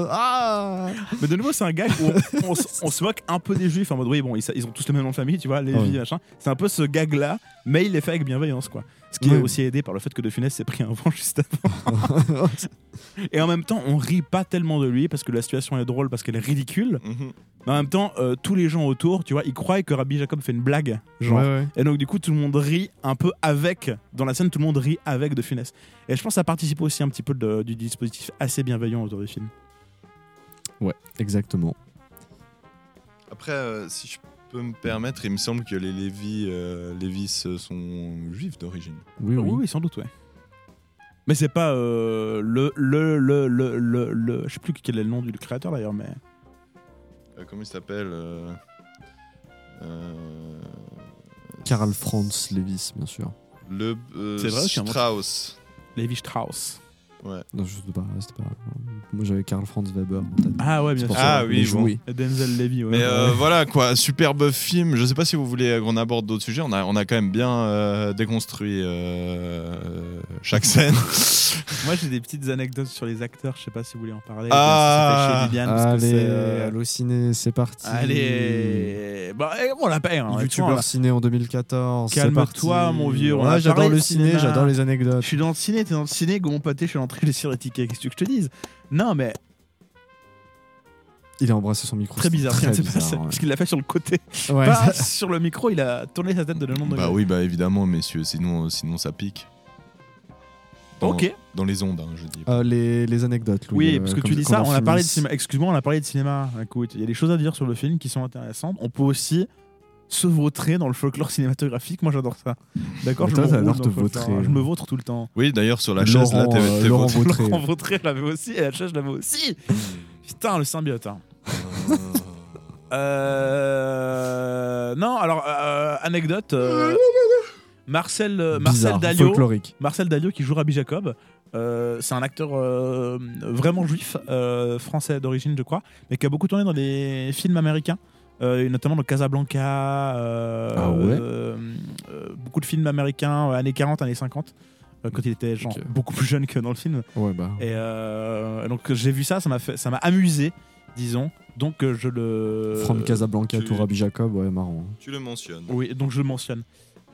E: Ah
D: Mais de nouveau, c'est un gag où on, on on se moque un peu des juifs en mode oui, bon, ils, ils ont tous le même nom de famille, tu vois, Lévi, machin. C'est un peu ce gag-là, mais il est fait avec bienveillance, quoi. Ce qui
E: Ouais.
D: est aussi aidé par le fait que De Funès s'est pris un vent juste avant. Et en même temps, on rit pas tellement de lui parce que la situation est drôle, parce qu'elle est ridicule.
C: Mhm.
D: Mais en même temps, euh, tous les gens autour, tu vois, ils croient que Rabbi Jacob fait une blague. Genre.
E: Ouais, ouais.
D: Et donc, du coup, tout le monde rit un peu avec. Dans la scène, tout le monde rit avec De Funès. Et je pense que ça participe aussi un petit peu de- du dispositif assez bienveillant autour du film.
E: Ouais, exactement.
C: Après, euh, si je peux me permettre, il me semble que les Lévis, euh, Lévis euh, sont juifs d'origine.
E: Oui, oui.
D: oui, sans doute, ouais. Mais c'est pas euh, le, le, le, le, le, le- Je sais plus quel est le nom du créateur d'ailleurs, mais.
C: Euh, comment il s'appelle euh, euh,
E: Karl Franz Levis, bien sûr.
C: Le euh,
D: C'est vrai, un-
C: Strauss.
D: Lévi Strauss.
C: Ouais.
E: Non, je sais pas, c'était pas. Moi j'avais Karl Franz Weber en tête.
D: Ah ouais, bien sûr.
C: Ah oui, bon.
D: Et Denzel Levy, ouais.
C: Mais euh, voilà quoi, superbe film. Je sais pas si vous voulez qu'on aborde d'autres sujets. On a, on a quand même bien euh, déconstruit euh, chaque scène.
D: Moi j'ai des petites anecdotes sur les acteurs, je sais pas si vous voulez en parler.
C: Ah.
D: Chez parce que
E: Allez,
D: c'est, euh,
E: Allociné, c'est parti.
D: Allez, bah, eh, on l'a pas. Hein,
E: YouTubeur ciné en 2014. c'est
D: Calme-toi, mon vieux. on
E: Ouais, j'adore le ciné, j'adore les anecdotes.
D: Je suis dans le ciné, t'es dans le ciné, gros pâté, je suis l'entrée sur les tickets. Qu'est-ce que tu veux que je te dise? Non, mais
E: Il a embrassé son micro.
D: très bizarre.
E: Très bizarre, ouais.
D: Parce qu'il l'a fait sur le côté.
E: Ouais.
D: Pas sur le micro, il a tourné sa tête de 90
C: bah
D: degrés.
C: oui, bah évidemment, messieurs. Sinon, sinon ça pique. Dans,
D: Ok.
C: Dans les ondes, hein, je dis.
E: Euh, les, les anecdotes. Louis,
D: Oui,
E: euh,
D: parce que tu dis ça, on a parlé de cinéma. Excuse-moi, on a parlé de cinéma. Écoute, il y a des choses à dire sur le film qui sont intéressantes. On peut aussi se vautrer dans le folklore cinématographique. Moi, j'adore ça. D'accord je. Je me vautre tout le temps.
C: Oui, d'ailleurs, sur la chaise, là, t'es
E: euh,
C: t'es
E: Laurent
C: vautré.
D: Laurent Vautré, je l'avais aussi. Et la chaise, je l'avais aussi. Putain, le symbiote. hein. Euh, Non, alors, euh, anecdote. euh, Marcel, euh,
E: Bizarre,
D: Marcel Dalio.
E: folklorique.
D: Marcel Dalio qui joue Rabbi Jacob. euh, c'est un acteur euh, vraiment juif, euh, français d'origine, je crois, mais qui a beaucoup tourné dans des films américains, euh, notamment dans Casablanca. euh,
E: Ah ouais
D: euh, beaucoup de films américains, euh, années 40, années 50, euh, quand il était genre beaucoup plus jeune que dans le film.
E: Ouais, bah.
D: Et euh, donc j'ai vu ça, ça m'a fait, ça m'a amusé, disons. Donc je le.
E: From Casablanca
C: tu-
E: to Rabbi Jacob, ouais, marrant.
C: Tu le mentionnes.
D: Oui, donc je le mentionne.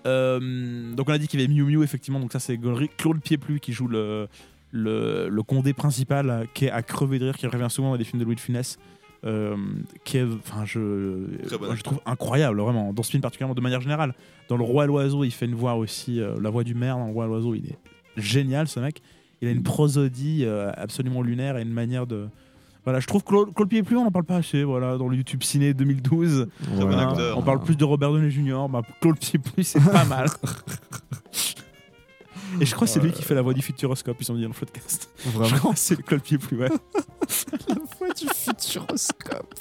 D: Euh, donc on a dit qu'il y avait Miu Miu, effectivement, donc ça c'est. Claude Pieplu qui joue le, le, le condé principal, qui est à crever de rire, qui revient souvent dans les films de Louis de Funès. Euh, qui est, enfin, je,
C: bon
D: je trouve incroyable, vraiment, dans ce film particulièrement de manière générale. Dans Le Roi et l'Oiseau, il fait une voix aussi, euh, la voix du maire dans Le Roi et l'Oiseau, il est génial ce mec. Il a une prosodie euh, absolument lunaire et une manière de. Voilà, je trouve que Claude, Claude Pieplu, on n'en parle pas assez, voilà, dans le YouTube Ciné 2012.
C: Très bon
D: Voilà,
C: acteur.
D: On parle plus de Robert Downey Jr. Bah, Claude Pieplu, c'est pas mal. Et je crois que c'est lui qui fait la voix du Futuroscope, ils ont dit dans le podcast.
E: Vraiment
D: Je crois que c'est Claude Pieplu, ouais.
E: La voix du futuroscope.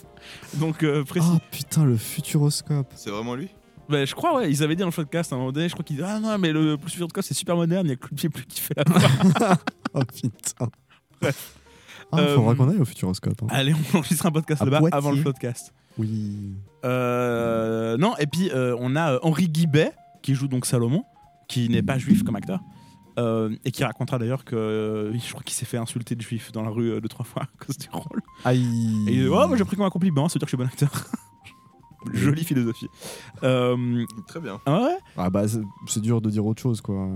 D: Donc, euh, précis.
E: Oh putain, le futuroscope.
C: C'est vraiment lui?
D: Bah, je crois, ouais, ils avaient dit dans le podcast à un moment donné, je crois qu'ils disaient Ah non, mais le plus Futuroscope c'est super moderne, il y a Claude Pieplu qui fait la voix.
E: Oh putain.
D: Bref.
E: Ah,
D: Euh,
E: faudra qu'on aille au futuroscope. hein.
D: Allez, on enregistre un podcast
E: À
D: là-bas
E: Poitiers.
D: avant le podcast.
E: Oui.
D: Euh, non, et puis euh, on a euh, Henri Guibet qui joue donc Salomon, qui n'est pas juif comme acteur, euh, et qui racontera d'ailleurs que euh, je crois qu'il s'est fait insulter de juif dans la rue euh, deux trois fois à cause du rôle.
E: Aïe.
D: Et il dit, oh, moi j'ai pris comme un compliment, c'est dire que je suis bon acteur. Jolie philosophie. Euh,
C: Très bien.
D: ah ouais?
E: Ah bah c'est c'est dur de dire autre chose quoi.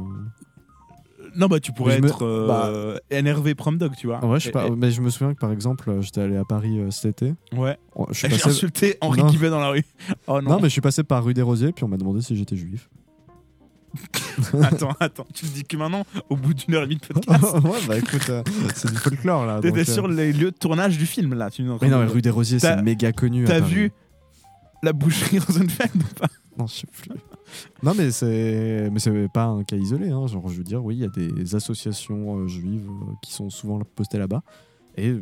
D: Non, bah tu pourrais
E: Je me-
D: être euh, énervé prom dog, tu vois.
E: En vrai, je sais
D: Et-
E: pas,
D: et-
E: mais je me souviens que par exemple, euh, j'étais allé à Paris euh, cet été.
D: Ouais.
E: Oh, Je suis
D: Et J'ai
E: passé-
D: insulté Henri
E: Non.
D: Guibet dans la rue. Oh non.
E: Non, mais je suis passé par rue des Rosiers, puis on m'a demandé si j'étais juif.
D: attends, attends, tu le dis que maintenant, au bout d'une heure et demie de podcast.
E: ouais, bah écoute, euh, c'est du folklore là.
D: T'étais
E: donc, euh,
D: sur les lieux de tournage du film là. Tu
E: Mais non, mais rue des Rosiers, c'est méga connu.
D: T'as vu la boucherie dans une fête ou pas?
E: Non, je sais plus. Non, mais c'est mais c'est pas un cas isolé. Hein. Genre, je veux dire, oui, il y a des associations euh, juives qui sont souvent postées là-bas. Et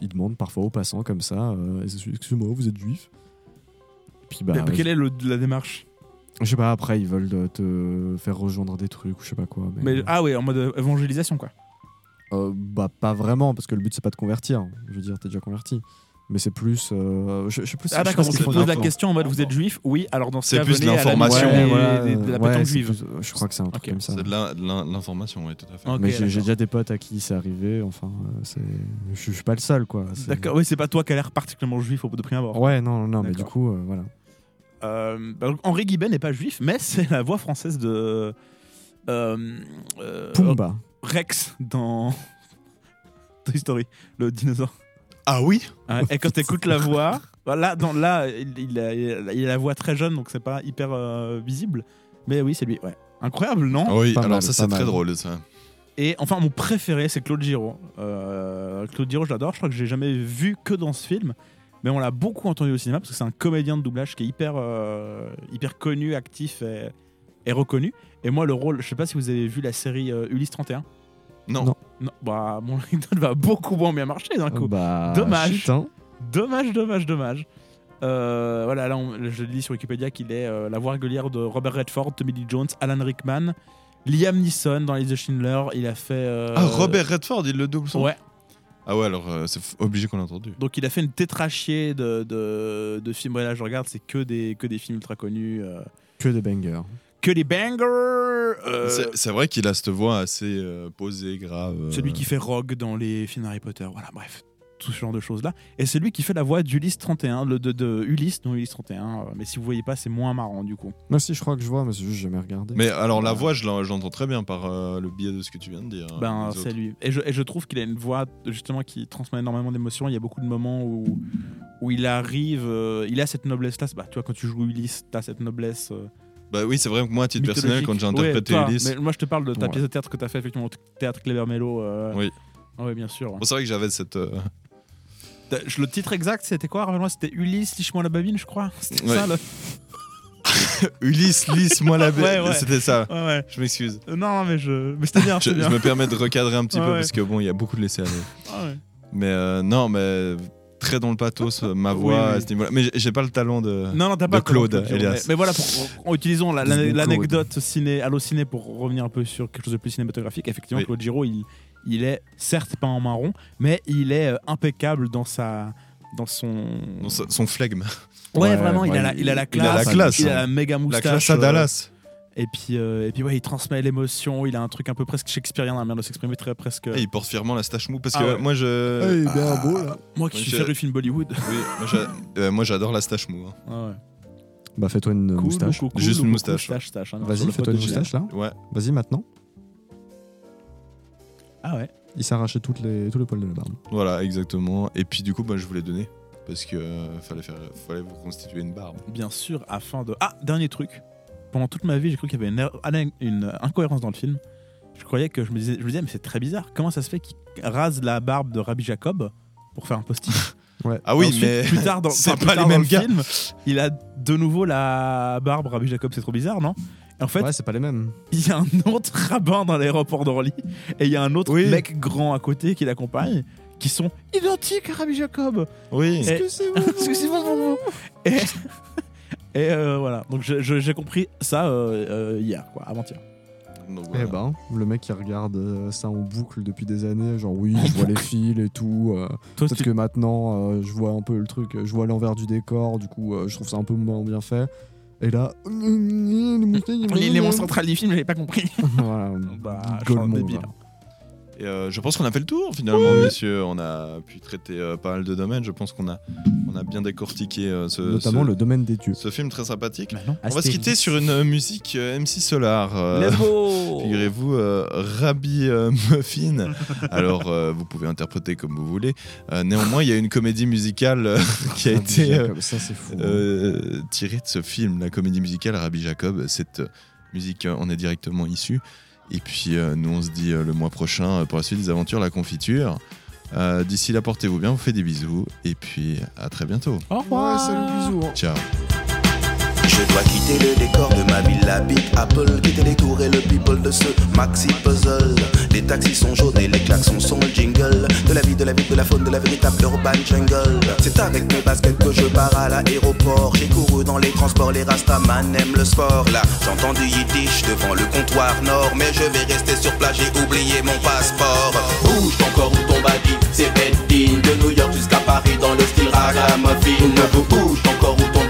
E: ils demandent parfois aux passants comme ça Excusez-moi, vous êtes juif? Et Puis bah.
D: Mais Quelle est le- la démarche?
E: Je sais pas, après, ils veulent euh, te faire rejoindre des trucs ou je sais pas quoi. Mais,
D: Mais, Ah ouais, en mode euh, évangélisation quoi.
E: Euh, bah, pas vraiment, parce que le but, c'est pas de convertir. Je veux dire, t'es déjà converti. Mais c'est plus. euh, je, je sais plus
D: Ah d'accord, on
E: font
D: pose la question en mode vous êtes juif? Oui, alors dans ce
C: C'est
D: cas,
C: plus
D: venez à la
C: l'information.
E: Ouais, voilà,
D: de la
E: ouais, c'est
D: juive.
E: plus- je crois que c'est un truc comme ça.
C: C'est de l'in- de l'in- l'information, oui, tout à fait.
D: Ok,
E: mais j'ai déjà des potes à qui c'est arrivé. Enfin, euh, c'est. Je, je suis pas le seul, quoi. C'est-
D: D'accord, oui, c'est pas toi qui a l'air particulièrement juif au bout de prime abord.
E: Ouais, non, non, mais du coup, euh, voilà.
D: Euh, bah, Henri Guibet n'est pas juif, mais c'est la voix française de euh, euh,
E: Pumba.
D: Rex dans Toy Story, le dinosaure.
C: Ah oui
D: et quand t'écoutes la voix, là, dans, là il, il a, il la voix très jeune, donc c'est pas hyper euh, visible. Mais oui, c'est lui. Ouais. Incroyable, non
C: Oui,
E: Pas
C: alors
E: mal,
C: ça, c'est très drôle, ça.
D: Et enfin, mon préféré, c'est Claude Giraud. Euh, Claude Giraud, je l'adore. Je crois que j'ai jamais vu que dans ce film. Mais on l'a beaucoup entendu au cinéma parce que c'est un comédien de doublage qui est hyper, euh, hyper connu, actif et, et reconnu. Et moi, le rôle, je sais pas si vous avez vu la série euh, Ulysse 31.
C: Non.
E: Non.
D: Non, bah, mon anecdote va beaucoup moins bien marcher d'un coup.
E: Bah,
D: Dommage.
E: hein.
D: Dommage, dommage, dommage. Euh, voilà, là, on- je lis sur Wikipédia qu'il est euh, la voix régulière de Robert Redford, Tommy Lee Jones, Alan Rickman, Liam Neeson dans Les The Schindler. Il a fait. euh,
C: Ah, Robert Redford, il le double son
D: Ouais.
C: Ah ouais, alors euh, c'est obligé qu'on l'a entendu.
D: Donc il a fait une tétrachier de, de, de films. Et là, je regarde, c'est que des, que des films ultra connus. euh,
E: Que des bangers.
D: que des bangers. euh,
C: C'est- C'est vrai qu'il a cette voix assez euh, posée, grave. euh.
D: celui qui fait Rogue dans les films Harry Potter. Voilà, bref. Tout ce genre de choses là. Et c'est lui qui fait la voix d'Ulysse 31, le, de, de Ulysse, non Ulysse 31. euh, mais si vous voyez pas, c'est moins marrant du coup.
E: Moi, si, je crois que je vois, mais c'est juste que j'ai jamais regardé.
C: Mais alors la voix, je l'en- je l'entends très bien par euh, le biais de ce que tu viens de dire.
D: Ben, c'est lui. Et je, et je trouve qu'il a une voix justement qui transmet énormément d'émotions. Il y a beaucoup de moments où, où il arrive, euh, il a cette noblesse-là. Bah, tu vois, quand tu joues Ulysse, t'as cette noblesse. euh,
C: Bah oui, c'est vrai que moi, à titre personnel, quand j'ai
D: Ouais,
C: interprété
D: toi,
C: Ulysse.
D: Mais moi, je te parle de ta
E: Ouais.
D: pièce de théâtre que t'as fait effectivement au théâtre Cléber Mello. euh,
C: Oui.
D: ah ouais, bien sûr.
C: Bon, c'est vrai que j'avais cette.
D: Le titre exact, c'était quoi? Rappelle-moi, c'était Ulysse, liche-moi la babine, je crois. C'était
C: Ouais.
D: ça le.
C: Ulysse, lisse, moi la.
D: Ouais, ouais.
C: C'était ça. Je m'excuse.
D: Euh, Non, mais je. Mais c'était bien.
C: Je, me permets de recadrer un petit peu parce que bon, il y a beaucoup de laisser aller.
D: Ah.
C: Mais euh, non, mais très dans le pathos, ma voix
D: oui.
C: à ce niveau-là. Mais j'ai- pas le talent de,
D: Non, non, t'as
C: de
D: pas
C: Claude,
D: de Claude,
C: Elias.
D: Mais, voilà, pour, en utilisant la- la- l'anecdote ciné, Ciné pour revenir un peu sur quelque chose de plus cinématographique, effectivement,
C: Oui.
D: Claude Giraud, il, il est certes pas en marron, mais il est euh, impeccable dans sa. Dans son.
C: Dans sa- son flegme.
D: Ouais,
C: Ouais,
D: vraiment, il, a la, il a la
C: il a
D: classe.
C: la classe,
D: Il a
C: hein.
D: la méga
C: La
D: moustache.
C: classe à
D: euh,
C: Dallas.
D: Et puis, euh, et puis ouais, il transmet l'émotion. Il a un truc un peu presque shakespearien, la manière de s'exprimer, très presque.
C: Et il porte fièrement la stache mou parce
D: Ah
C: que
D: ouais.
C: moi je.
E: Ah, il est bien beau, là.
D: Moi qui suis féru film Bollywood.
C: Oui, moi, euh, j'adore la stache mou. hein.
D: Ah ouais.
E: Bah, fais-toi une
D: Cool,
E: moustache.
D: beaucoup,
C: Juste une moustache.
D: stache, stache, hein,
E: Vas-y, fais-toi une moustache là.
C: Ouais.
E: Vas-y maintenant.
D: Ah ouais.
E: Il arraché toutes les, tous les poils de la barbe.
C: Voilà, exactement. Et puis du coup, bah, je voulais donner parce que euh, fallait faire, fallait vous constituer une barbe.
D: Bien sûr, afin de. Ah, dernier truc. Pendant toute ma vie, j'ai cru qu'il y avait une, une- une incohérence dans le film. Je croyais que je me disais, je me disais, mais c'est très bizarre. Comment ça se fait qu'il rase la barbe de Rabbi Jacob pour faire un post-it
E: Ouais.
C: Ah oui,
D: Ensuite,
C: mais
D: plus tard dans,
C: c'est
D: enfin, plus
C: pas
D: tard
C: les
D: dans
C: mêmes
D: le
C: gars.
D: film, il a de nouveau la barbe Rabbi Jacob. C'est trop bizarre, non? En fait,
E: Ouais, c'est pas les mêmes.
D: il y a un autre rabbin dans l'aéroport d'Orly et il y a un autre
C: Oui.
D: mec grand à côté qui l'accompagne qui sont identiques à Rabbi Jacob.
C: Oui.
D: Et- Excusez-moi pour vous. Et, et, euh, voilà, donc j'ai compris ça euh, euh, hier, quoi, avant-hier.
E: Eh ben, le mec qui regarde ça en boucle depuis des années, genre oui, je vois les fils et tout. euh, Peut-être
D: tu-
E: que maintenant, euh, je vois un peu le truc, je vois l'envers du décor, du coup, euh, je trouve ça un peu moins bien fait. Et là,
D: Les, les monstres centrales du film, j'avais pas compris.
E: voilà,
D: Bah, je suis un
E: Golemont,
D: débile.
E: va.
C: Et euh, je pense qu'on a fait le tour finalement, messieurs. On a pu traiter euh, pas mal de domaines. Je pense qu'on a, on a bien décortiqué euh, ce,
E: Notamment
C: ce-
E: le domaine des dieux.
C: ce film très sympathique.
D: Bah.
C: On va se quitter sur une euh, musique euh, MC Solar. euh,
D: Let's go
C: Figurez-vous, euh, Rabbi euh, Muffin. Alors, euh, vous pouvez interpréter comme vous voulez. Euh, néanmoins, il y a une comédie musicale qui a
E: Rabbi
C: été euh,
E: Jacob, ça c'est fou. hein.
C: euh, tirée de ce film, la comédie musicale Rabbi Jacob. Cette euh, musique en est directement issue. Et puis, euh, nous, on se dit euh, le mois prochain euh, pour la suite des aventures, la confiture. Euh, D'ici là, portez-vous bien, vous faites des bisous. Et puis, à très bientôt.
D: Au revoir.
E: Ouais, salut, bisous. hein.
C: Ciao.
P: Je dois quitter le décor de ma ville, la Big Apple, quitter les tours et le people de ce maxi puzzle. Les taxis sont jaunes et les klaxons sont le jingle de la vie, de la ville, de la faune, de la véritable urban jungle. C'est avec mes baskets que je pars à l'aéroport. J'ai couru dans les transports, les rastaman aiment le sport. Là, j'entends du yiddish devant le comptoir nord, mais je vais rester sur place, j'ai oublié mon passeport. Bouge ton corps ou ton body, c'est de New York jusqu'à Paris dans le style ragamuffin. Bouge ton corps ou ton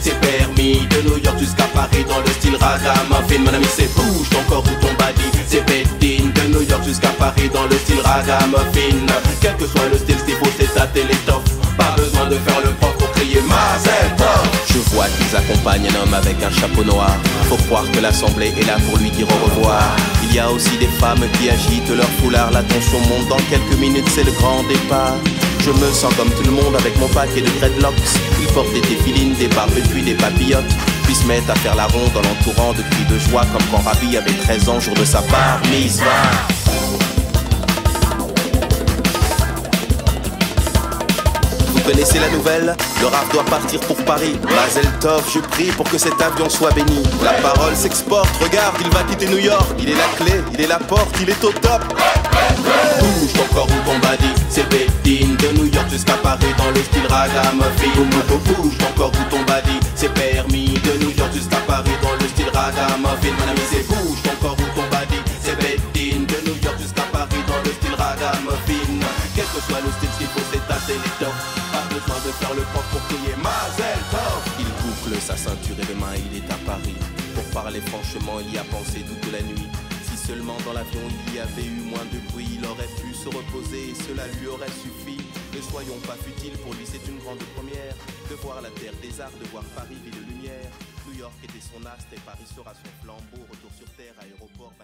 P: c'est de New York jusqu'à Paris dans le style ragamuffin. Mon ami, c'est bouge ton corps ou ton body, c'est Bedding de New York jusqu'à Paris dans le style ragamuffin. Quel que soit le style, ce qu'il faut, c'est ta télétoffe. Pas besoin de faire le prof pour crier Mazel. Je vois qu'ils accompagnent un homme avec un chapeau noir. Faut croire que l'assemblée est là pour lui dire au revoir. Il y a aussi des femmes qui agitent leur foulard. La tension monte dans quelques minutes, c'est le grand départ. Je me sens comme tout le monde avec mon paquet de dreadlocks. Ils portent des défilines, des barbes puis des papillotes. Puis se mettent à faire la ronde en l'entourant de cris de joie comme quand Rabbi avait 13 ans, jour de sa part. Mitzvah. Connaissez la nouvelle Le rap doit partir pour Paris. Mazel je prie pour que cet avion soit béni. La parole s'exporte, regarde, il va quitter New York. Il est la clé, il est la porte, il est au top. Bouge ton corps ou c'est Bedding de New York jusqu'à Paris dans le style ragamuffin. Bouge ton corps ton body, c'est permis de New York jusqu'à Paris dans le style ragamuffin. Mon ami, c'est bouge ton corps ou ton body, c'est Bedding de New York jusqu'à Paris dans le style ragamuffin. Quel que soit le style, franchement, il y a pensé toute la nuit. Si seulement dans l'avion il y avait eu moins de bruit, il aurait pu se reposer et cela lui aurait suffi. Ne soyons pas futiles, pour lui c'est une grande première. De voir la terre des arts, de voir Paris, ville de lumière. New York était son astre et Paris sera son flambeau. Retour sur terre, aéroport.